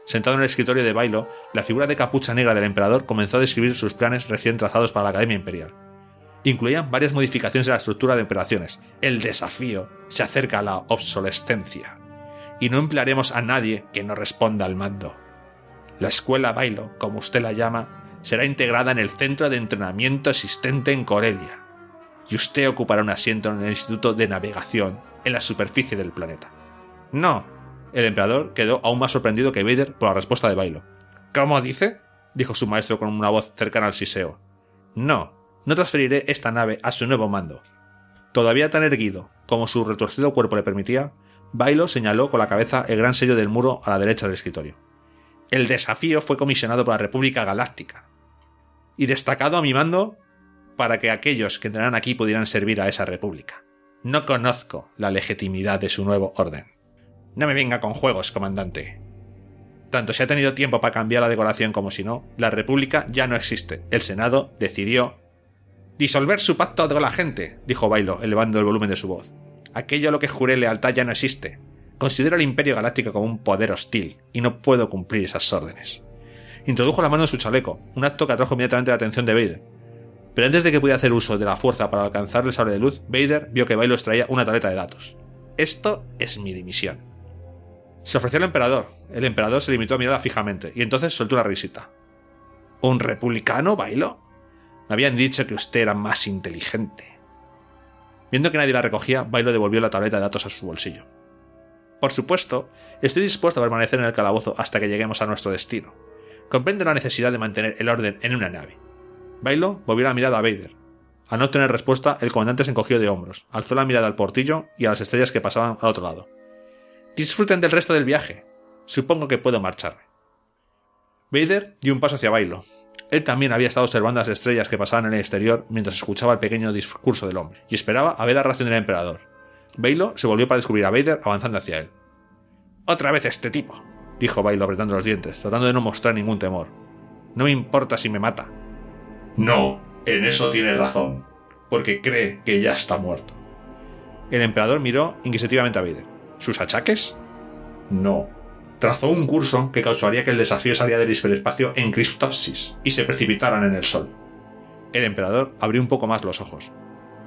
B: Sentado en el escritorio de Bailo, la figura de capucha negra del emperador comenzó a describir sus planes recién trazados para la Academia Imperial. Incluían varias modificaciones de la estructura de operaciones. El desafío se acerca a la obsolescencia. Y no emplearemos a nadie que no responda al mando. La escuela Bailo, como usted la llama, será integrada en el centro de entrenamiento existente en Corelia. Y usted ocupará un asiento en el Instituto de Navegación en la superficie del planeta. No. El emperador quedó aún más sorprendido que Vader por la respuesta de Bailo. ¿Cómo dice? dijo su maestro con una voz cercana al siseo. No, no transferiré esta nave a su nuevo mando. Todavía tan erguido como su retorcido cuerpo le permitía, Bailo señaló con la cabeza el gran sello del muro a la derecha del escritorio. El desafío fue comisionado por la República Galáctica y destacado a mi mando para que aquellos que entrarán aquí pudieran servir a esa república. No conozco la legitimidad de su nuevo orden. No me venga con juegos, comandante. Tanto si ha tenido tiempo para cambiar la decoración como si no, la república ya no existe. El Senado decidió disolver su pacto con la gente, dijo Bailo, elevando el volumen de su voz. Aquello a lo que juré lealtad ya no existe. Considero al Imperio Galáctico como un poder hostil, y no puedo cumplir esas órdenes. Introdujo la mano en su chaleco, un acto que atrajo inmediatamente la atención de Vader. Pero antes de que pudiera hacer uso de la fuerza para alcanzar el sable de luz, Vader vio que Bailo extraía una tableta de datos. Esto es mi dimisión. Se ofreció al emperador. El emperador se limitó a mirarla fijamente, y entonces soltó una risita. ¿Un republicano, Bailo? Me habían dicho que usted era más inteligente. Viendo que nadie la recogía, Bailo devolvió la tableta de datos a su bolsillo. Por supuesto, estoy dispuesto a permanecer en el calabozo hasta que lleguemos a nuestro destino. Comprendo la necesidad de mantener el orden en una nave. Bailo volvió la mirada a Vader. Al no obtener respuesta, el comandante se encogió de hombros, alzó la mirada al portillo y a las estrellas que pasaban al otro lado. Disfruten del resto del viaje. Supongo que puedo marcharme. Vader dio un paso hacia Bailo. Él también había estado observando las estrellas que pasaban en el exterior mientras escuchaba el pequeño discurso del hombre, y esperaba a ver la reacción del emperador. Bailo se volvió para descubrir a Vader avanzando hacia él. Otra vez este tipo, dijo Bailo apretando los dientes, tratando de no mostrar ningún temor. No me importa si me mata.
F: No, en eso tienes razón, porque cree que ya está muerto.
B: El emperador miró inquisitivamente a Vader. ¿Sus achaques?
F: No. Trazó un curso que causaría que el desafío saliera del hiperespacio en Cristopsis y se precipitaran en el Sol.
B: El emperador abrió un poco más los ojos.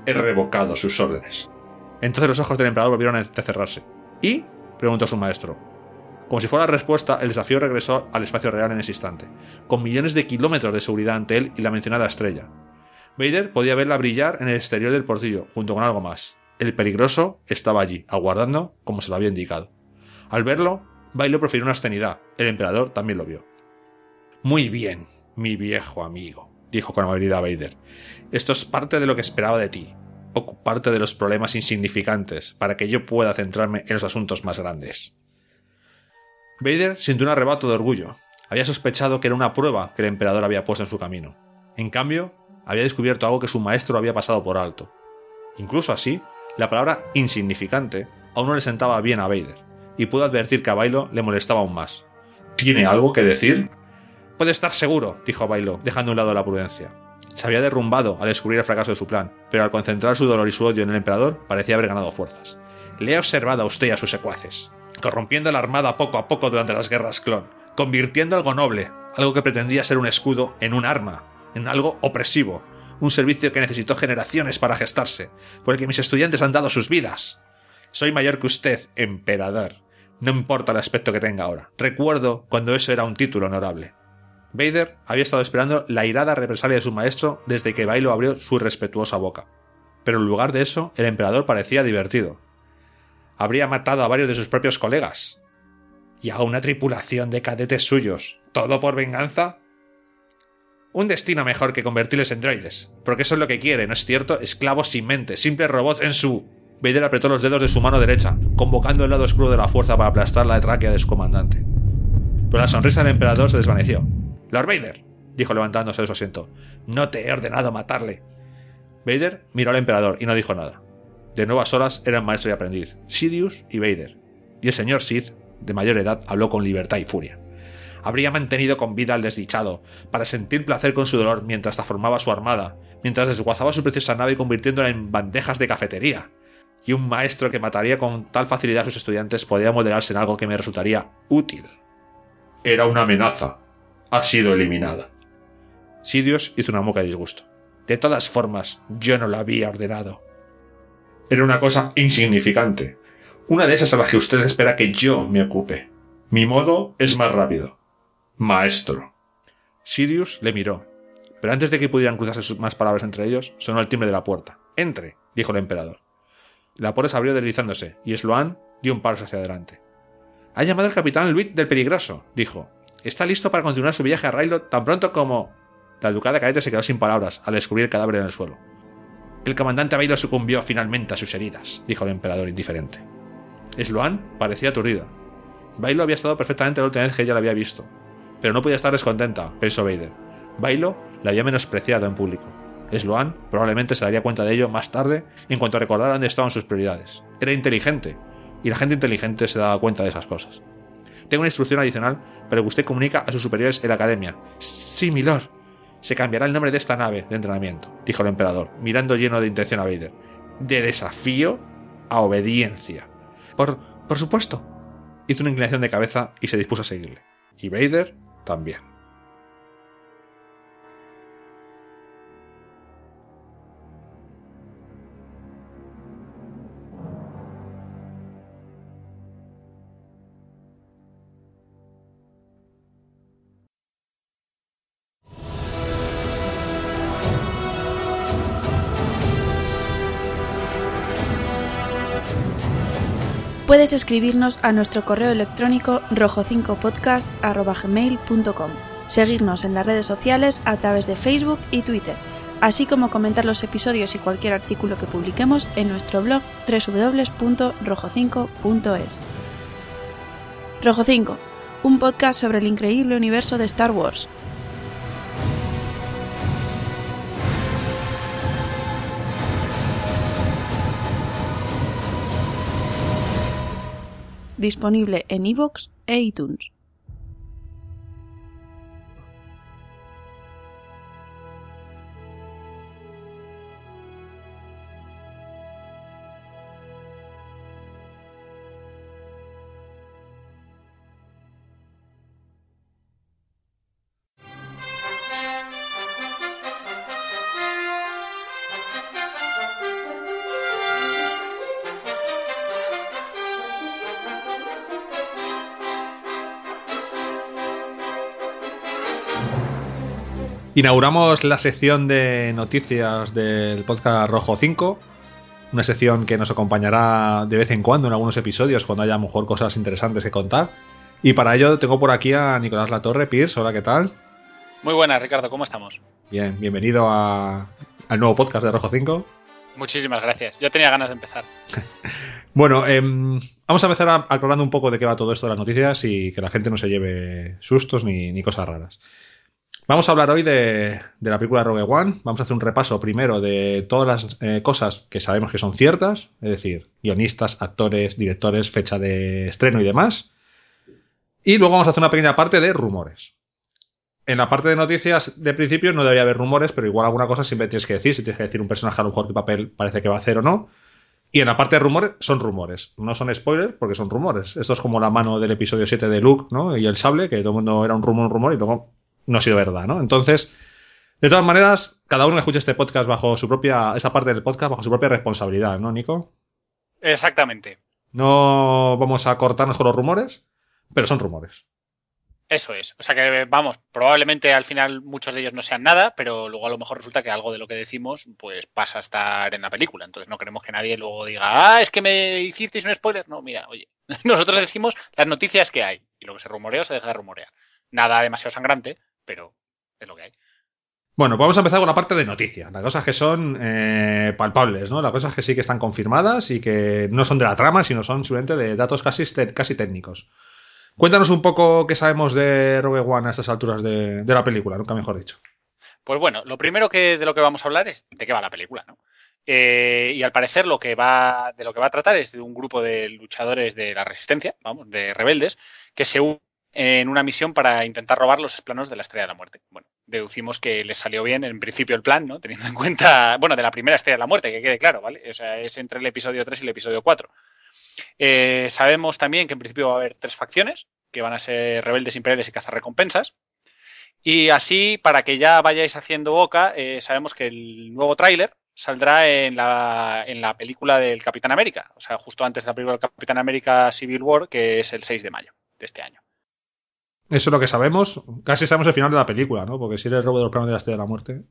F: He revocado sus órdenes.
B: Entonces los ojos del emperador volvieron a cerrarse. ¿Y? preguntó su maestro. Como si fuera la respuesta, el desafío regresó al espacio real en ese instante, con millones de kilómetros de seguridad ante él y la mencionada estrella. Vader podía verla brillar en el exterior del portillo, junto con algo más. El peligroso estaba allí, aguardando como se lo había indicado. Al verlo, Bailo profirió una obscenidad. El emperador también lo vio. Muy bien, mi viejo amigo, dijo con amabilidad Vader. Esto es parte de lo que esperaba de ti ocuparte de los problemas insignificantes para que yo pueda centrarme en los asuntos más grandes. Vader sintió un arrebato de orgullo. Había sospechado que era una prueba que el emperador había puesto en su camino. En cambio, había descubierto algo que su maestro había pasado por alto. Incluso así, la palabra insignificante aún no le sentaba bien a Vader, y pudo advertir que a Bailo le molestaba aún más.
F: ¿Tiene algo que decir?
B: Puede estar seguro, dijo Bailo, dejando a un lado la prudencia. Se había derrumbado al descubrir el fracaso de su plan, pero al concentrar su dolor y su odio en el emperador parecía haber ganado fuerzas. Le he observado a usted y a sus secuaces, corrompiendo la armada poco a poco durante las guerras clon, convirtiendo algo noble, algo que pretendía ser un escudo, en un arma, en algo opresivo, un servicio que necesitó generaciones para gestarse, por el que mis estudiantes han dado sus vidas. Soy mayor que usted, emperador. No importa el aspecto que tenga ahora. Recuerdo cuando eso era un título honorable. Vader había estado esperando la irada represalia de su maestro desde que Bailo abrió su respetuosa boca. Pero en lugar de eso, el emperador parecía divertido. Habría matado a varios de sus propios colegas. Y a una tripulación de cadetes suyos. ¿Todo por venganza? Un destino mejor que convertirles en droides. Porque eso es lo que quiere, ¿no es cierto? Esclavos sin mente, simples robots en su... Vader apretó los dedos de su mano derecha, convocando el lado oscuro de la fuerza para aplastar la tráquea de su comandante. Pero la sonrisa del emperador se desvaneció. Lord Vader, dijo levantándose de su asiento, no te he ordenado matarle. Vader miró al emperador y no dijo nada. De nuevas horas eran maestro y aprendiz, Sidious y Vader. Y el señor Sith, de mayor edad, habló con libertad y furia. Habría mantenido con vida al desdichado, para sentir placer con su dolor mientras transformaba su armada, mientras desguazaba su preciosa nave convirtiéndola en bandejas de cafetería, y un maestro que mataría con tal facilidad a sus estudiantes podía modelarse en algo que me resultaría útil. Era una amenaza. Ha sido eliminada. Sidious hizo una mueca de disgusto. De todas formas, yo no la había ordenado. Era una cosa insignificante. Una de esas a las que usted espera que yo me ocupe. Mi modo es más rápido. Maestro. Sidious le miró. Pero antes de que pudieran cruzarse más palabras entre ellos, sonó el timbre de la puerta. Entre, dijo el emperador. La puerta se abrió deslizándose, y Sloan dio un paso hacia adelante. Ha llamado el capitán Luis del Peligroso, dijo. Está listo para continuar su viaje a Railot tan pronto como. La ducada cadete se quedó sin palabras al descubrir el cadáver en el suelo. El comandante Bailo sucumbió finalmente a sus heridas, dijo el emperador indiferente. Sloan parecía aturdida. Bailo había estado perfectamente la última vez que ella la había visto, pero no podía estar descontenta, pensó Vader. Bailo la había menospreciado en público. Sloan probablemente se daría cuenta de ello más tarde en cuanto recordara dónde estaban sus prioridades. Era inteligente, y la gente inteligente se daba cuenta de esas cosas. Tengo una instrucción adicional para que usted comunica a sus superiores en la academia. Sí, milord. Se cambiará el nombre de esta nave de entrenamiento, dijo el emperador, mirando lleno de intención a Vader. De desafío a obediencia. Por, por supuesto. Hizo una inclinación de cabeza y se dispuso a seguirle. Y Vader también.
A: Puedes escribirnos a nuestro correo electrónico rojo5podcast.gmail.com, seguirnos en las redes sociales a través de Facebook y Twitter, así como comentar los episodios y cualquier artículo que publiquemos en nuestro blog www.rojo5.es. Rojo 5, un podcast sobre el increíble universo de Star Wars. Disponible en iVoox e iTunes.
G: Inauguramos la sección de noticias del podcast Rojo 5, una sección que nos acompañará de vez en cuando en algunos episodios cuando haya a lo mejor cosas interesantes que contar. Y para ello tengo por aquí a Nicolás Latorre, Pierce, hola, ¿qué tal?
D: Muy buenas, Ricardo, ¿cómo estamos?
G: Bien, bienvenido a- al nuevo podcast de Rojo 5.
D: Muchísimas gracias. Ya tenía ganas de empezar. [laughs]
G: Bueno, em, vamos a empezar a- aclarando un poco de qué va todo esto de las noticias y que la gente no se lleve sustos ni, ni cosas raras. Vamos a hablar hoy de, la película Rogue One. Vamos a hacer un repaso primero de todas las eh, cosas que sabemos que son ciertas, es decir, guionistas, actores, directores, fecha de estreno y demás. Y luego vamos a hacer una pequeña parte de rumores. En la parte de noticias, de principio no debería haber rumores, pero igual alguna cosa siempre tienes que decir. Si tienes que decir un personaje a lo mejor qué papel parece que va a hacer o no. Y en la parte de rumores, son rumores. No son spoilers porque son rumores. Esto es como la mano del episodio 7 de Luke, ¿no? Y el sable, que todo el mundo era un rumor, un rumor, y luego no ha sido verdad, ¿no? Entonces, de todas maneras, cada uno escucha este podcast bajo su propia, esa parte del podcast bajo su propia responsabilidad, ¿no, Nico?
D: Exactamente.
G: No vamos a cortarnos con los rumores, pero son rumores.
D: Eso es. O sea que, vamos, probablemente al final muchos de ellos no sean nada, pero luego a lo mejor resulta que algo de lo que decimos pues pasa a estar en la película. Entonces no queremos que nadie luego diga, ah, es que me hicisteis un spoiler. No, mira, oye, [laughs] nosotros decimos las noticias que hay y lo que se rumorea se deja de rumorear. Nada demasiado sangrante, pero es lo que hay.
B: Bueno, vamos a empezar con la parte de noticias, las cosas que son eh, palpables, ¿no? Las cosas que sí que están confirmadas y que no son de la trama, sino son simplemente de datos casi, casi técnicos. Cuéntanos un poco qué sabemos de Rogue One a estas alturas de, la película, nunca mejor dicho.
D: Pues bueno, lo primero que de lo que vamos a hablar es de qué va la película, ¿no? Eh, y al parecer lo que va de lo que va a tratar es de un grupo de luchadores de la resistencia, vamos, de rebeldes, que se unen en una misión para intentar robar los planos de la Estrella de la Muerte. Bueno, deducimos que les salió bien en principio el plan, ¿no? Teniendo en cuenta, bueno, de la primera Estrella de la Muerte, que quede claro, ¿vale? O sea, es entre el episodio 3 y el episodio 4. Eh, sabemos también que en principio va a haber tres facciones, que van a ser rebeldes imperiales y cazarrecompensas. Y así, para que ya vayáis haciendo boca, eh, sabemos que el nuevo tráiler saldrá en la, en la película del Capitán América, o sea, justo antes de la película del Capitán América Civil War, que es el 6 de mayo de este año.
B: Eso es lo que sabemos. Casi sabemos el final de la película, ¿no? Porque si eres el robo de los planos de la estrella de la muerte.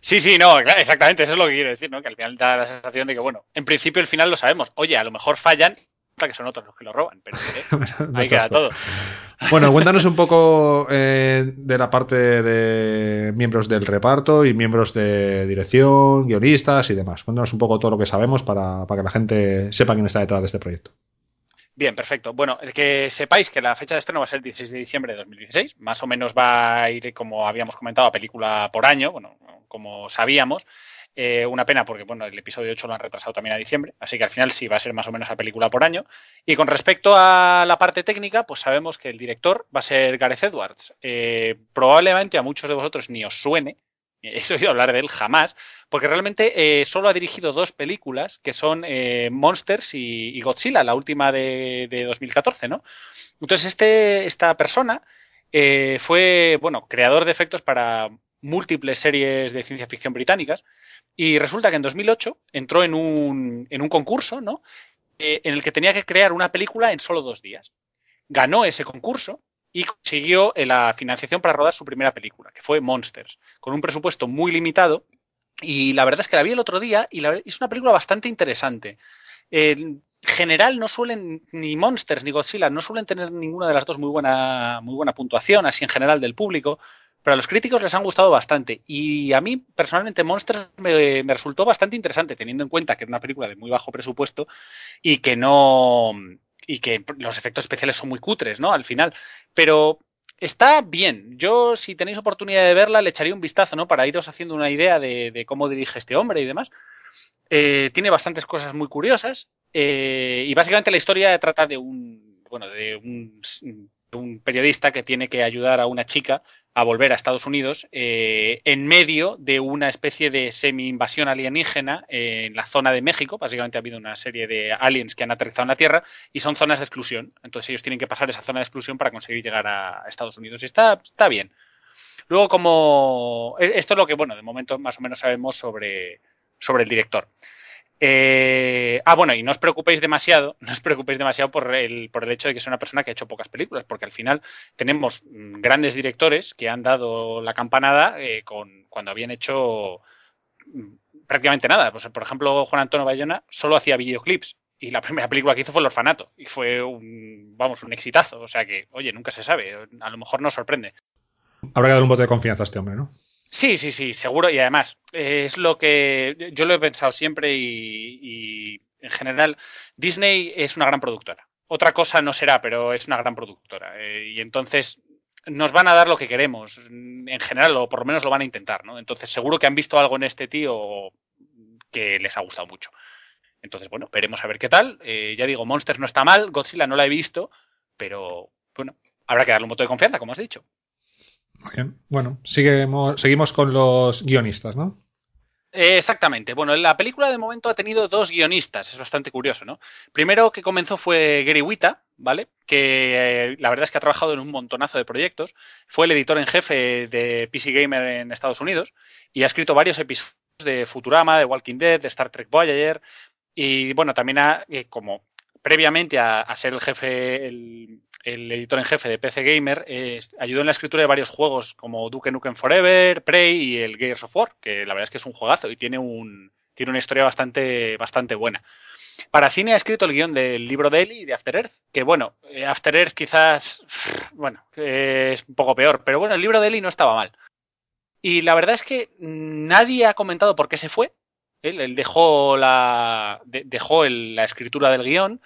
D: Sí, sí, no, exactamente, eso es lo que quiero decir, ¿no? Que al final da la sensación de que, bueno, en principio el final lo sabemos. Oye, a lo mejor fallan, que son otros los que lo roban, pero ¿eh? [laughs] ahí queda todo.
B: Bueno, cuéntanos un poco eh, de la parte de miembros del reparto y miembros de dirección, guionistas y demás. Cuéntanos un poco todo lo que sabemos para, para que la gente sepa quién está detrás de este proyecto.
D: Bien, perfecto. Bueno, el que sepáis que la fecha de estreno va a ser el 16 de diciembre de 2016. Más o menos va a ir, como habíamos comentado, a película por año, bueno, como sabíamos. Eh, una pena porque, bueno, el episodio 8 lo han retrasado también a diciembre, así que al final sí va a ser más o menos a película por año. Y con respecto a la parte técnica, pues sabemos que el director va a ser Gareth Edwards. Eh, probablemente a muchos de vosotros ni os suene, he oído hablar de él jamás, porque realmente eh, solo ha dirigido dos películas que son eh, Monsters y, Godzilla, la última de, 2014, ¿no? Entonces, este, esta persona eh, fue, bueno, creador de efectos para múltiples series de ciencia ficción británicas y resulta que en 2008 entró en un, en un concurso, ¿no? en el que tenía que crear una película en solo dos días. Ganó ese concurso y consiguió eh, la financiación para rodar su primera película, que fue Monsters, con un presupuesto muy limitado. Y la verdad es que la vi el otro día y es una película bastante interesante. En general no suelen, ni Monsters ni Godzilla, no suelen tener ninguna de las dos muy buena, muy buena puntuación, así en general del público, pero a los críticos les han gustado bastante. Y a mí, personalmente, Monsters me, me resultó bastante interesante, teniendo en cuenta que era una película de muy bajo presupuesto y que no y que los efectos especiales son muy cutres, ¿no? Al final. Pero está bien. Yo, si tenéis oportunidad de verla, le echaría un vistazo, ¿no? Para iros haciendo una idea de, cómo dirige este hombre y demás. Eh, tiene bastantes cosas muy curiosas. Eh, y básicamente la historia trata de un. Bueno, de un un periodista que tiene que ayudar a una chica a volver a Estados Unidos eh, en medio de una especie de semi-invasión alienígena en la zona de México. Básicamente ha habido una serie de aliens que han aterrizado en la Tierra y son zonas de exclusión. Entonces ellos tienen que pasar esa zona de exclusión para conseguir llegar a Estados Unidos. Y está, está bien. Luego, como. E, esto es lo que, bueno, de momento más o menos sabemos sobre, sobre el director. Eh, ah, bueno, y no os preocupéis demasiado, [laughs] no os preocupéis demasiado por el, por el hecho de que es una persona que ha hecho pocas películas, porque al final tenemos mm, grandes directores que han dado la campanada eh, con, cuando habían hecho mm, prácticamente nada. Pues, por ejemplo, Juan Antonio Bayona solo hacía videoclips y la [laughs] primera película que hizo fue El Orfanato y fue un, vamos, un exitazo. O sea que, oye, nunca se sabe, a lo mejor nos sorprende.
B: Habrá que dar un voto de confianza a este hombre, ¿no?
D: Sí, sí, sí, seguro. Y además, es lo que yo lo he pensado siempre y, en general, Disney es una gran productora. Otra cosa no será, pero es una gran productora. Eh, y entonces nos van a dar lo que queremos, en general, o por lo menos lo van a intentar, ¿no? Entonces seguro que han visto algo en este tío que les ha gustado mucho. Entonces, bueno, veremos a ver qué tal. Eh, ya digo, Monsters no está mal, Godzilla no la he visto, pero bueno, habrá que darle un voto de confianza, como has dicho.
B: Muy bien. Bueno, seguimos, seguimos con los guionistas, ¿no?
D: Exactamente. Bueno, la película de momento ha tenido dos guionistas, es bastante curioso, ¿no? Primero que comenzó fue Gary Wita, ¿vale? Que eh, la verdad es que ha trabajado en un montonazo de proyectos. Fue el editor en jefe de PC Gamer en Estados Unidos y ha escrito varios episodios de Futurama, de Walking Dead, de Star Trek Voyager. Y bueno, también ha, eh, como previamente a, ser el jefe, editor en jefe de PC Gamer, ayudó en la escritura de varios juegos como Duke Nukem Forever, Prey y el Gears of War, que la verdad es que es un juegazo y tiene, un, tiene una historia bastante, bastante buena. Para cine ha escrito el guion del libro de Eli y de After Earth, que bueno, eh, After Earth quizás, bueno, es un poco peor, pero bueno, el libro de Eli no estaba mal. Y la verdad es que nadie ha comentado por qué se fue. Él, dejó la, dejó la escritura del guion,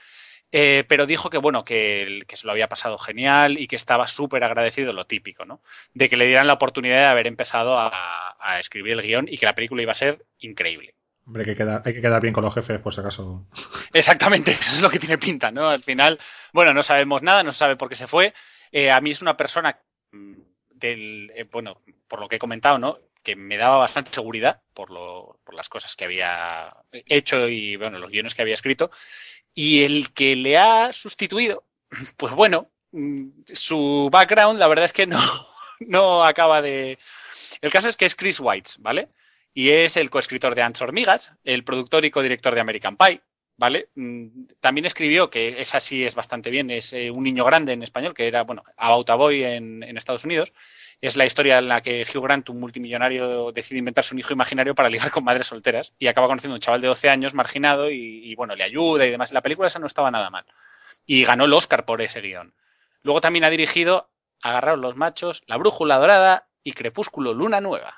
D: eh, pero dijo que bueno, que, que, se lo había pasado genial y que estaba súper agradecido, lo típico, ¿no? De que le dieran la oportunidad de haber empezado a, a, escribir el guion y que la película iba a ser increíble.
B: Hombre, hay que, quedar, hay que quedar bien con los jefes, por si acaso. [laughs]
D: Exactamente, eso es lo que tiene pinta, ¿no? Al final, bueno, no sabemos nada, no se sabe por qué se fue. Eh, a mí es una persona del, eh, bueno, por lo que he comentado, ¿no? Que me daba bastante seguridad por, lo, por las cosas que había hecho y, bueno, los guiones que había escrito. Y el que le ha sustituido, pues bueno, mm, su background, la verdad es que no, [laughs] no acaba de. El caso es que es Chris White, ¿vale? Y es el coescritor de Ants Hormigas, el productor y codirector de American Pie, ¿vale? Mm, también escribió, que esa sí es bastante bien, es eh, Un niño grande en español, que era, bueno, About a Boy en, Estados Unidos. Es la historia en la que Hugh Grant, un multimillonario, decide inventarse un hijo imaginario para ligar con madres solteras y acaba conociendo a un chaval de 12 años marginado y, y, bueno, le ayuda y demás. La película esa no estaba nada mal. Y ganó el Oscar por ese guion. Luego también ha dirigido Agarraros los machos, La brújula dorada y Crepúsculo luna nueva.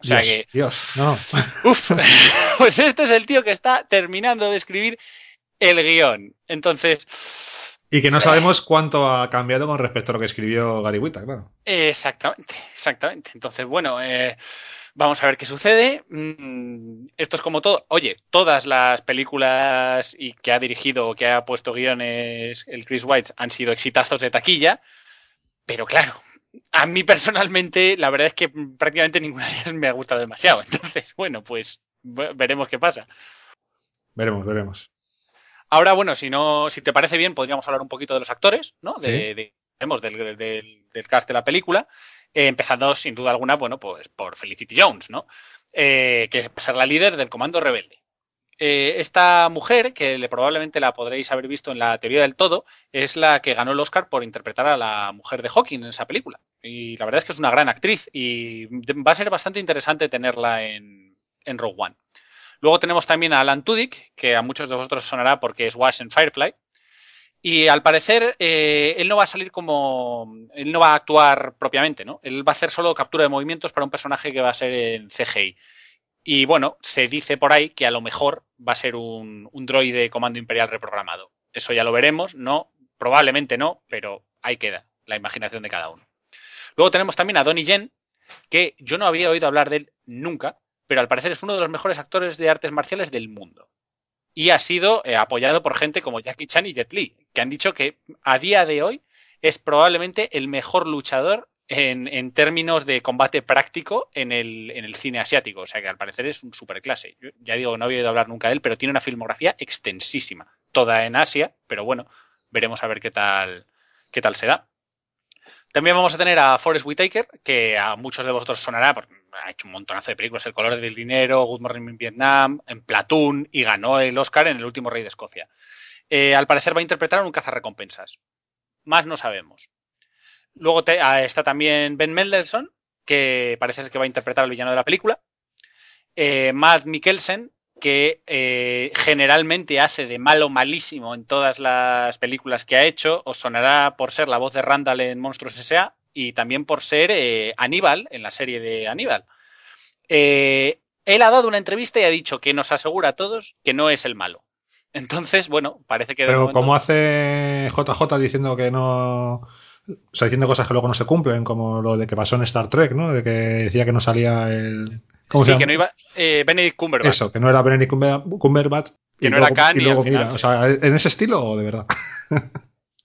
D: O sea
B: Dios,
D: que.
B: Dios, no. [laughs]
D: Uf, [laughs] pues este es el tío que está terminando de escribir el guion. Entonces.
B: Y que no sabemos cuánto ha cambiado con respecto a lo que escribió Gary Whitta, claro.
D: Exactamente, exactamente. Entonces, bueno, eh, vamos a ver qué sucede. Mm, esto es como todo. Oye, todas las películas y que ha dirigido o que ha puesto guiones el Chris White han sido exitazos de taquilla. Pero claro, a mí personalmente, la verdad es que prácticamente ninguna de ellas me ha gustado demasiado. [laughs] Entonces, bueno, pues veremos qué pasa.
B: Veremos, veremos.
D: Ahora, bueno, si no, si te parece bien, podríamos hablar un poquito de los actores, ¿no? De, de- vemos del, del- del cast de la película. Eh, empezando, sin duda alguna, bueno, pues por Felicity Jones, ¿no? Eh, que es ser la líder del Comando Rebelde. Eh, esta mujer, que le, probablemente la podréis haber visto en la teoría del todo, es la que ganó el Oscar por interpretar a la mujer de Hawking en esa película. Y la verdad es que es una gran actriz y va a ser bastante interesante tenerla en, en Rogue One. Luego tenemos también a Alan Tudyk, que a muchos de vosotros sonará porque es Wash en Firefly. Y al parecer, eh, él no va a salir como. Él no va a actuar propiamente, ¿no? Él va a hacer solo captura de movimientos para un personaje que va a ser en CGI. Y bueno, se dice por ahí que a lo mejor va a ser un, un droide comando imperial reprogramado. Eso ya lo veremos, no, probablemente no, pero ahí queda la imaginación de cada uno. Luego tenemos también a Donnie Yen, que yo no había oído hablar de él nunca, pero al parecer es uno de los mejores actores de artes marciales del mundo. Y ha sido eh, apoyado por gente como Jackie Chan y Jet Li, que han dicho que a día de hoy es probablemente el mejor luchador en, en términos de combate práctico en el, en el cine asiático. O sea que al parecer es un superclase. Yo ya digo, no había oído hablar nunca de él, pero tiene una filmografía extensísima. Toda en Asia, pero bueno, veremos a ver qué tal, qué tal se da. También vamos a tener a Forrest Whitaker, que a muchos de vosotros sonará, porque ha hecho un montonazo de películas, El color del dinero, Good Morning in Vietnam, en Platoon, y ganó el Oscar en El último rey de Escocia. Eh, al parecer va a interpretar a un cazarrecompensas. Más no sabemos. Luego ah, está también Ben Mendelssohn, que parece que va a interpretar al villano de la película. Eh, Matt Mikkelsen, que eh, generalmente hace de malo malísimo en todas las películas que ha hecho. Os sonará por ser la voz de Randall en Monstruos S.A. y también por ser eh, Aníbal en la serie de Aníbal. Eh, él ha dado una entrevista y ha dicho que nos asegura a todos que no es el malo. Entonces, bueno, parece que de
B: Pero
D: momento-
B: como hace JJ diciendo que no... O sea, diciendo cosas que luego no se cumplen, como lo de que pasó en Star Trek, ¿no? De que decía que no salía el... ¿Cómo se
D: sí,
B: llama?
D: que no iba eh, Benedict Cumberbatch.
B: Eso, que no era Benedict Cumber- Cumberbatch.
D: Que no era Khan
B: y
D: y
B: luego
D: al final
B: mira,
D: sí.
B: o sea, ¿en ese estilo o de verdad?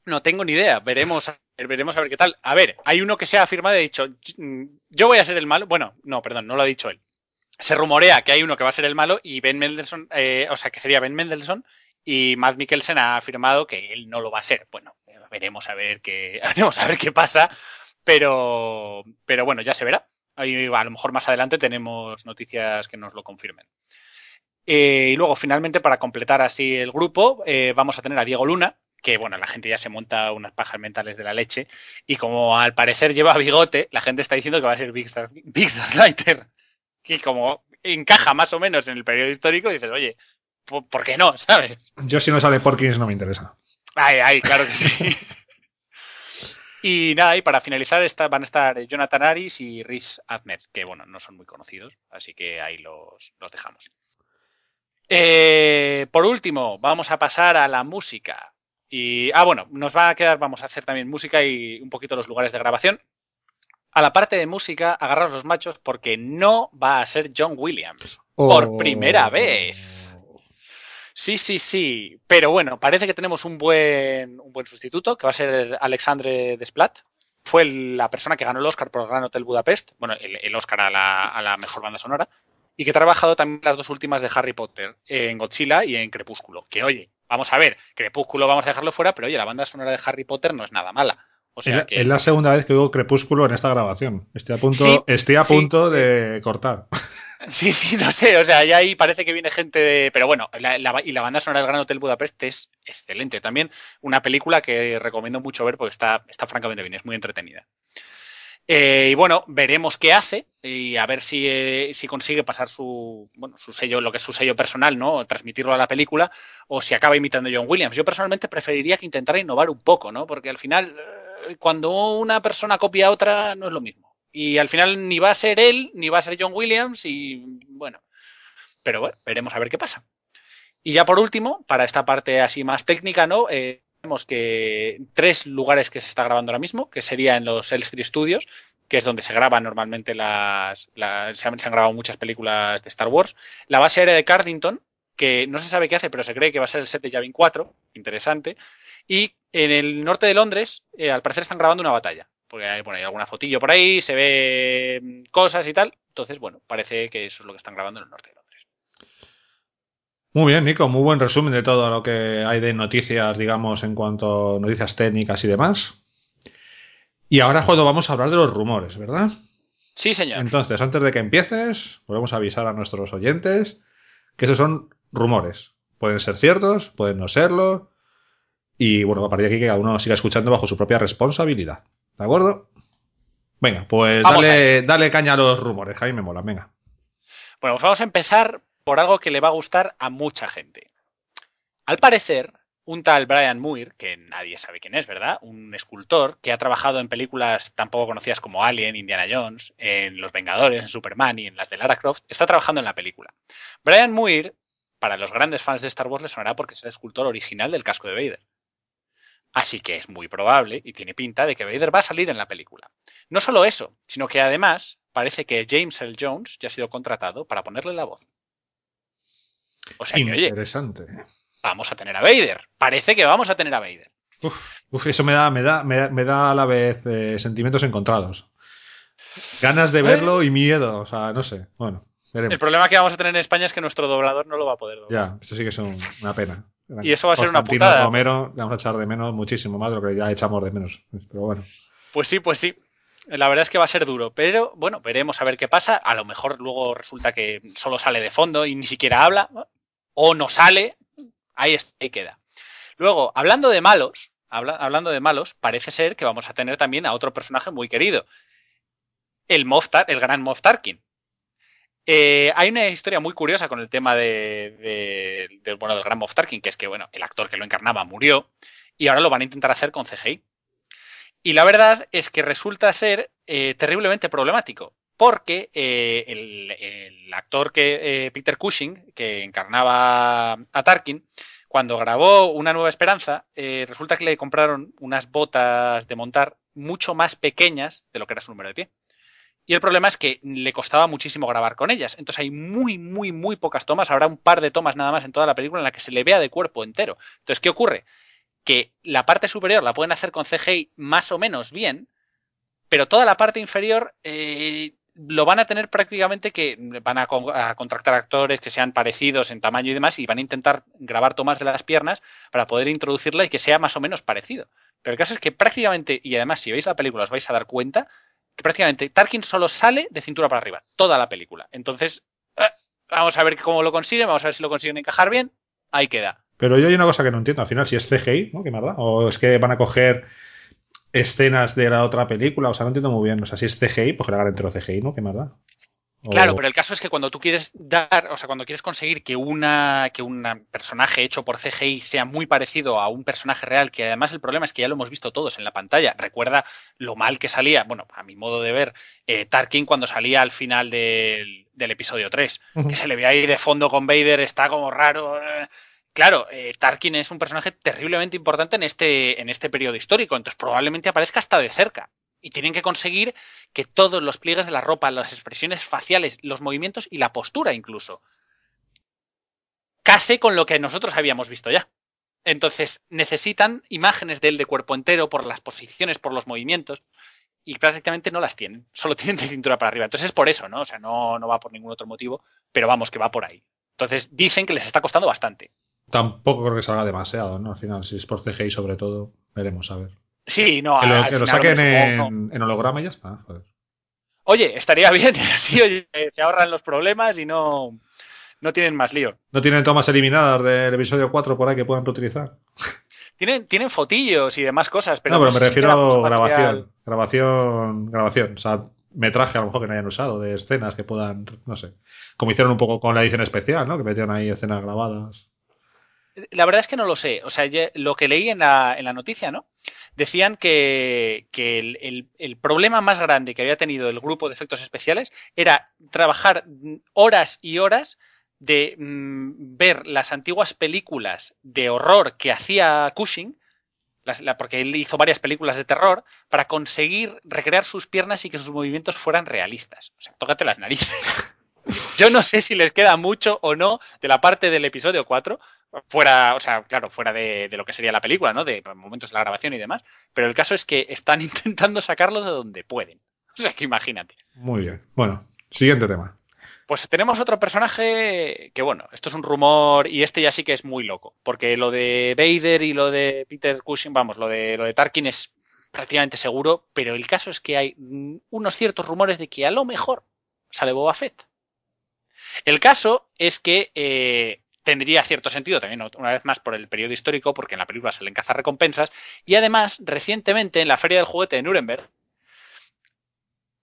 D: No tengo ni idea. Veremos, a ver, veremos a ver qué tal. A ver, hay uno que se ha afirmado y ha dicho, "Mm, yo voy a ser el malo. Bueno, no, perdón, no lo ha dicho él. Se rumorea que hay uno que va a ser el malo y Ben Mendelssohn, eh, o sea, que sería Ben Mendelssohn y Matt Mikkelsen ha afirmado que él no lo va a ser. Bueno, veremos a ver qué, [laughs] veremos a ver qué pasa, pero, pero bueno, ya se verá. A lo mejor más adelante tenemos noticias que nos lo confirmen. Eh, y luego, finalmente, para completar así el grupo, eh, vamos a tener a Diego Luna, que bueno, la gente ya se monta unas pajas mentales de la leche, y como al parecer lleva bigote, la gente está diciendo que va a ser Big Star, Big Star Lighter, que como encaja más o menos en el periodo histórico, dices, oye, ¿por, qué no? [laughs] ¿Sabes?
B: Yo si no sale Porkins no me interesa.
D: Ay, ay, claro que sí. [laughs] Y nada, y para finalizar van a estar Jonathan Aris y Rhys Ahmed, que bueno, no son muy conocidos, así que ahí los, dejamos. Eh, por último, vamos a pasar a la música. Y, ah, bueno, nos va a quedar, vamos a hacer también música y un poquito los lugares de grabación. A la parte de música, agarrar los machos porque no va a ser John Williams. Por
B: Oh.
D: primera vez. Sí, sí, sí. Pero bueno, parece que tenemos un buen, un buen sustituto, que va a ser Alexandre Desplat. Fue el- la persona que ganó el Oscar por Gran Hotel Budapest. Bueno, el, el Oscar a la, a la mejor banda sonora. Y que ha trabajado también las dos últimas de Harry Potter, en Godzilla y en Crepúsculo. Que oye, vamos a ver, Crepúsculo vamos a dejarlo fuera, pero oye, la banda sonora de Harry Potter no es nada mala. O
B: Es
D: sea
B: la-
D: que.
B: Es la segunda vez que oigo Crepúsculo en esta grabación. Estoy a punto,
D: Sí,
B: estoy a
D: sí,
B: punto de cortar. [laughs]
D: Sí, sí, no sé, o sea, ya ahí parece que viene gente de... Pero bueno, la- y la banda sonora del Gran Hotel Budapest es excelente. También una película que recomiendo mucho ver porque está, está francamente bien, es muy entretenida. Eh, y bueno, veremos qué hace y a ver si, eh, si consigue pasar su, bueno, su sello, lo que es su sello personal, ¿no? Transmitirlo a la película o si acaba imitando a John Williams. Yo personalmente preferiría que intentara innovar un poco, ¿no? Porque al final, eh, cuando una persona copia a otra, no es lo mismo. Y al final ni va a ser él, ni va a ser John Williams y bueno, pero bueno, veremos a ver qué pasa. Y ya por último, para esta parte así más técnica, ¿no? Eh, Vemos que tres lugares que se está grabando ahora mismo, que sería en los Elstree Studios, que es donde se graban normalmente las, las se, han, se han grabado muchas películas de Star Wars. La base aérea de Cardington, que no se sabe qué hace, pero se cree que va a ser el set de Yavin 4, interesante. Y en el norte de Londres, eh, al parecer están grabando una batalla. Porque hay, bueno, hay alguna fotillo por ahí, se ve cosas y tal. Entonces, bueno, parece que eso es lo que están grabando en el norte de Londres.
B: Muy bien, Nico, muy buen resumen de todo lo que hay de noticias, digamos, en cuanto a noticias técnicas y demás. Y ahora, Jodo, vamos a hablar de los rumores, ¿verdad?
D: Sí, señor.
B: Entonces, antes de que empieces, volvemos a avisar a nuestros oyentes que esos son rumores. Pueden ser ciertos, pueden no serlo. Y bueno, a partir de aquí que cada uno siga escuchando bajo su propia responsabilidad. ¿De acuerdo? Venga, pues dale, dale caña a los rumores, que a mí me molan, venga.
D: Bueno, pues vamos a empezar por algo que le va a gustar a mucha gente. Al parecer, un tal Brian Muir, que nadie sabe quién es, ¿verdad? Un escultor que ha trabajado en películas tan poco conocidas como Alien, Indiana Jones, en Los Vengadores, en Superman y en las de Lara Croft, está trabajando en la película. Brian Muir, para los grandes fans de Star Wars, le sonará porque es el escultor original del casco de Vader. Así que es muy probable y tiene pinta de que Vader va a salir en la película. No solo eso, sino que además parece que James L. Jones ya ha sido contratado para ponerle la voz. O sea que, oye, vamos a tener a Vader. Parece que vamos a tener a Vader.
B: Uf, uf, eso me da, me da, me da, me da a la vez eh, sentimientos encontrados. Ganas de verlo y miedo, o sea, no sé. Bueno, veremos.
D: El problema que vamos a tener en España es que nuestro doblador no lo va a poder doblar.
B: Ya, eso sí que es un- una pena.
D: Y eso va a ser una putada.
B: Romero, le vamos a echar de menos muchísimo más de lo que ya echamos de menos. Pero bueno.
D: Pues sí, pues sí. La verdad es que va a ser duro, pero bueno, veremos a ver qué pasa. A lo mejor luego resulta que solo sale de fondo y ni siquiera habla, o no sale. Ahí, está, ahí queda. Luego, hablando de malos, habla- hablando de malos, parece ser que vamos a tener también a otro personaje muy querido, el Moff Tar- el gran Moff Tarkin. Eh, hay una historia muy curiosa con el tema de, de- del bueno del gran Moff Tarkin, que es que bueno, el actor que lo encarnaba murió y ahora lo van a intentar hacer con CGI. Y la verdad es que resulta ser eh, terriblemente problemático, porque eh, el, actor que eh, Peter Cushing, que encarnaba a Tarkin, cuando grabó Una Nueva Esperanza, resulta que le compraron unas botas de montar mucho más pequeñas de lo que era su número de pie. Y el problema es que le costaba muchísimo grabar con ellas. Entonces hay muy, muy, muy pocas tomas. Habrá un par de tomas nada más en toda la película en la que se le vea de cuerpo entero. Entonces, ¿qué ocurre? Que la parte superior la pueden hacer con CGI más o menos bien, pero toda la parte inferior eh, lo van a tener prácticamente que van a, con- a contractar actores que sean parecidos en tamaño y demás y van a intentar grabar tomas de las piernas para poder introducirla y que sea más o menos parecido. Pero el caso es que prácticamente, y además si veis la película os vais a dar cuenta, prácticamente Tarkin solo sale de cintura para arriba, toda la película. Entonces, eh, vamos a ver cómo lo consiguen, vamos a ver si lo consiguen encajar bien. Ahí queda.
B: Pero yo hay una cosa que no entiendo. Al final, si es CGI, ¿no? ¿Qué más? O es que van a coger escenas de la otra película. O sea, no entiendo muy bien. O sea, si es CGI, pues hagan entero CGI, ¿no? ¿Qué más?
D: Claro, pero el caso es que cuando tú quieres dar, o sea, cuando quieres conseguir que una que un personaje hecho por CGI sea muy parecido a un personaje real, que además el problema es que ya lo hemos visto todos en la pantalla. Recuerda lo mal que salía, bueno, a mi modo de ver, eh, Tarkin cuando salía al final del, del episodio 3, que se le ve ahí de fondo con Vader, está como raro. eh. Claro, eh, Tarkin es un personaje terriblemente importante en este, en este periodo histórico, entonces probablemente aparezca hasta de cerca. Y tienen que conseguir que todos los pliegues de la ropa, las expresiones faciales, los movimientos y la postura incluso, case con lo que nosotros habíamos visto ya. Entonces necesitan imágenes de él de cuerpo entero por las posiciones, por los movimientos, y prácticamente no las tienen, solo [laughs] tienen de cintura para arriba. Entonces es por eso, ¿no? O sea, no, no va por ningún otro motivo, pero vamos, que va por ahí. Entonces dicen que les está costando bastante.
B: Tampoco creo que salga demasiado, ¿no? Al final, si es por CGI sobre todo, veremos a ver.
D: Sí, no,
B: Que lo,
D: al
B: que lo saquen en,
D: supongo, no.
B: en holograma y ya está. joder.
D: Oye, estaría [laughs] bien, así oye, se ahorran los problemas y no, no tienen más lío.
B: ¿No tienen tomas eliminadas del episodio 4 por ahí que puedan reutilizar?
D: Tienen, tienen fotillos y demás cosas, pero
B: no, pero
D: no
B: me
D: sé si
B: refiero a grabación.
D: material.
B: Grabación, grabación. O sea, metraje a lo mejor que no hayan usado de escenas que puedan, no sé. Como hicieron un poco con la edición especial, ¿no? Que metieron ahí escenas grabadas.
D: La verdad es que no lo sé. O sea, lo que leí en la, en la noticia, ¿no? Decían que, que el, el- problema más grande que había tenido el grupo de efectos especiales era trabajar horas y horas de mm, ver las antiguas películas de horror que hacía Cushing, porque él hizo varias películas de terror, para conseguir recrear sus piernas y que sus movimientos fueran realistas. O sea, tócate las narices. [laughs] Yo no sé si les queda mucho o no de la parte del episodio 4, fuera, o sea, claro, fuera de, de lo que sería la película, ¿no? De momentos de la grabación y demás. Pero el caso es que están [laughs] intentando sacarlo de donde pueden. O sea, que imagínate.
B: Muy bien. Bueno, siguiente tema.
D: Pues tenemos otro personaje que, bueno, esto es un rumor y este ya sí que es muy loco. Porque lo de Vader y lo de Peter Cushing, vamos, lo de, lo de Tarkin es prácticamente seguro. Pero el caso es que hay mm, unos ciertos rumores de que a lo mejor sale Boba Fett. El caso es que eh, tendría cierto sentido también, una vez más, por el periodo histórico, porque en la película se le encaza recompensas. Y además, recientemente, en la Feria del Juguete de Nuremberg,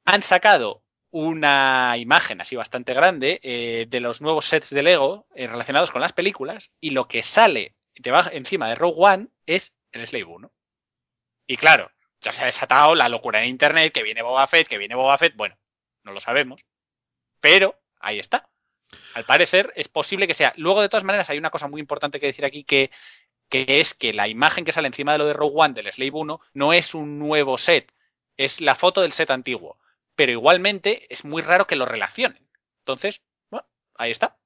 D: han sacado una imagen así bastante grande eh, de los nuevos sets de Lego eh, relacionados con las películas y lo que sale debajo, encima de Rogue One es el Slave 1. Y claro, ya se ha desatado la locura en Internet, que viene Boba Fett, que viene Boba Fett, bueno, no lo sabemos, pero ahí está. Al parecer es posible que sea. Luego, de todas maneras, hay una cosa muy importante que decir aquí que, es que la imagen que sale encima de lo de Rogue One del Slave 1 no es un nuevo set, es la foto del set antiguo. Pero igualmente es muy raro que lo relacionen. Entonces, bueno, ahí está.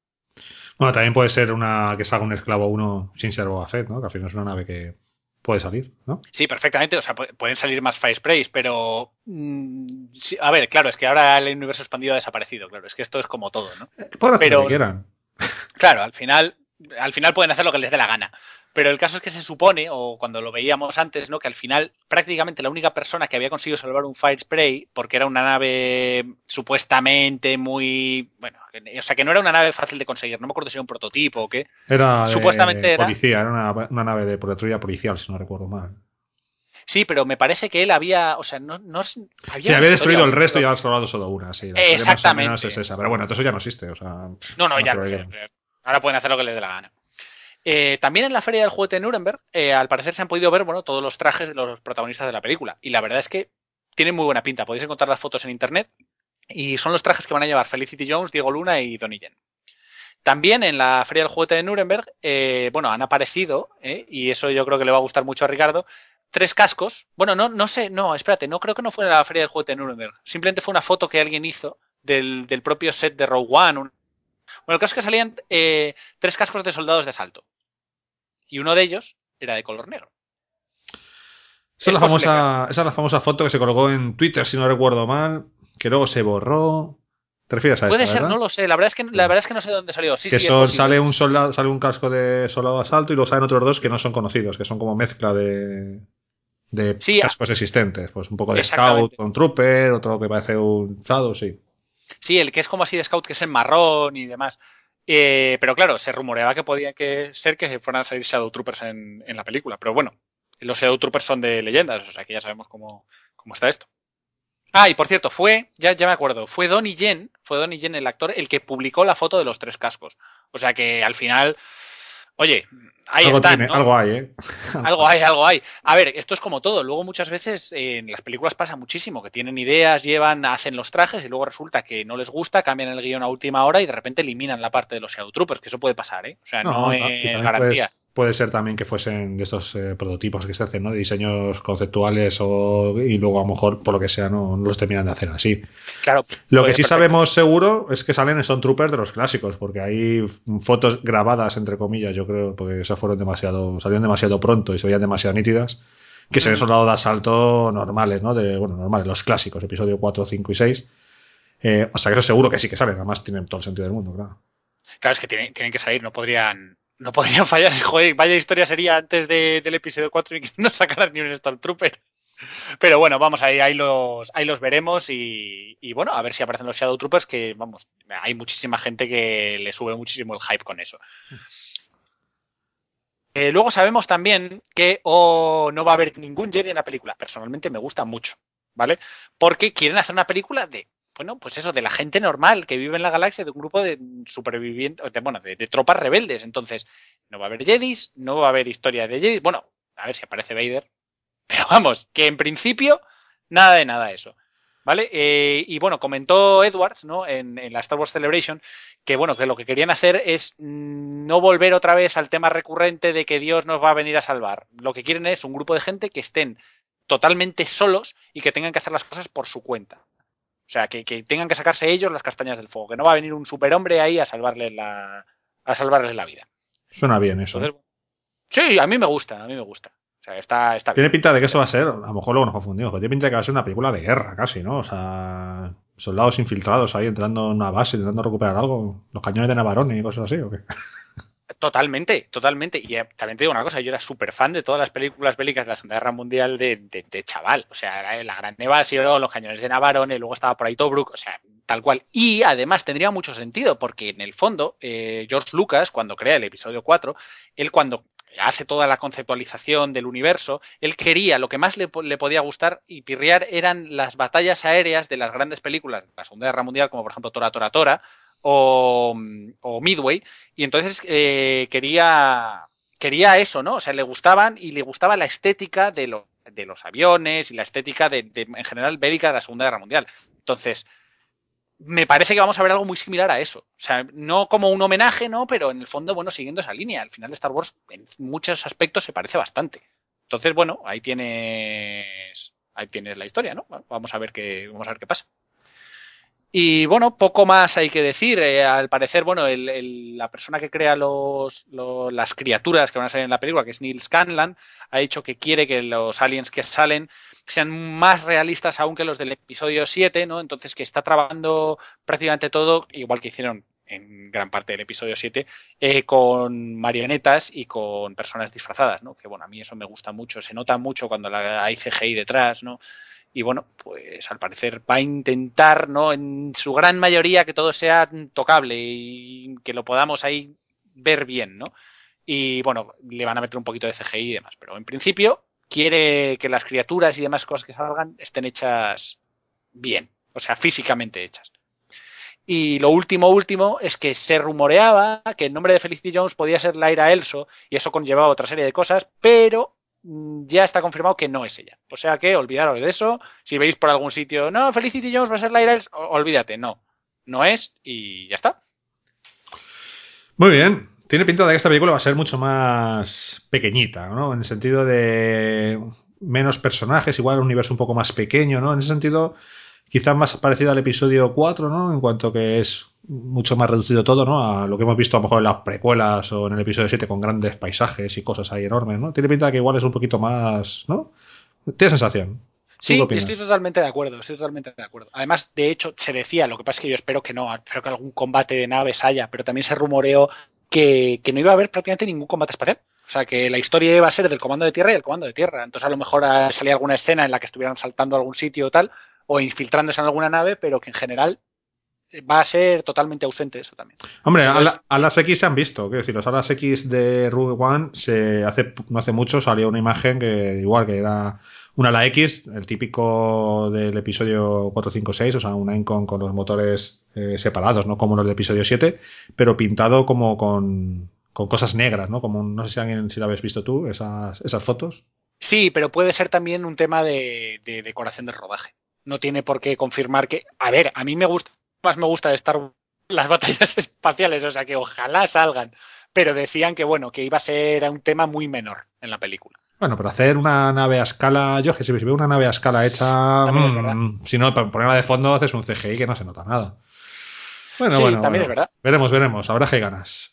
B: Bueno, también puede ser una que salga un esclavo 1 sin ser Boba Fett, ¿no? Que al final es una nave que puede salir, ¿no?
D: Sí, perfectamente. O sea, pu- pueden salir más Fire Sprays, pero. mm, sí, a ver, claro, es que ahora el universo expandido ha desaparecido, claro. Es que esto es como todo, ¿no?
B: Pueden hacer
D: Pero-
B: lo que quieran. [laughs]
D: Claro, al final, al final pueden hacer lo que les dé la gana. Pero el caso es que se supone, o cuando lo veíamos antes, ¿no? Que al final, prácticamente la única persona que había conseguido salvar un Fire Spray, porque era una nave supuestamente muy. Bueno, o sea que no era una nave fácil de conseguir. No me acuerdo si era un prototipo o qué.
B: Era de
D: Supuestamente era-
B: policía, era una, una nave de patrulla policial, si no recuerdo mal.
D: Sí, pero me parece que él había. O sea, no. no había
B: Sí, había destruido el resto y había salvado solo una, sí. Más o
D: Exactamente.
B: menos es esa. Pero bueno, eso ya no existe. O sea,
D: No, no, ya lo sé.
B: que-
D: Ahora pueden hacer lo que les dé la gana. Eh, también en la feria del juguete de Nuremberg, eh, al parecer se han podido ver bueno, todos los trajes de los protagonistas de la película. Y la verdad es que tienen muy buena pinta. Podéis encontrar las fotos en internet. Y son los trajes que van a llevar Felicity Jones, Diego Luna y Donnie Yen. También en la feria del juguete de Nuremberg, eh, bueno, han aparecido, y eso yo creo que le va a gustar mucho a Ricardo, tres cascos. Bueno, no, no sé, no, espérate, no creo que no fue en la feria del juguete de Nuremberg. Simplemente fue una foto que alguien hizo del, propio set de Rogue One. Bueno, el caso es que salían tres cascos de soldados de asalto. Y uno de ellos era de color negro.
B: Esa es, la famosa, esa es la famosa foto que se colgó en Twitter, si no recuerdo mal, que luego se borró. ¿Te refieres a
D: Puede
B: esa,
D: ser,
B: verdad?
D: no lo sé. La verdad es que, la verdad es que no sé de dónde salió. Sí,
B: que
D: sí,
B: son- sale un soldado, sale un casco de soldado de asalto y luego salen otros dos que no son conocidos, que son como mezcla de, de
D: Sí,
B: cascos existentes. Pues un poco de scout con trooper, otro que parece un Shadow, sí.
D: Sí, el que es como así de scout, que es en marrón y demás. Eh, pero claro, se rumoreaba que podía que ser que fueran a salir Shadow Troopers en, en la película. Pero bueno, los Shadow Troopers son de leyendas, o sea que ya sabemos cómo, cómo está esto. Ah, y por cierto, fue, ya, ya me acuerdo, fue Donnie Yen, fue Donnie Yen el actor, el que publicó la foto de los tres cascos. O sea que al final, oye, ahí
B: algo,
D: están,
B: tiene,
D: ¿no?
B: algo hay, ¿eh? [laughs]
D: Algo hay, algo hay. A ver, esto es como todo. Luego muchas veces eh, en las películas pasa muchísimo, que tienen ideas, llevan, hacen los trajes y luego resulta que no les gusta, cambian el guion a última hora y de repente eliminan la parte de los Shadow Troopers, que eso puede pasar, ¿eh? O sea, no, es garantía.
B: puedes- puede ser también que fuesen de estos eh, prototipos que se hacen, ¿no? De diseños conceptuales o, y luego a lo mejor, por lo que sea, no, no los terminan de hacer así.
D: Claro.
B: Lo que sí
D: perfecto.
B: sabemos seguro es que salen Stone Troopers de los clásicos, porque hay fotos grabadas, entre comillas, yo creo, porque esas fueron demasiado, salieron demasiado pronto y se veían demasiado nítidas, que se ven soldados de asalto normales, ¿no? De, bueno, normales, los clásicos, episodio 4, 5 y 6. Eh, o sea que eso seguro que sí que salen, además tienen todo el sentido del mundo, claro.
D: Claro, es que tienen, tienen que salir, no podrían, no podrían [laughs] fallar. Joder, vaya historia sería antes de- del episodio 4 y que no sacaran ni un Stormtrooper. Pero bueno, vamos, ahí, ahí, los, ahí los veremos y, bueno, a ver si aparecen los Shadow Troopers, que vamos, hay muchísima gente que le sube muchísimo el hype con eso. Eh, luego sabemos también que oh, no va a haber ningún Jedi en la película. Personalmente me gusta mucho, ¿vale? Porque quieren hacer una película de, bueno, pues eso, de la gente normal que vive en la galaxia, de un grupo de supervivientes, de, bueno, de, tropas rebeldes. Entonces, no va a haber Jedis, no va a haber historia de Jedis. Bueno, a ver si aparece Vader. [laughs] Pero vamos, que en principio, nada de nada eso. ¿Vale? Eh, y bueno, comentó Edwards, ¿no? En, en, la Star Wars Celebration, que bueno, que lo que querían hacer es mm, no volver otra vez al tema recurrente de que Dios nos va a venir a salvar. Lo que quieren es un grupo de gente que estén totalmente solos y que tengan que hacer las cosas por su cuenta. O sea, que, que tengan que sacarse ellos las castañas del fuego, que no va a venir un superhombre ahí a salvarles la, a salvarles la vida.
B: Suena bien eso.
D: Entonces, sí, a mí me gusta, a mí me gusta. O sea, está, está
B: Tiene
D: bien.
B: pinta de que eso va a ser, a lo mejor luego nos confundimos, pero tiene pinta de que va a ser una película de guerra casi, ¿no? O sea, soldados infiltrados ahí entrando en una base, intentando recuperar algo, los cañones de Navarone y cosas así, ¿o qué?
D: Totalmente, totalmente. Y eh, también te digo una cosa, yo era súper fan de todas las películas bélicas de la Segunda Guerra Mundial de, de, de chaval. O sea, la, Gran Evasión, los cañones de Navarone, luego estaba por ahí Tobruk, o sea, tal cual. Y además tendría mucho sentido, porque en el fondo, eh, George Lucas, cuando crea el episodio 4, él cuando hace toda la conceptualización del universo, él quería, lo que más le, le, podía gustar y pirriar eran las batallas aéreas de las grandes películas de la Segunda Guerra Mundial, como por ejemplo Tora Tora Tora o, Midway, y entonces eh, quería, quería eso, ¿no? O sea, le gustaban y le gustaba la estética de, lo, de los aviones y la estética de, de, en general bélica de la Segunda Guerra Mundial. Entonces, me parece que vamos a ver algo muy similar a eso. O sea, no como un homenaje, ¿no? Pero en el fondo, bueno, siguiendo esa línea. Al final Star Wars en muchos aspectos se parece bastante. Entonces, bueno, ahí tienes. Ahí tienes la historia, ¿no? Vamos a ver qué, vamos a ver qué pasa. Y bueno, poco más hay que decir. Eh, al parecer, bueno, el, el, la persona que crea los, las criaturas que van a salir en la película, que es Neil Scanlan, ha dicho que quiere que los aliens que salen sean más realistas aún que los del episodio 7, ¿no? Entonces que está trabajando prácticamente todo, igual que hicieron en gran parte del episodio 7, eh, con marionetas y con personas disfrazadas, ¿no? Que bueno, a mí eso me gusta mucho, se nota mucho cuando la, hay CGI detrás, ¿no? Y bueno, pues al parecer va a intentar, ¿no? En su gran mayoría que todo sea tocable y que lo podamos ahí ver bien, ¿no? Y bueno, le van a meter un poquito de CGI y demás, pero en principio quiere que las criaturas y demás cosas que salgan estén hechas bien, o sea, físicamente hechas. Y lo último, último, es que se rumoreaba que el nombre de Felicity Jones podía ser Lyra Elso, y eso conllevaba otra serie de cosas, pero ya está confirmado que no es ella. O sea que olvidaros de eso. Si veis por algún sitio, no, Felicity Jones va a ser Lyra Elso, olvídate, no. No es, y ya está.
B: Muy bien. Tiene pinta de que esta película va a ser mucho más pequeñita, ¿no? En el sentido de menos personajes, igual un universo un poco más pequeño, ¿no? En ese sentido, quizás más parecido al episodio 4, ¿no? En cuanto que es mucho más reducido todo, ¿no? A lo que hemos visto a lo mejor en las precuelas o en el episodio 7 con grandes paisajes y cosas ahí enormes, ¿no? Tiene pinta de que igual es un poquito más, ¿no? Tiene sensación.
D: Sí, estoy totalmente de acuerdo, estoy totalmente de acuerdo. Además, de hecho, se decía, lo que pasa es que yo espero que no, espero que algún combate de naves haya, pero también se rumoreó que, que no iba a haber prácticamente ningún combate espacial. O sea, que la historia iba a ser del comando de tierra y del comando de tierra. Entonces, a lo mejor salía alguna escena en la que estuvieran saltando a algún sitio o tal, o infiltrándose en alguna nave, pero que en general
H: va a ser totalmente ausente eso también.
B: Hombre,
H: Entonces-
B: a, la- a las X se han visto. Quiero decir, los alas X de Rogue One se hace, no hace mucho salió una imagen que igual que era una ala X, el típico del episodio 456, o sea, una Encon con los motores eh, separados, no como los del episodio 7, pero pintado como con, cosas negras, ¿no? Como un- no sé si alguien si lo habéis visto tú, esas, esas fotos.
H: Sí, pero puede ser también un tema de, de decoración del rodaje. No tiene por qué confirmar que. A ver, a mí me gusta, más me gusta de estar las [laughs] batallas espaciales, o sea que ojalá salgan. Pero decían que bueno, que iba a ser un tema muy menor en la película.
B: Bueno, pero hacer una nave a escala, yo que si veo una nave a escala hecha, mm,
H: verdad.
B: si no, para ponerla de fondo haces un CGI que no se nota nada. Bueno,
H: Sí,
B: bueno,
H: también
B: bueno.
H: es verdad.
B: Veremos, veremos, habrá que ganas.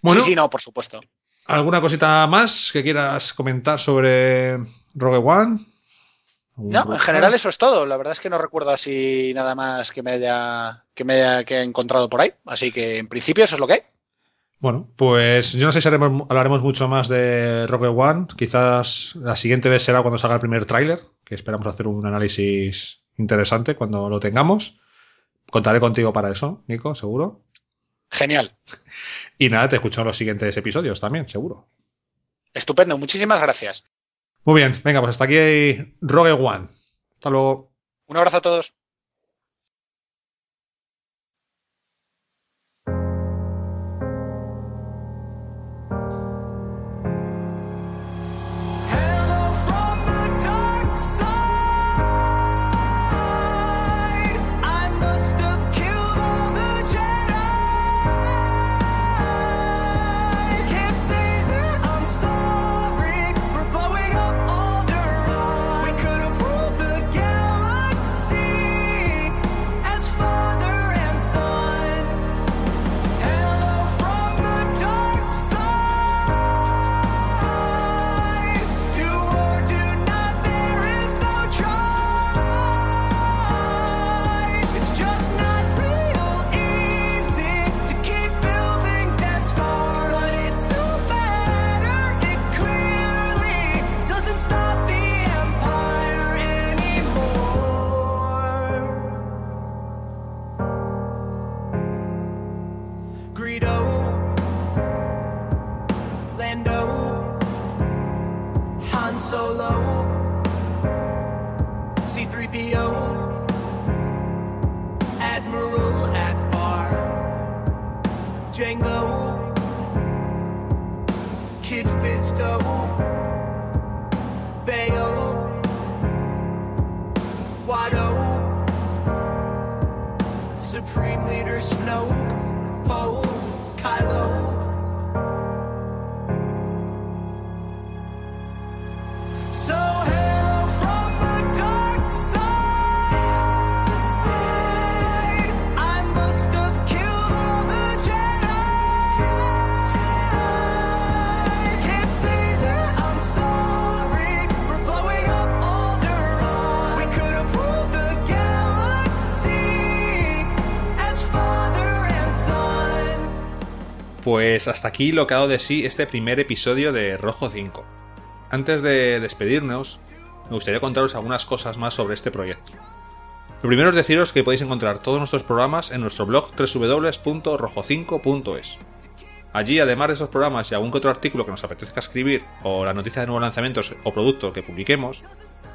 B: Bueno,
H: Sí, sí, no, por supuesto.
B: ¿alguna cosita más que quieras comentar sobre Rogue One? ¿Algún
H: No, en general eso es todo. La verdad es que no recuerdo así nada más que me haya que me haya que he encontrado por ahí. Así que en principio eso es lo que hay.
B: Bueno, pues yo no sé si haremos- hablaremos mucho más de Rogue One. Quizás la siguiente vez será cuando salga el primer tráiler, que esperamos hacer un análisis interesante cuando lo tengamos. Contaré contigo para eso, Nico, seguro.
H: Genial. [laughs]
B: Y nada, te escucho en los siguientes episodios también, seguro.
H: Estupendo. Muchísimas gracias.
B: Muy bien, venga, pues hasta aquí Rogue One. Hasta luego.
H: Un abrazo a todos.
B: Pues hasta aquí lo que ha dado de sí este primer episodio de Rojo 5. Antes de despedirnos, me gustaría contaros algunas cosas más sobre este proyecto. Lo primero es deciros que podéis encontrar todos nuestros programas en nuestro blog www.rojo5.es. Allí, además de esos programas y algún que otro artículo que nos apetezca escribir, o la noticia de nuevos lanzamientos o productos que publiquemos,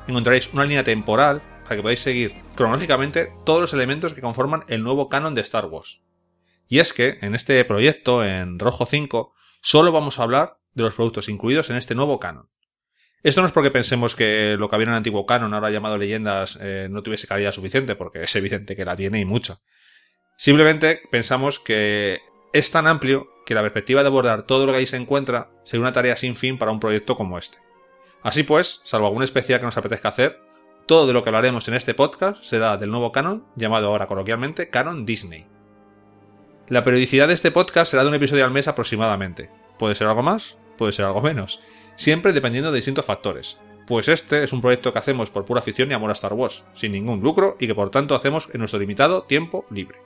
B: encontraréis una línea temporal para que podáis seguir cronológicamente todos los elementos que conforman el nuevo canon de Star Wars. Y es que en este proyecto, en Rojo 5, solo vamos a hablar de los productos incluidos en este nuevo canon. Esto no es porque pensemos que lo que había en el antiguo canon, ahora llamado leyendas, eh, no tuviese calidad suficiente, porque es evidente que la tiene y mucho. Simplemente pensamos que es tan amplio que la perspectiva de abordar todo lo que ahí se encuentra sería una tarea sin fin para un proyecto como este. Así pues, salvo algún especial que nos apetezca hacer, todo de lo que hablaremos en este podcast será del nuevo canon, llamado ahora coloquialmente Canon Disney. La periodicidad de este podcast será de un episodio al mes aproximadamente. Puede ser algo más, puede ser algo menos, siempre dependiendo de distintos factores. Pues este es un proyecto que hacemos por pura afición y amor a Star Wars, sin ningún lucro y que por tanto hacemos en nuestro limitado tiempo libre.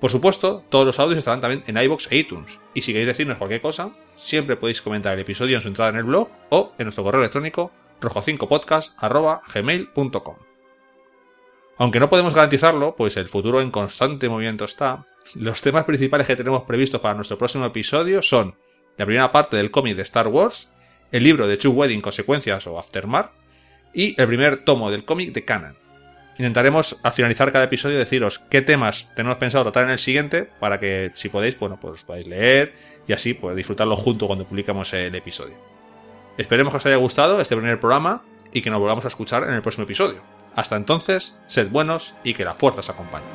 B: Por supuesto, todos los audios estarán también en iBox e iTunes, y si queréis decirnos cualquier cosa, siempre podéis comentar el episodio en su entrada en el blog o en nuestro correo electrónico rojo5podcast.gmail.com. Aunque no podemos garantizarlo, pues el futuro en constante movimiento está, los temas principales que tenemos previstos para nuestro próximo episodio son la primera parte del cómic de Star Wars, el libro de Chu Wedding Consecuencias o Aftermath y el primer tomo del cómic de Canon. Intentaremos al finalizar cada episodio deciros qué temas tenemos pensado tratar en el siguiente para que si podéis, bueno, pues podáis leer y así pues disfrutarlo junto cuando publicamos el episodio. Esperemos que os haya gustado este primer programa y que nos volvamos a escuchar en el próximo episodio. Hasta entonces, sed buenos y que la fuerza os acompañe.